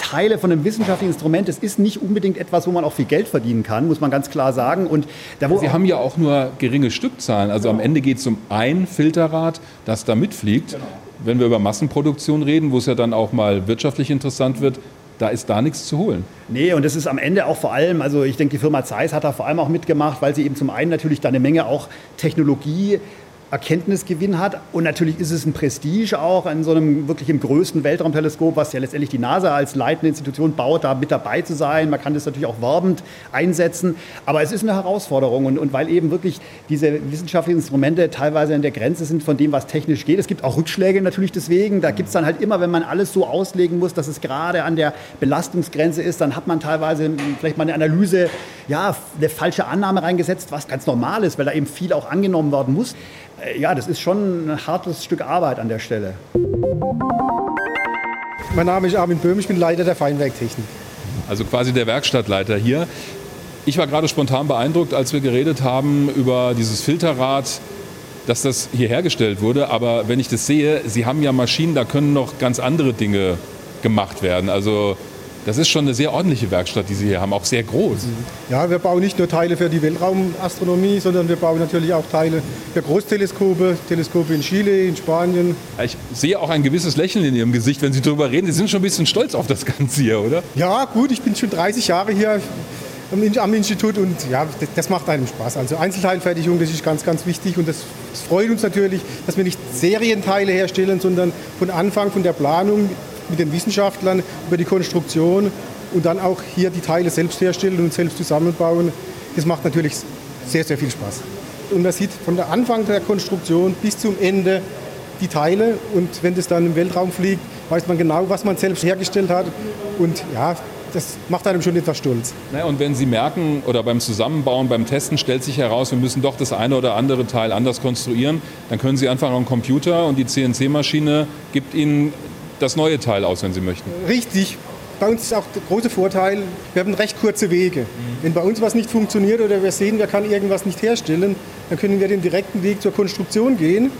Teile von einem wissenschaftlichen Instrument, das ist nicht unbedingt etwas, wo man auch viel Geld verdienen kann, muss man ganz klar sagen. Und da, Sie haben ja auch nur geringe Stückzahlen. Also genau. am Ende geht es um ein Filterrad, das da mitfliegt. Genau. Wenn wir über Massenproduktion reden, wo es ja dann auch mal wirtschaftlich interessant wird, da ist da nichts zu holen. Nee, und das ist am Ende auch vor allem, also ich denke, die Firma Zeiss hat da vor allem auch mitgemacht, weil sie eben zum einen natürlich da eine Menge auch Technologie Erkenntnisgewinn hat. Und natürlich ist es ein Prestige auch in so einem wirklich im größten Weltraumteleskop, was ja letztendlich die NASA als leitende Institution baut, da mit dabei zu sein. Man kann das natürlich auch werbend einsetzen. Aber es ist eine Herausforderung. Und, und weil eben wirklich diese wissenschaftlichen Instrumente teilweise an der Grenze sind von dem, was technisch geht. Es gibt auch Rückschläge natürlich deswegen. Da gibt es dann halt immer, wenn man alles so auslegen muss, dass es gerade an der Belastungsgrenze ist, dann hat man teilweise vielleicht mal eine Analyse, ja, eine falsche Annahme reingesetzt, was ganz normal ist, weil da eben viel auch angenommen werden muss. Äh, ja, das ist schon ein hartes Stück Arbeit an der Stelle. Mein Name ist Armin Böhm, ich bin Leiter der Feinwerktechnik. Also quasi der Werkstattleiter hier. Ich war gerade spontan beeindruckt, als wir geredet haben über dieses Filterrad, dass das hier hergestellt wurde. Aber wenn ich das sehe, Sie haben ja Maschinen, da können noch ganz andere Dinge gemacht werden. Also das ist schon eine sehr ordentliche Werkstatt, die Sie hier haben, auch sehr groß. Ja, wir bauen nicht nur Teile für die Weltraumastronomie, sondern wir bauen natürlich auch Teile für Großteleskope, Teleskope in Chile, in Spanien. Ich sehe auch ein gewisses Lächeln in Ihrem Gesicht, wenn Sie darüber reden. Sie sind schon ein bisschen stolz auf das Ganze hier, oder? Ja, gut, ich bin schon 30 Jahre hier am Institut und ja, das macht einem Spaß. Also Einzelteilfertigung, das ist ganz, ganz wichtig und das, das freut uns natürlich, dass wir nicht Serienteile herstellen, sondern von Anfang, von der Planung mit den Wissenschaftlern über die Konstruktion und dann auch hier die Teile selbst herstellen und selbst zusammenbauen. Das macht natürlich sehr, sehr viel Spaß. Und man sieht von der Anfang der Konstruktion bis zum Ende die Teile und wenn das dann im Weltraum fliegt, weiß man genau, was man selbst hergestellt hat und ja, das macht einem schon etwas stolz. Naja, und wenn Sie merken oder beim Zusammenbauen, beim Testen stellt sich heraus, wir müssen doch das eine oder andere Teil anders konstruieren, dann können Sie einfach am Computer und die CNC-Maschine gibt Ihnen das neue Teil aus, wenn Sie möchten. Richtig. Bei uns ist auch der große Vorteil, wir haben recht kurze Wege. Wenn bei uns was nicht funktioniert oder wir sehen, wir kann irgendwas nicht herstellen, dann können wir den direkten Weg zur Konstruktion gehen.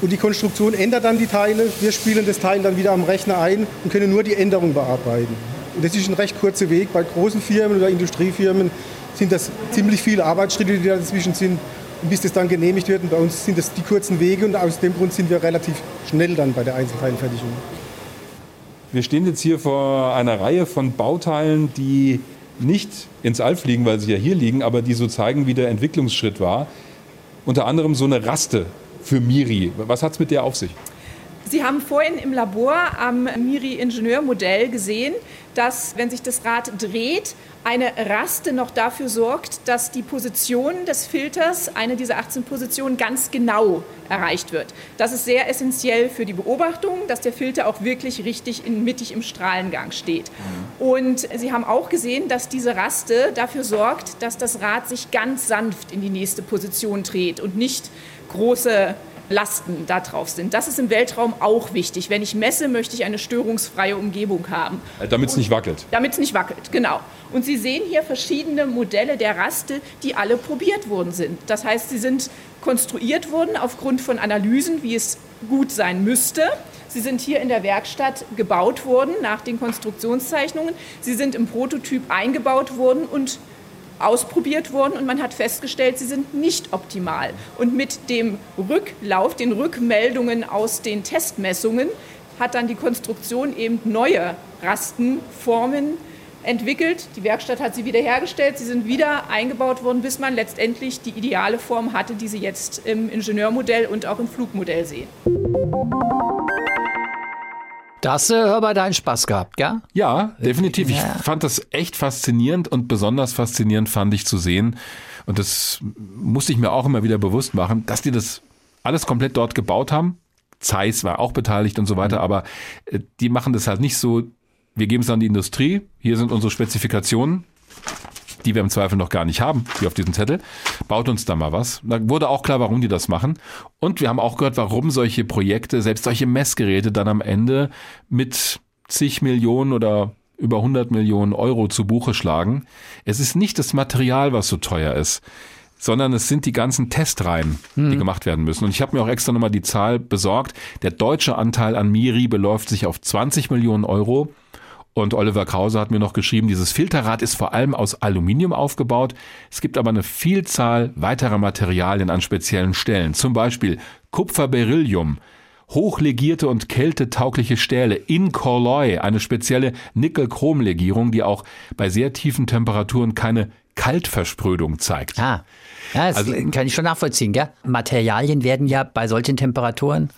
Und die Konstruktion ändert dann die Teile. Wir spielen das Teil dann wieder am Rechner ein und können nur die Änderung bearbeiten. Und das ist ein recht kurzer Weg. Bei großen Firmen oder Industriefirmen sind das ziemlich viele Arbeitsschritte, die dazwischen sind. Und bis das dann genehmigt wird, und bei uns sind das die kurzen Wege und aus dem Grund sind wir relativ schnell dann bei der Einzelteilfertigung. Wir stehen jetzt hier vor einer Reihe von Bauteilen, die nicht ins All fliegen, weil sie ja hier liegen, aber die so zeigen, wie der Entwicklungsschritt war. Unter anderem so eine Raste für Miri. Was hat es mit der auf sich? Sie haben vorhin im Labor am Miri-Ingenieurmodell gesehen, dass, wenn sich das Rad dreht, eine Raste noch dafür sorgt, dass die Position des Filters, eine dieser 18 Positionen, ganz genau erreicht wird. Das ist sehr essentiell für die Beobachtung, dass der Filter auch wirklich richtig in, mittig im Strahlengang steht. Und Sie haben auch gesehen, dass diese Raste dafür sorgt, dass das Rad sich ganz sanft in die nächste Position dreht und nicht große Lasten da drauf sind. Das ist im Weltraum auch wichtig. Wenn ich messe, möchte ich eine störungsfreie Umgebung haben. Äh, damit es nicht wackelt. Damit es nicht wackelt, genau. Und Sie sehen hier verschiedene Modelle der Raste, die alle probiert worden sind. Das heißt, sie sind konstruiert worden aufgrund von Analysen, wie es gut sein müsste. Sie sind hier in der Werkstatt gebaut worden nach den Konstruktionszeichnungen. Sie sind im Prototyp eingebaut worden und ausprobiert worden und man hat festgestellt, sie sind nicht optimal. Und mit dem Rücklauf, den Rückmeldungen aus den Testmessungen, hat dann die Konstruktion eben neue Rastenformen entwickelt. Die Werkstatt hat sie wiederhergestellt. Sie sind wieder eingebaut worden, bis man letztendlich die ideale Form hatte, die Sie jetzt im Ingenieurmodell und auch im Flugmodell sehen. Das äh, hörbar deinen Spaß gehabt, gell? Ja, definitiv. Ich ja. fand das echt faszinierend und besonders faszinierend fand ich zu sehen. Und das musste ich mir auch immer wieder bewusst machen, dass die das alles komplett dort gebaut haben. Zeiss war auch beteiligt und so weiter, Mhm. aber äh, die machen das halt nicht so, wir geben es an die Industrie, hier sind unsere Spezifikationen, die wir im Zweifel noch gar nicht haben, hier auf diesem Zettel. Baut uns da mal was. Da wurde auch klar, warum die das machen. Und wir haben auch gehört, warum solche Projekte, selbst solche Messgeräte dann am Ende mit zig Millionen oder über 100 Millionen Euro zu Buche schlagen. Es ist nicht das Material, was so teuer ist, sondern es sind die ganzen Testreihen, die gemacht werden müssen. Und ich habe mir auch extra nochmal die Zahl besorgt. Der deutsche Anteil an Miri beläuft sich auf 20 Millionen Euro. Und Oliver Krause hat mir noch geschrieben, dieses Filterrad ist vor allem aus Aluminium aufgebaut. Es gibt aber eine Vielzahl weiterer Materialien an speziellen Stellen. Zum Beispiel Kupferberyllium, hochlegierte und kältetaugliche Stähle in Corloy, eine spezielle Nickel-Chrom-Legierung, die auch bei sehr tiefen Temperaturen keine Kaltversprödung zeigt. Ah, ja, das Also- kann ich schon nachvollziehen, gell? Materialien werden ja bei solchen Temperaturen,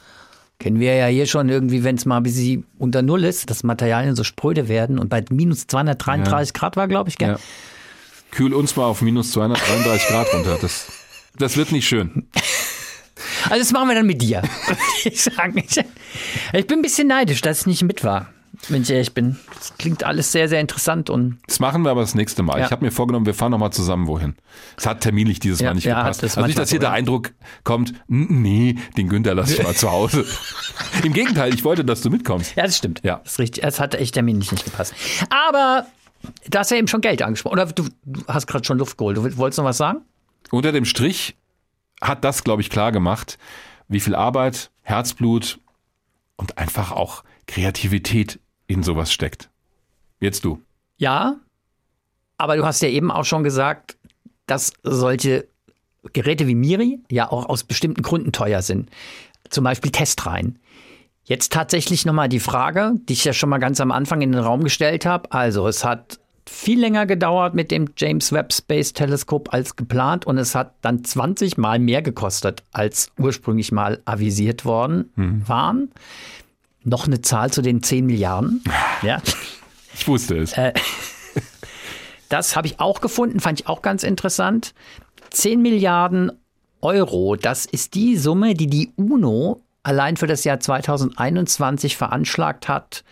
kennen wir ja hier schon irgendwie, wenn es mal ein bisschen unter Null ist, dass Materialien so spröde werden und bei minus 233 Grad war, glaube ich, gell? Ja. Kühl uns mal auf minus 233 Grad runter. Das, das wird nicht schön. Also das machen wir dann mit dir. *laughs* ich, ich bin ein bisschen neidisch, dass ich nicht mit war, wenn ich ehrlich bin. Das klingt alles sehr, sehr interessant und Das machen wir aber das nächste Mal. Ja. Ich habe mir vorgenommen, wir fahren noch mal zusammen wohin. Es hat terminlich dieses Ja, Mal nicht ja, gepasst. das also nicht, dass hier so, der. Eindruck kommt, "N- nee, den Günther lass ich mal zu Hause. *laughs* Im Gegenteil, ich wollte, dass du mitkommst. ja, das stimmt. Ja. Das ist richtig. Es hat echt terminlich nicht gepasst. Aber du hast ja eben schon Geld angesprochen. Oder du, du hast gerade schon Luft geholt. Du wolltest noch was sagen? Unter dem Strich hat das, glaube ich, klar gemacht, wie viel Arbeit, Herzblut und einfach auch Kreativität in sowas steckt. Jetzt du. Ja, aber du hast ja eben auch schon gesagt, dass solche Geräte wie Miri ja auch aus bestimmten Gründen teuer sind. Zum Beispiel Testreihen. Jetzt tatsächlich nochmal die Frage, die ich ja schon mal ganz am Anfang in den Raum gestellt habe. Also es hat viel länger gedauert mit dem James Webb Space Teleskop als geplant und es hat dann 20 Mal mehr gekostet, als ursprünglich mal avisiert worden waren. Noch eine Zahl zu den 10 Milliarden. *laughs* Ja. Ich wusste es. *laughs* Das habe ich auch gefunden, fand ich auch ganz interessant. 10 Milliarden Euro, das ist die Summe, die die UNO allein für das Jahr 2021 veranschlagt hat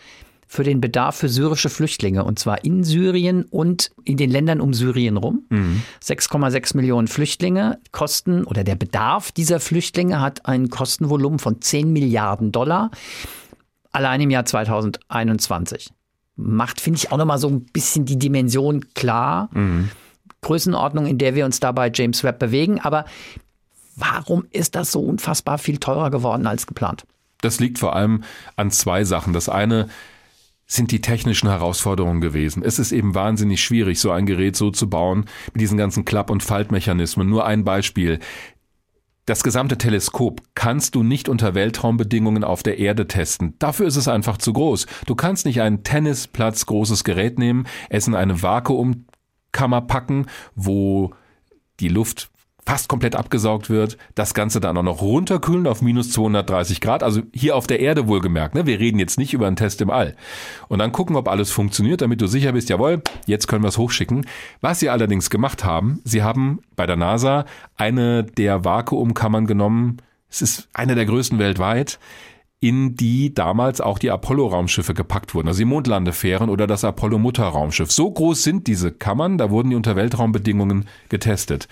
für den Bedarf für syrische Flüchtlinge. Und zwar in Syrien und in den Ländern um Syrien rum. 6,6 Millionen Flüchtlinge kosten, oder der Bedarf dieser Flüchtlinge hat ein Kostenvolumen von 10 Milliarden Dollar allein im Jahr 2021 macht, finde ich, auch nochmal so ein bisschen die Dimension klar. Größenordnung, in der wir uns da bei James Webb bewegen. Aber warum ist das so unfassbar viel teurer geworden als geplant? Das liegt vor allem an zwei Sachen. Das eine sind die technischen Herausforderungen gewesen. Es ist eben wahnsinnig schwierig, so ein Gerät so zu bauen, mit diesen ganzen Klapp- und Faltmechanismen. Nur ein Beispiel. Das gesamte Teleskop kannst du nicht unter Weltraumbedingungen auf der Erde testen. Dafür ist es einfach zu groß. Du kannst nicht ein Tennisplatz großes Gerät nehmen, es in eine Vakuumkammer packen, wo die Luft fast komplett abgesaugt wird, das Ganze dann auch noch runterkühlen auf minus 230 Grad, also hier auf der Erde wohlgemerkt. Ne? Wir reden jetzt nicht über einen Test im All. Und dann gucken, ob alles funktioniert, damit du sicher bist, jawohl, jetzt können wir es hochschicken. Was sie allerdings gemacht haben, sie haben bei der NASA eine der Vakuumkammern genommen, es ist eine der größten weltweit, in die damals auch die Apollo-Raumschiffe gepackt wurden, also die Mondlandefähren oder das Apollo-Mutterraumschiff. So groß sind diese Kammern, da wurden die unter Weltraumbedingungen getestet.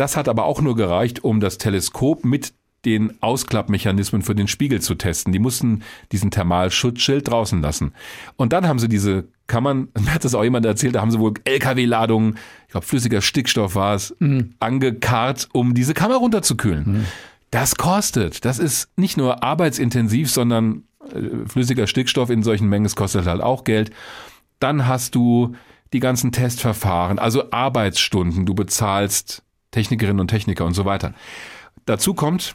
Das hat aber auch nur gereicht, um das Teleskop mit den Ausklappmechanismen für den Spiegel zu testen. Die mussten diesen Thermalschutzschild draußen lassen. Und dann haben sie diese Kammern, *laughs* mir hat das auch jemand erzählt, da haben sie wohl LKW-Ladungen, ich glaube flüssiger Stickstoff war es, angekarrt, um diese Kammer runterzukühlen. Das kostet. Das ist nicht nur arbeitsintensiv, sondern äh, flüssiger Stickstoff in solchen Mengen, es kostet halt auch Geld. Dann hast du die ganzen Testverfahren, also Arbeitsstunden, du bezahlst Technikerinnen und Techniker und so weiter. Dazu kommt,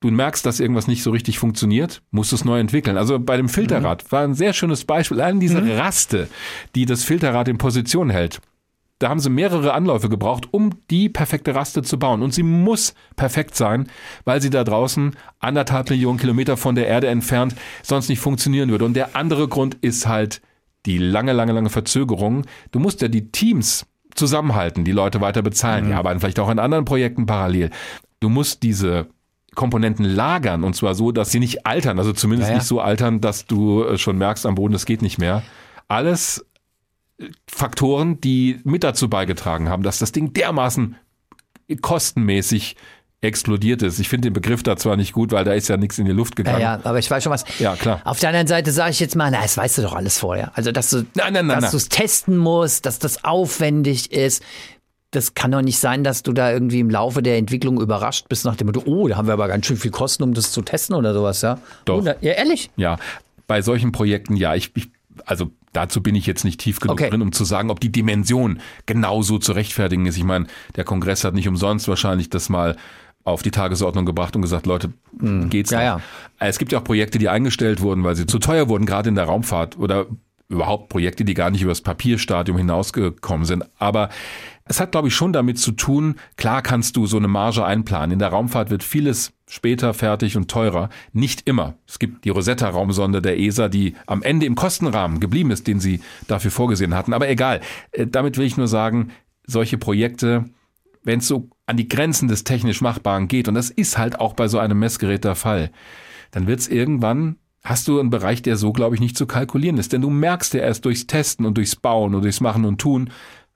du merkst, dass irgendwas nicht so richtig funktioniert, musst es neu entwickeln. Also bei dem Filterrad war ein sehr schönes Beispiel. Allein diese Raste, die das Filterrad in Position hält. Da haben sie mehrere Anläufe gebraucht, um die perfekte Raste zu bauen. Und sie muss perfekt sein, weil sie da draußen anderthalb Millionen Kilometer von der Erde entfernt sonst nicht funktionieren würde. Und der andere Grund ist halt die lange, lange, lange Verzögerung. Du musst ja die Teams zusammenhalten, die Leute weiter bezahlen. Die arbeiten vielleicht auch an anderen Projekten parallel. Du musst diese Komponenten lagern und zwar so, dass sie nicht altern, also zumindest Ja, ja. nicht so altern, dass du äh, schon merkst am Boden, das geht nicht mehr. Alles äh, Faktoren, die mit dazu beigetragen haben, dass das Ding dermaßen kostenmäßig explodiert ist. Ich finde den Begriff da zwar nicht gut, weil da ist ja nichts in die Luft Ja, gegangen. ja, aber ich weiß schon was. Ja, klar. Auf der anderen Seite sage ich jetzt mal, na, das weißt du doch alles vorher. Also, dass du, Nein, nein, nein, dass du es testen musst, dass das aufwendig ist. Das kann doch nicht sein, dass du da irgendwie im Laufe der Entwicklung überrascht bist nach dem Motto, oh, da haben wir aber ganz schön viel Kosten, um das zu testen oder sowas, ja? Doch. Oh, da, ja, ehrlich? Ja, bei solchen Projekten, ja, ich, ich also dazu bin ich jetzt nicht tief genug Okay. drin, um zu sagen, ob die Dimension genauso zu rechtfertigen ist. Ich meine, der Kongress hat nicht umsonst wahrscheinlich das mal auf die Tagesordnung gebracht und gesagt, Leute, geht's Hm. Ja, noch? ja. Es gibt ja auch Projekte, die eingestellt wurden, weil sie zu teuer wurden, gerade in der Raumfahrt oder überhaupt Projekte, die gar nicht übers Papierstadium hinausgekommen sind. Aber es hat, glaube ich, schon damit zu tun, klar kannst du so eine Marge einplanen. In der Raumfahrt wird vieles später fertig und teurer. Nicht immer. Es gibt die Rosetta-Raumsonde der ESA, die am Ende im Kostenrahmen geblieben ist, den sie dafür vorgesehen hatten. Aber egal. Äh, Damit will ich nur sagen, solche Projekte, wenn es so an die Grenzen des technisch Machbaren geht, und das ist halt auch bei so einem Messgerät der Fall, dann wird es irgendwann, hast du einen Bereich, der so, glaube ich, nicht zu kalkulieren ist. Denn du merkst ja erst durchs Testen und durchs Bauen und durchs Machen und Tun,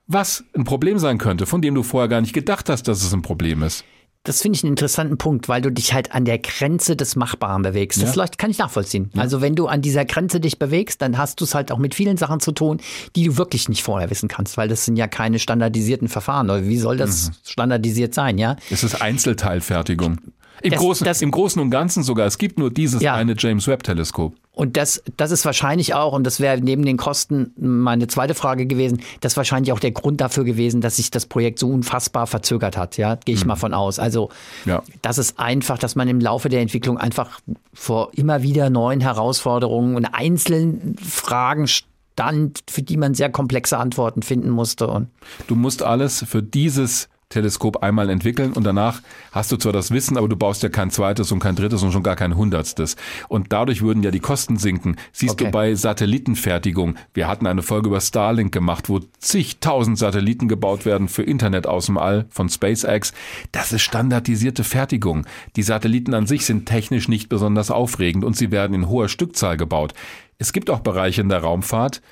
was ein Problem sein könnte, von dem du vorher gar nicht gedacht hast, dass es ein Problem ist. Das finde ich einen interessanten Punkt, weil du dich halt an der Grenze des Machbaren bewegst. Das Ja. leucht- kann ich nachvollziehen. Also wenn du an dieser Grenze dich bewegst, dann hast du es halt auch mit vielen Sachen zu tun, die du wirklich nicht vorher wissen kannst, weil das sind ja keine standardisierten Verfahren. Oder wie soll das Mhm. standardisiert sein, ja? Es ist Einzelteilfertigung. Im, Das- Großen, das- Im Großen und Ganzen sogar. Es gibt nur dieses Ja. eine James Webb-Teleskop. Und das, das ist wahrscheinlich auch, und das wäre neben den Kosten meine zweite Frage gewesen, das ist wahrscheinlich auch der Grund dafür gewesen, dass sich das Projekt so unfassbar verzögert hat. Ja, gehe ich mal von aus. Also, Ja. das ist einfach, dass man im Laufe der Entwicklung einfach vor immer wieder neuen Herausforderungen und einzelnen Fragen stand, für die man sehr komplexe Antworten finden musste. Und Du musst alles für dieses Teleskop einmal entwickeln und danach hast du zwar das Wissen, aber du baust ja kein zweites und kein drittes und schon gar kein hundertstes. Und dadurch würden ja die Kosten sinken. Siehst Okay. du bei Satellitenfertigung, wir hatten eine Folge über Starlink gemacht, wo zigtausend Satelliten gebaut werden für Internet aus dem All von SpaceX. Das ist standardisierte Fertigung. Die Satelliten an sich sind technisch nicht besonders aufregend und sie werden in hoher Stückzahl gebaut. Es gibt auch Bereiche in der Raumfahrt,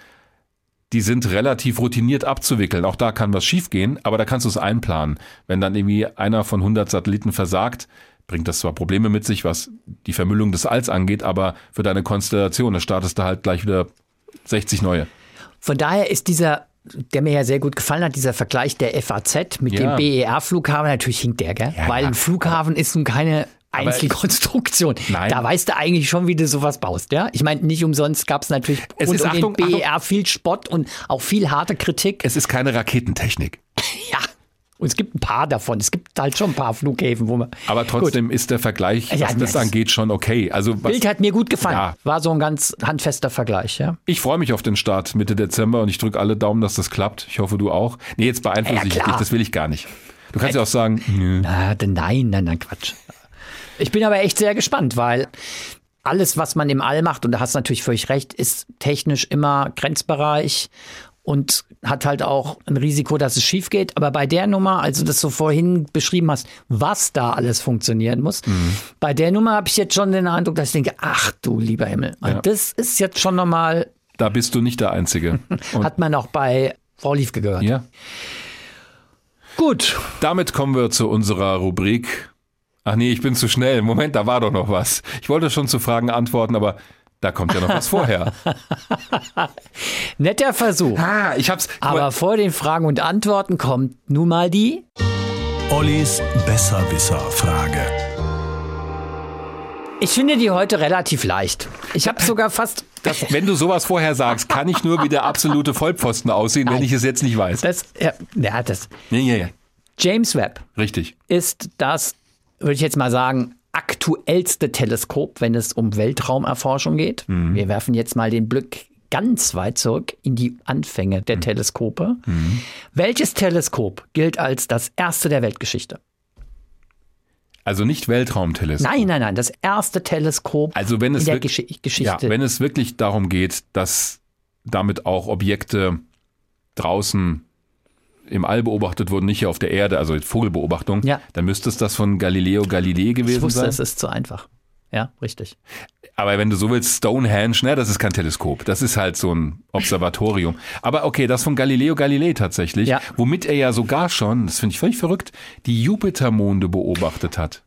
die sind relativ routiniert abzuwickeln. Auch da kann was schiefgehen, aber da kannst du es einplanen. Wenn dann irgendwie einer von 100 Satelliten versagt, bringt das zwar Probleme mit sich, was die Vermüllung des Alls angeht, aber für deine Konstellation, da startest du halt gleich wieder 60 neue. Von daher ist dieser, der mir ja sehr gut gefallen hat, dieser Vergleich der FAZ mit Ja. dem BER-Flughafen, natürlich hinkt der, gell? Ja, Weil ein Flughafen ist nun keine Einzelkonstruktion. Nein. Da weißt du eigentlich schon, wie du sowas baust, ja? Ich meine, nicht umsonst gab es natürlich Es ist, um Achtung, den Achtung. BER viel Spott und auch viel harte Kritik. Es ist keine Raketentechnik. *laughs* ja. Und es gibt ein paar davon. Es gibt halt schon ein paar Flughäfen, wo man. Aber trotzdem ist der Vergleich, Ja, was das das- angeht, schon okay. Also was, Bild hat mir gut gefallen. Ja. War so ein ganz handfester Vergleich, ja? ich freue mich auf den Start Mitte Dezember und ich drücke alle Daumen, dass das klappt. Ich hoffe, du auch. Nee, jetzt beeinflusse Ja, ich dich, das will ich gar nicht. Du kannst ja auch sagen, nö. Na, nein, nein, nein, Quatsch. Ich bin aber echt sehr gespannt, weil alles, was man im All macht, und da hast du natürlich völlig recht, ist technisch immer Grenzbereich und hat halt auch ein Risiko, dass es schief geht. Aber bei der Nummer, also das du vorhin beschrieben hast, was da alles funktionieren muss, bei der Nummer habe ich jetzt schon den Eindruck, dass ich denke, ach du lieber Himmel, Ja. das ist jetzt schon nochmal, da bist du nicht der Einzige. *laughs* Und hat man auch bei Frau Liefke gehört. ja. Gut, Damit kommen wir zu unserer Rubrik. Ach nee, ich bin zu schnell. Moment, da war doch noch was. Ich wollte schon zu Fragen antworten, aber da kommt ja noch was vorher. *laughs* netter Versuch. Ah, ich hab's. Aber mal, vor den Fragen und Antworten kommt nun mal die Ollis Besserwisser-Frage. Ich finde die heute relativ leicht. Ich habe sogar fast. das, wenn du sowas vorher sagst, kann ich nur wie der absolute Vollpfosten aussehen, wenn Nein. ich es jetzt nicht weiß. Das, ja, ja, das. Ja, ja, ja. James Webb Richtig. ist das, würde ich jetzt mal sagen, aktuellste Teleskop, wenn es um Weltraumerforschung geht. Wir werfen jetzt mal den Blick ganz weit zurück in die Anfänge der Teleskope. Welches Teleskop gilt als das erste der Weltgeschichte? Also nicht Weltraumteleskop. Nein, nein, nein, das erste Teleskop Also wenn es in der Gesch Geschichte. Ja, wenn es wirklich darum geht, dass damit auch Objekte draußen im All beobachtet wurden, nicht hier auf der Erde, also Vogelbeobachtung, Ja. dann müsste es das von Galileo Galilei Ich gewesen wusste, sein. es ist zu einfach. Ja, richtig. Aber wenn du so willst, Stonehenge, ne, das ist kein Teleskop. Das ist halt so ein Observatorium. Aber okay, das von Galileo Galilei tatsächlich, Ja. womit er ja sogar schon, das finde ich völlig verrückt, die Jupitermonde beobachtet hat.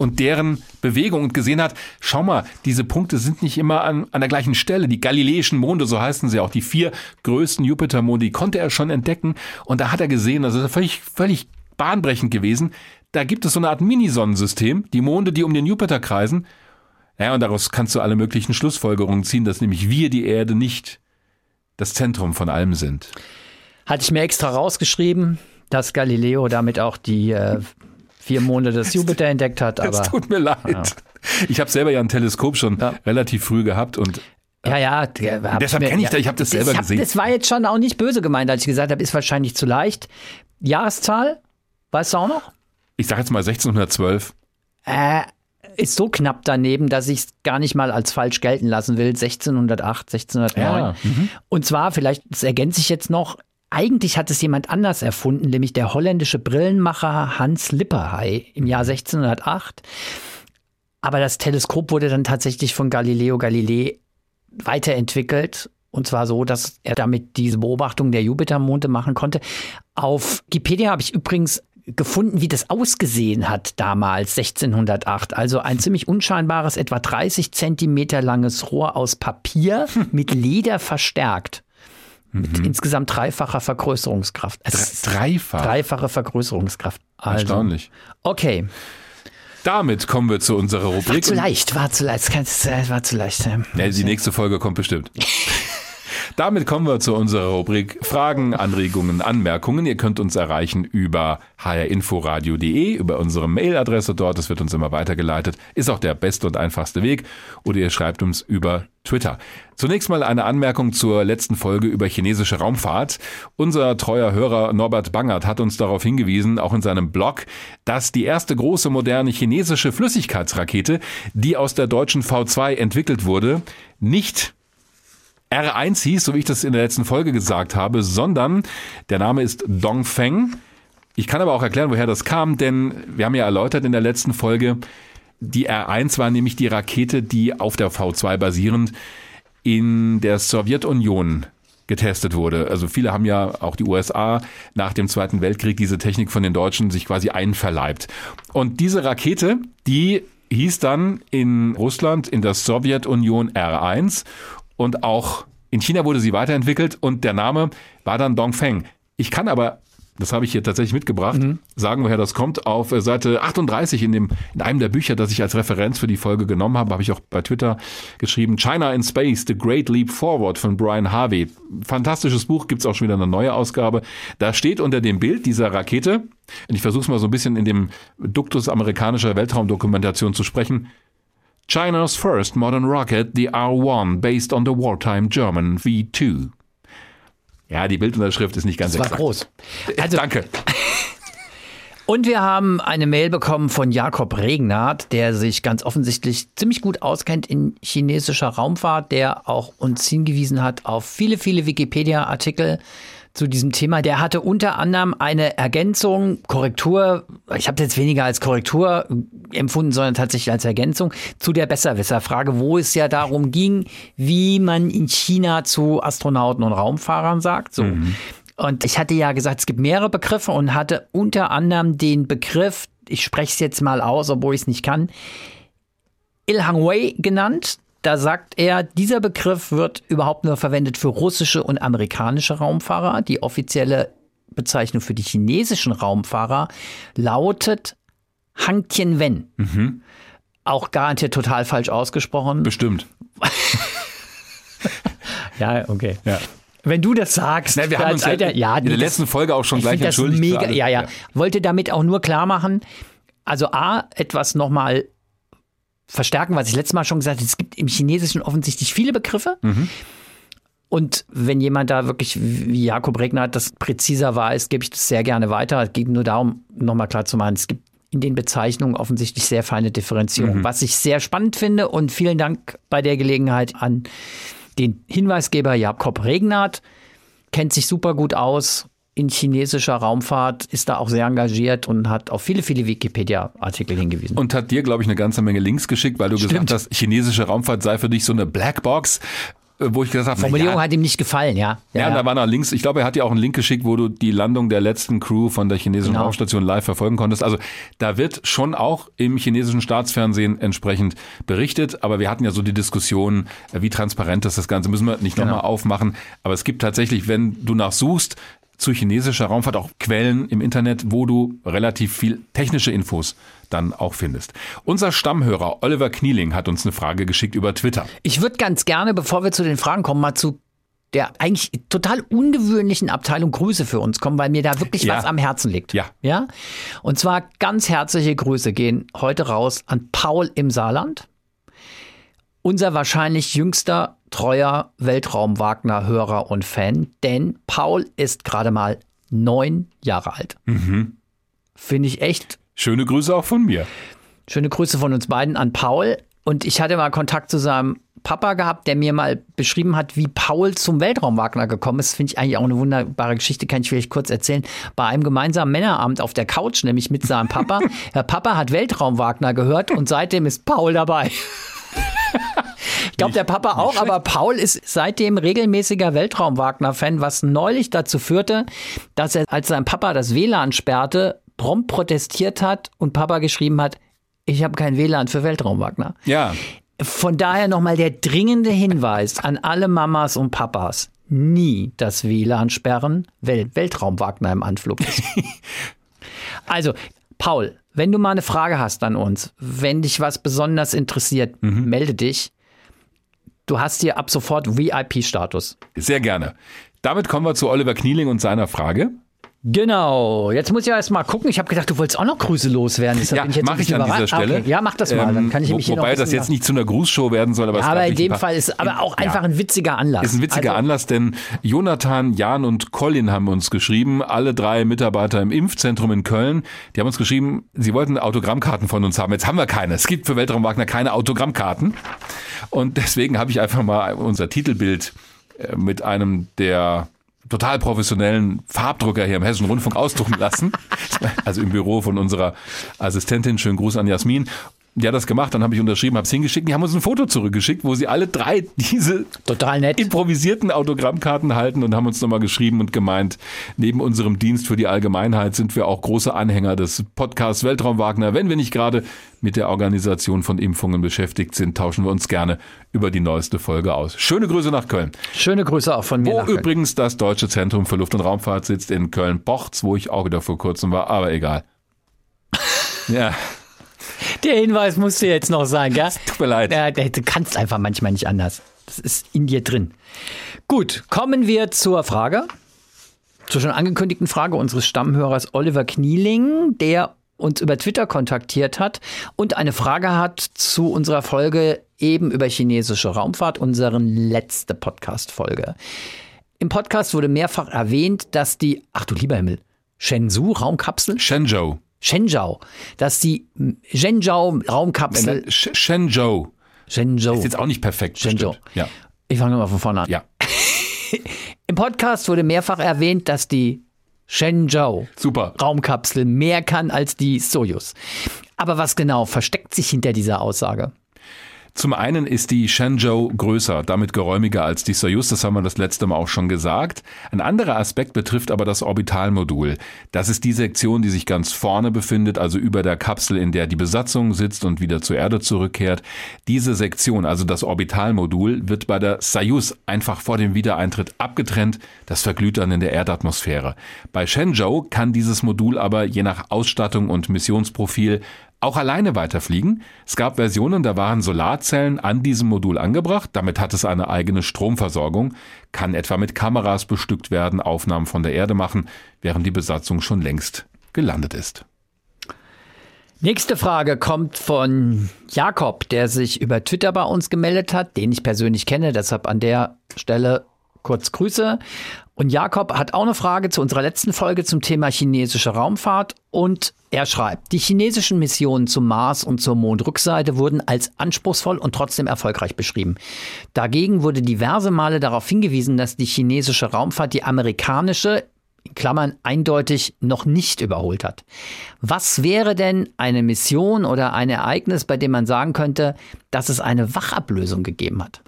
Und deren Bewegung und gesehen hat, schau mal, diese Punkte sind nicht immer an, an der gleichen Stelle. Die galileischen Monde, so heißen sie auch, die vier größten Jupitermonde, die konnte er schon entdecken. Und da hat er gesehen, das ist völlig, völlig bahnbrechend gewesen. Da gibt es so eine Art Minisonnensystem, die Monde, die um den Jupiter kreisen. Ja, und daraus kannst du alle möglichen Schlussfolgerungen ziehen, dass nämlich wir, die Erde, nicht das Zentrum von allem sind. Hatte ich mir extra rausgeschrieben, dass Galileo damit auch die äh, vier Monde des Jupiter entdeckt hat. Aber Es tut mir leid. Ich habe selber ja ein Teleskop schon Ja. relativ früh gehabt und ja, ja. hab Deshalb mir- kenn ich ja, das, ich hab das selber hab- gesehen. Das war jetzt schon auch nicht böse gemeint, als ich gesagt habe, ist wahrscheinlich zu leicht. Jahreszahl, weißt du auch noch? ich sage jetzt mal 1612. Äh, ist so knapp daneben, dass ich es gar nicht mal als falsch gelten lassen will. 1608, 1609. Ja, mhm. Und zwar, vielleicht, das ergänze ich jetzt noch, eigentlich hat es jemand anders erfunden, nämlich der holländische Brillenmacher Hans Lipperhey im Jahr 1608. Aber das Teleskop wurde dann tatsächlich von Galileo Galilei weiterentwickelt. Und zwar so, dass er damit diese Beobachtung der Jupitermonde machen konnte. Auf Wikipedia habe ich übrigens gefunden, wie das ausgesehen hat damals, 1608. Also ein *laughs* ziemlich unscheinbares, etwa 30 Zentimeter langes Rohr aus Papier *laughs* mit Leder verstärkt. Mit insgesamt dreifacher Vergrößerungskraft. Ist Dreifach. Dreifache Vergrößerungskraft. Also, Erstaunlich. Okay. Damit kommen wir zu unserer War Rubrik. zu leicht, war zu leicht. Das War zu leicht. Ja, die nächste Folge kommt bestimmt. *laughs* Damit kommen wir zu unserer Rubrik Fragen, Anregungen, Anmerkungen. Ihr könnt uns erreichen über hrinforadio.de, über unsere Mailadresse dort. Das wird uns immer weitergeleitet. Ist auch der beste und einfachste Weg. Oder ihr schreibt uns über Twitter. Zunächst mal eine Anmerkung zur letzten Folge über chinesische Raumfahrt. Unser treuer Hörer Norbert Bangert hat uns darauf hingewiesen, auch in seinem Blog, dass die erste große moderne chinesische Flüssigkeitsrakete, die aus der deutschen V2 entwickelt wurde, nicht R1 hieß, so wie ich das in der letzten Folge gesagt habe, sondern der Name ist Dongfeng. Ich kann aber auch erklären, woher das kam, denn wir haben ja erläutert in der letzten Folge, die R1 war nämlich die Rakete, die auf der V2 basierend in der Sowjetunion getestet wurde. Also viele haben ja auch die USA nach dem Zweiten Weltkrieg diese Technik von den Deutschen sich quasi einverleibt. Und diese Rakete, die hieß dann in Russland in der Sowjetunion R1 und auch in China wurde sie weiterentwickelt und der Name war dann Dongfeng. Ich kann aber, das habe ich hier tatsächlich mitgebracht, sagen, woher das kommt. Auf äh, Seite 38 in, dem, in einem der Bücher, das ich als Referenz für die Folge genommen habe, habe ich auch bei Twitter geschrieben, China in Space, The Great Leap Forward von Brian Harvey. Fantastisches Buch, gibt's auch schon wieder eine neue Ausgabe. Da steht unter dem Bild dieser Rakete, und ich versuche es mal so ein bisschen in dem Duktus amerikanischer Weltraumdokumentation zu sprechen, China's first modern rocket, the R1, based on the wartime German V2. Ja, die Bildunterschrift ist nicht ganz Das war exakt. groß. Also, Also, Danke. *laughs* Und wir haben eine Mail bekommen von Jakob Regnard, der sich ganz offensichtlich ziemlich gut auskennt in chinesischer Raumfahrt, der auch uns hingewiesen hat auf viele, viele Wikipedia-Artikel zu diesem Thema. Der hatte unter anderem eine Ergänzung, Korrektur, ich habe jetzt weniger als Korrektur empfunden, sondern tatsächlich als Ergänzung zu der Besserwisser-Frage, wo es ja darum ging, wie man in China zu Astronauten und Raumfahrern sagt. So. Und ich hatte ja gesagt, es gibt mehrere Begriffe und hatte unter anderem den Begriff, ich spreche es jetzt mal aus, obwohl ich es nicht kann, Ilhang Wei genannt. Da sagt er, dieser Begriff wird überhaupt nur verwendet für russische und amerikanische Raumfahrer. Die offizielle Bezeichnung für die chinesischen Raumfahrer lautet Hang Tianwen. Auch garantiert total falsch ausgesprochen. Bestimmt. *laughs* Ja, okay. Ja. Wenn du das sagst, Na, wir haben uns ja alter- ja, in der das- letzten Folge auch schon ich gleich das entschuldigt. für Mega, alle. ja, ja, Wollte damit auch nur klar machen, also A, etwas nochmal verstärken, was ich letztes Mal schon gesagt habe. Es gibt im Chinesischen offensichtlich viele Begriffe. Mhm. Und wenn jemand da wirklich, wie Jakob Regner das präziser weiß, gebe ich das sehr gerne weiter. Es geht nur darum, nochmal klar zu machen, es gibt in den Bezeichnungen offensichtlich sehr feine Differenzierung, was ich sehr spannend finde. Und vielen Dank bei der Gelegenheit an den Hinweisgeber Jakob Regnert. Kennt sich super gut aus in chinesischer Raumfahrt, ist da auch sehr engagiert und hat auf viele, viele Wikipedia-Artikel hingewiesen. Und hat dir, glaube ich, eine ganze Menge Links geschickt, weil du Stimmt. gesagt hast, chinesische Raumfahrt sei für dich so eine Blackbox, äh, wo ich gesagt habe, Formulierung ja, hat ihm nicht gefallen, ja. Ja, und da war noch Links. Ich glaube, er hat dir auch einen Link geschickt, wo du die Landung der letzten Crew von der chinesischen Genau. Raumstation live verfolgen konntest. Also da wird schon auch im chinesischen Staatsfernsehen entsprechend berichtet. Aber wir hatten ja so die Diskussion, äh, wie transparent ist das Ganze. Müssen wir nicht Genau. nochmal aufmachen. Aber es gibt tatsächlich, wenn du nachsuchst, zu chinesischer Raumfahrt auch Quellen im Internet, wo du relativ viel technische Infos dann auch findest. Unser Stammhörer Oliver Knieling hat uns eine Frage geschickt über Twitter. Ich würde ganz gerne, bevor wir zu den Fragen kommen, mal zu der eigentlich total ungewöhnlichen Abteilung Grüße für uns kommen, weil mir da wirklich Ja. was am Herzen liegt. Ja. Ja. Und zwar ganz herzliche Grüße gehen heute raus an Paul im Saarland. Unser wahrscheinlich jüngster treuer Weltraum-Wagner-Hörer und Fan, denn Paul ist gerade mal neun Jahre alt. Mhm. Finde ich echt Schöne Grüße auch von mir. Schöne Grüße von uns beiden an Paul. Und ich hatte mal Kontakt zu seinem Papa gehabt, der mir mal beschrieben hat, wie Paul zum Weltraumwagner gekommen ist. Finde ich eigentlich auch eine wunderbare Geschichte, kann ich vielleicht kurz erzählen. Bei einem gemeinsamen Männerabend auf der Couch, nämlich mit seinem Papa. *laughs* Der Papa hat Weltraumwagner gehört und seitdem ist Paul dabei. Ich glaube, der Papa auch, aber Paul ist seitdem regelmäßiger Weltraumwagner-Fan, was neulich dazu führte, dass er, als sein Papa das WLAN sperrte, prompt protestiert hat und Papa geschrieben hat, ich habe kein WLAN für Weltraumwagner. Ja, Von daher nochmal der dringende Hinweis an alle Mamas und Papas. Nie das WLAN sperren, weil Weltraumwagner im Anflug ist. *laughs* also, Paul, wenn du mal eine Frage hast an uns, wenn dich was besonders interessiert, melde dich. Du hast hier ab sofort VIP-Status. Sehr gerne. Damit kommen wir zu Oliver Knieling und seiner Frage. Genau. Jetzt muss ich erst mal gucken. Ich habe gedacht, du wolltest auch noch Grüße loswerden. Deshalb Ja, bin ich jetzt ein mache ich an dieser überrascht. Ah, Stelle. Okay. Ja, mach das mal. Dann kann ich Ähm, mich hier noch Wobei das jetzt nicht zu einer Grußshow werden soll, aber es Ja, aber in dem Fall ist aber auch Ja. einfach ein witziger Anlass. Ist ein witziger also, Anlass, denn Jonathan, Jan und Colin haben uns geschrieben, alle drei Mitarbeiter im Impfzentrum in Köln, die haben uns geschrieben, sie wollten Autogrammkarten von uns haben. Jetzt haben wir keine. Es gibt für Weltraum Wagner keine Autogrammkarten. Und deswegen habe ich einfach mal unser Titelbild äh, mit einem der total professionellen Farbdrucker hier im Hessischen Rundfunk ausdrucken lassen. *laughs* Also im Büro von unserer Assistentin. Schönen Gruß an Jasmin. Die hat das gemacht, dann habe ich unterschrieben, habe es hingeschickt. Die haben uns ein Foto zurückgeschickt, wo sie alle drei *laughs* diese Total nett. improvisierten Autogrammkarten halten und haben uns nochmal geschrieben und gemeint, neben unserem Dienst für die Allgemeinheit sind wir auch große Anhänger des Podcasts Weltraum Wagner. Wenn wir nicht gerade mit der Organisation von Impfungen beschäftigt sind, tauschen wir uns gerne über die neueste Folge aus. Schöne Grüße nach Köln. Schöne Grüße auch von mir. Wo nach Köln. übrigens das Deutsche Zentrum für Luft- und Raumfahrt sitzt in Köln-Bochts, wo ich auch wieder vor kurzem war, aber egal. *laughs* Ja, Der Hinweis musste jetzt noch sein, gell? *laughs* tut mir leid. Ja, du kannst einfach manchmal nicht anders. Das ist in dir drin. Gut, kommen wir zur Frage. Zur schon angekündigten Frage unseres Stammhörers Oliver Knieling, der uns über Twitter kontaktiert hat und eine Frage hat zu unserer Folge eben über chinesische Raumfahrt, unseren letzte Podcast-Folge. Im Podcast wurde mehrfach erwähnt, dass die, ach du lieber Himmel, Shenzhou Raumkapsel, Shenzhou. Shenzhou, dass die Shenzhou Raumkapsel, Sh- Shenzhou. Shenzhou, Ist jetzt auch nicht perfekt. Shenzhou. bestimmt. Ja. Ich fange mal von vorne an. Ja. *laughs* Im Podcast wurde mehrfach erwähnt, dass die Shenzhou Super. Raumkapsel mehr kann als die Soyuz. Aber was genau versteckt sich hinter dieser Aussage? Zum einen ist die Shenzhou größer, damit geräumiger als die Soyuz, das haben wir das letzte Mal auch schon gesagt. Ein anderer Aspekt betrifft aber das Orbitalmodul. Das ist die Sektion, die sich ganz vorne befindet, also über der Kapsel, in der die Besatzung sitzt und wieder zur Erde zurückkehrt. Diese Sektion, also das Orbitalmodul, wird bei der Soyuz einfach vor dem Wiedereintritt abgetrennt. Das verglüht dann in der Erdatmosphäre. Bei Shenzhou kann dieses Modul aber je nach Ausstattung und Missionsprofil auch alleine weiterfliegen. Es gab Versionen, da waren Solarzellen an diesem Modul angebracht. Damit hat es eine eigene Stromversorgung, kann etwa mit Kameras bestückt werden, Aufnahmen von der Erde machen, während die Besatzung schon längst gelandet ist. Nächste Frage kommt von Jakob, der sich über Twitter bei uns gemeldet hat, den ich persönlich kenne, deshalb an der Stelle kurz Grüße. Und Jakob hat auch eine Frage zu unserer letzten Folge zum Thema chinesische Raumfahrt und er schreibt, die chinesischen Missionen zum Mars und zur Mondrückseite wurden als anspruchsvoll und trotzdem erfolgreich beschrieben. Dagegen wurde diverse Male darauf hingewiesen, dass die chinesische Raumfahrt die amerikanische in Klammern eindeutig noch nicht überholt hat. Was wäre denn eine Mission oder ein Ereignis, bei dem man sagen könnte, dass es eine Wachablösung gegeben hat?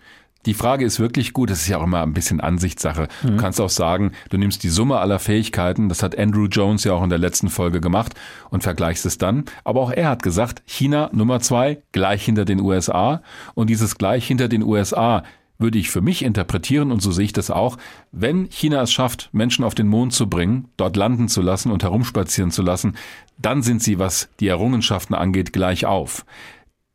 Die Frage ist wirklich gut. Das ist ja auch immer ein bisschen Ansichtssache. Mhm. Du kannst auch sagen, du nimmst die Summe aller Fähigkeiten. Das hat Andrew Jones ja auch in der letzten Folge gemacht und vergleichst es dann. Aber auch er hat gesagt, China Nummer zwei, gleich hinter den USA. Und dieses gleich hinter den USA würde ich für mich interpretieren, und so sehe ich das auch, wenn China es schafft, Menschen auf den Mond zu bringen, dort landen zu lassen und herumspazieren zu lassen, dann sind sie, was die Errungenschaften angeht, gleich auf.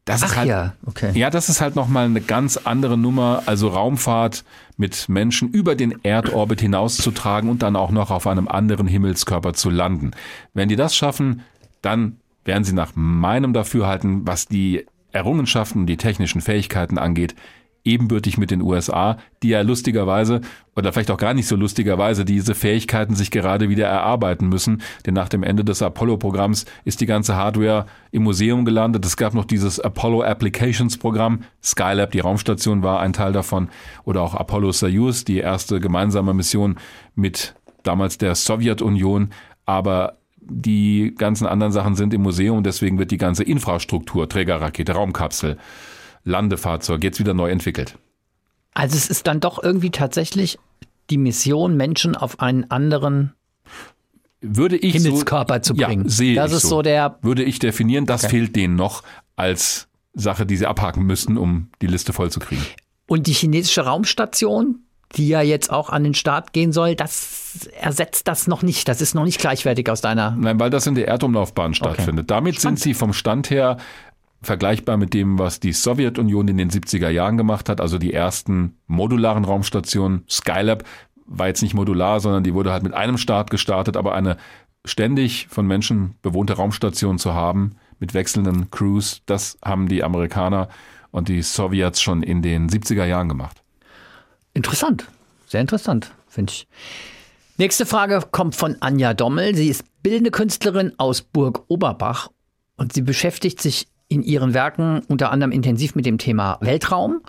Das Ach ist halt, ja, okay. Ja, das ist halt nochmal eine ganz andere Nummer, also Raumfahrt mit Menschen über den Erdorbit hinauszutragen und dann auch noch auf einem anderen Himmelskörper zu landen. Wenn die das schaffen, dann werden sie nach meinem Dafürhalten, was die Errungenschaften, die technischen Fähigkeiten angeht, ebenbürtig mit den USA, die ja lustigerweise oder vielleicht auch gar nicht so lustigerweise diese Fähigkeiten sich gerade wieder erarbeiten müssen. Denn nach dem Ende des Apollo-Programms ist die ganze Hardware im Museum gelandet. Es gab noch dieses Apollo Applications Programm. Skylab, die Raumstation, war ein Teil davon. Oder auch Apollo Soyuz, die erste gemeinsame Mission mit damals der Sowjetunion. Aber die ganzen anderen Sachen sind im Museum. Deswegen wird die ganze Infrastruktur, Trägerrakete, Raumkapsel, Landefahrzeug jetzt wieder neu entwickelt. Also es ist dann doch irgendwie tatsächlich die Mission, Menschen auf einen anderen würde ich Himmelskörper so, zu bringen. Ja, sehe das ich ist so. so der. Würde ich definieren, das Okay. fehlt denen noch als Sache, die sie abhaken müssten, um die Liste vollzukriegen. Und die chinesische Raumstation, die ja jetzt auch an den Start gehen soll, das ersetzt das noch nicht. Das ist noch nicht gleichwertig aus deiner. Nein, weil das in der Erdumlaufbahn stattfindet. Damit sind sie vom Stand her vergleichbar mit dem, was die Sowjetunion in den 70er Jahren gemacht hat, also die ersten modularen Raumstationen. Skylab war jetzt nicht modular, sondern die wurde halt mit einem Start gestartet, aber eine ständig von Menschen bewohnte Raumstation zu haben, mit wechselnden Crews, das haben die Amerikaner und die Sowjets schon in den 70er Jahren gemacht. Interessant. Sehr interessant, finde ich. Nächste Frage kommt von Anja Dommel. Sie ist bildende Künstlerin aus Burg Oberbach und sie beschäftigt sich in ihren Werken unter anderem intensiv mit dem Thema Weltraum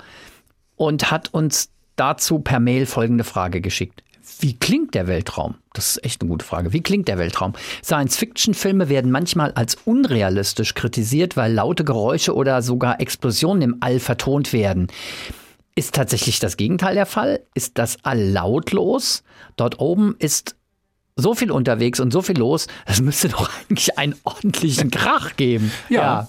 und hat uns dazu per Mail folgende Frage geschickt. Wie klingt der Weltraum? Das ist echt eine gute Frage. Wie klingt der Weltraum? Science-Fiction-Filme werden manchmal als unrealistisch kritisiert, weil laute Geräusche oder sogar Explosionen im All vertont werden. Ist tatsächlich das Gegenteil der Fall? Ist das All lautlos? Dort oben ist so viel unterwegs und so viel los, es müsste doch *laughs* eigentlich einen ordentlichen Krach geben. Ja.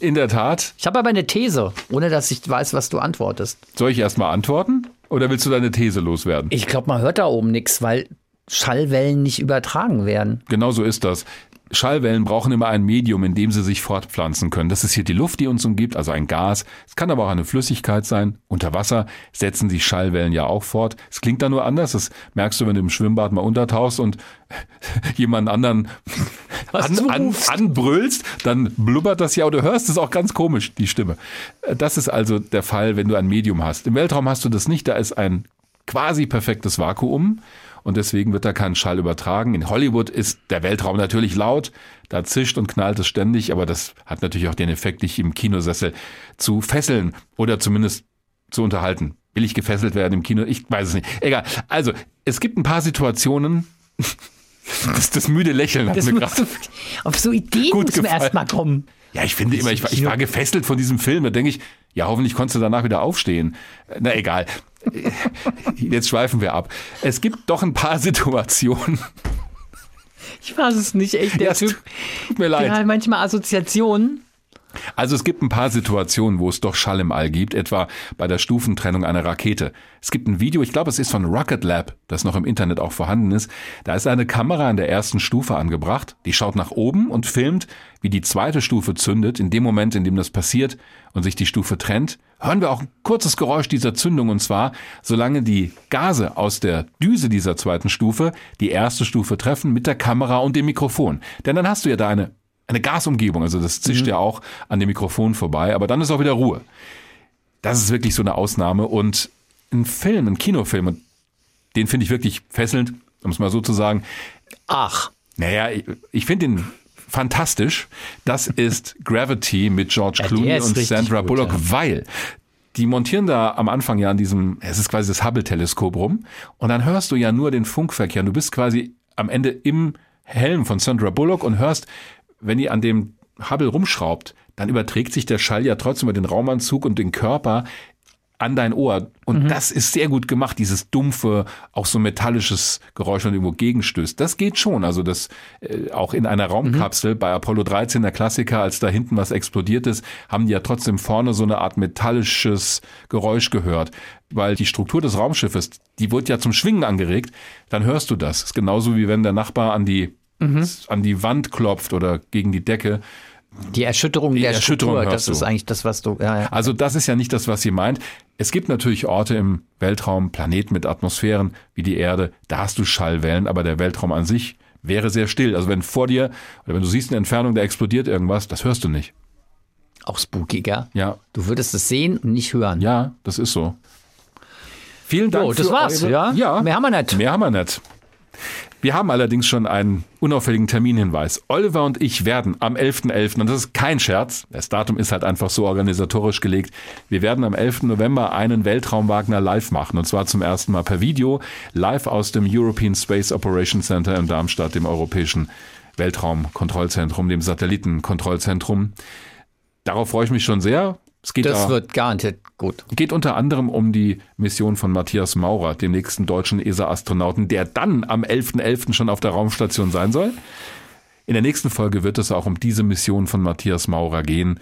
In der Tat. Ich habe aber eine These, ohne dass ich weiß, was du antwortest. Soll ich erstmal antworten oder willst du deine These loswerden? Ich glaube, man hört da oben nichts, weil Schallwellen nicht übertragen werden. Genau so ist das. Schallwellen brauchen immer ein Medium, in dem sie sich fortpflanzen können. Das ist hier die Luft, die uns umgibt, also ein Gas. Es kann aber auch eine Flüssigkeit sein. Unter Wasser setzen sich Schallwellen ja auch fort. Es klingt da nur anders. Das merkst du, wenn du im Schwimmbad mal untertauchst und *laughs* jemanden anderen *laughs* an, an, anbrüllst, dann blubbert das ja oder hörst es auch ganz komisch, die Stimme. Das ist also der Fall, wenn du ein Medium hast. Im Weltraum hast du das nicht. Da ist ein quasi perfektes Vakuum und deswegen wird da kein Schall übertragen. In Hollywood ist der Weltraum natürlich laut, da zischt und knallt es ständig, aber das hat natürlich auch den Effekt, dich im Kinosessel zu fesseln oder zumindest zu unterhalten. Will ich gefesselt werden im Kino? Ich weiß es nicht. Egal. Also, es gibt ein paar Situationen. *laughs* Das, das müde Lächeln hat Das mir gerade. *laughs* auf so Ideen Gut muss man gefallen. erst mal kommen. Ja, ich finde immer, ich war, ich war gefesselt von diesem Film. Da denke ich, ja, hoffentlich konntest du danach wieder aufstehen. Na egal. *laughs* Jetzt schweifen wir ab. Es gibt doch ein paar Situationen. Ich weiß es nicht, echt. Der Ja, Typ, Tut mir leid. hat manchmal Assoziationen. Also es gibt ein paar Situationen, wo es doch Schall im All gibt, etwa bei der Stufentrennung einer Rakete. Es gibt ein Video, ich glaube, es ist von Rocket Lab, das noch im Internet auch vorhanden ist. Da ist eine Kamera an der ersten Stufe angebracht, die schaut nach oben und filmt, wie die zweite Stufe zündet. In dem Moment, in dem das passiert und sich die Stufe trennt, hören wir auch ein kurzes Geräusch dieser Zündung und zwar, solange die Gase aus der Düse dieser zweiten Stufe die erste Stufe treffen mit der Kamera und dem Mikrofon. Denn dann hast du ja da eine eine Gasumgebung, also das zischt ja auch an dem Mikrofon vorbei, aber dann ist auch wieder Ruhe. Das ist wirklich so eine Ausnahme und ein Film, ein Kinofilm, und den finde ich wirklich fesselnd, um es mal so zu sagen. Ach, Naja, ich, ich finde ihn fantastisch. Das ist Gravity mit George Ja, Clooney und Sandra gut, Bullock, ja. weil die montieren da am Anfang ja an diesem, es ist quasi das Hubble-Teleskop rum und dann hörst du ja nur den Funkverkehr. Du bist quasi am Ende im Helm von Sandra Bullock und hörst, wenn die an dem Hubble rumschraubt, dann überträgt sich der Schall ja trotzdem über den Raumanzug und den Körper an dein Ohr. Und mhm. das ist sehr gut gemacht, dieses dumpfe, auch so metallisches Geräusch und irgendwo gegenstößt. Das geht schon. Also das äh, auch in einer Raumkapsel mhm. bei Apollo 13, der Klassiker, als da hinten was explodiert ist, haben die ja trotzdem vorne so eine Art metallisches Geräusch gehört. Weil die Struktur des Raumschiffes, die wird ja zum Schwingen angeregt, dann hörst du das. das ist genauso wie wenn der Nachbar an die, mhm. an die Wand klopft oder gegen die Decke die Erschütterung die der Erschütterung Struktur, das ist eigentlich das, was du. Ja, ja. Also das ist ja nicht das, was sie meint. Es gibt natürlich Orte im Weltraum, Planeten mit Atmosphären wie die Erde, da hast du Schallwellen, aber der Weltraum an sich wäre sehr still. Also wenn vor dir oder wenn du siehst in Entfernung, da explodiert irgendwas, das hörst du nicht. Auch spooky, gell? Ja. Du würdest es sehen und nicht hören. Ja, das ist so. Vielen Dank. Oh, das war's, eure, ja? Ja. Mehr haben wir nicht. Mehr haben wir nicht. Wir haben allerdings schon einen unauffälligen Terminhinweis. Oliver und ich werden am 11.11., .11., und das ist kein Scherz, das Datum ist halt einfach so organisatorisch gelegt, wir werden am 11. November einen Weltraumwagner live machen. Und zwar zum ersten Mal per Video, live aus dem European Space Operations Center in Darmstadt, dem europäischen Weltraumkontrollzentrum, dem Satellitenkontrollzentrum. Darauf freue ich mich schon sehr. Es geht das da, wird garantiert gut. Geht unter anderem um die Mission von Matthias Maurer, dem nächsten deutschen ESA-Astronauten, der dann am 11.11. .11. schon auf der Raumstation sein soll. In der nächsten Folge wird es auch um diese Mission von Matthias Maurer gehen.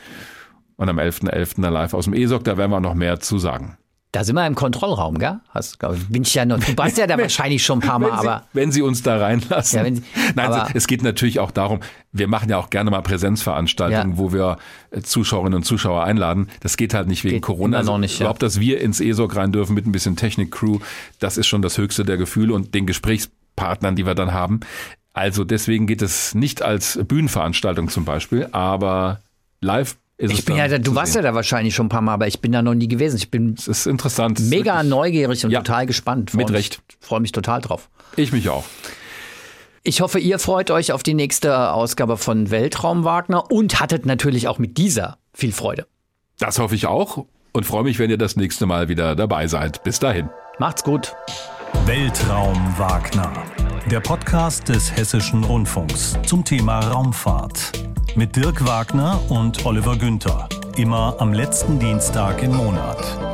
Und am 11.11. .11. live aus dem ESOC, da werden wir noch mehr zu sagen. Da sind wir im Kontrollraum, gell? Hast, bin ich ja noch, du warst ja da *laughs* wahrscheinlich schon ein paar Mal, wenn Sie, aber. Wenn Sie uns da reinlassen. Ja, Sie, Nein, es geht natürlich auch darum, wir machen ja auch gerne mal Präsenzveranstaltungen, ja. wo wir äh, Zuschauerinnen und Zuschauer einladen. Das geht halt nicht wegen geht Corona. Noch nicht, überhaupt, ja. dass wir ins ESOC rein dürfen mit ein bisschen Technik-Crew, das ist schon das höchste der Gefühle und den Gesprächspartnern, die wir dann haben. Also deswegen geht es nicht als Bühnenveranstaltung zum Beispiel, aber live ich bin ja, da, du warst sehen. ja da wahrscheinlich schon ein paar Mal, aber ich bin da noch nie gewesen. Ich bin es ist interessant. mega ist neugierig und ja, total gespannt. Freu mit mich, Recht. Freue mich total drauf. Ich mich auch. Ich hoffe, ihr freut euch auf die nächste Ausgabe von Weltraum Wagner und hattet natürlich auch mit dieser viel Freude. Das hoffe ich auch und freue mich, wenn ihr das nächste Mal wieder dabei seid. Bis dahin. Macht's gut. Weltraum Wagner. Der Podcast des Hessischen Rundfunks zum Thema Raumfahrt mit Dirk Wagner und Oliver Günther. Immer am letzten Dienstag im Monat.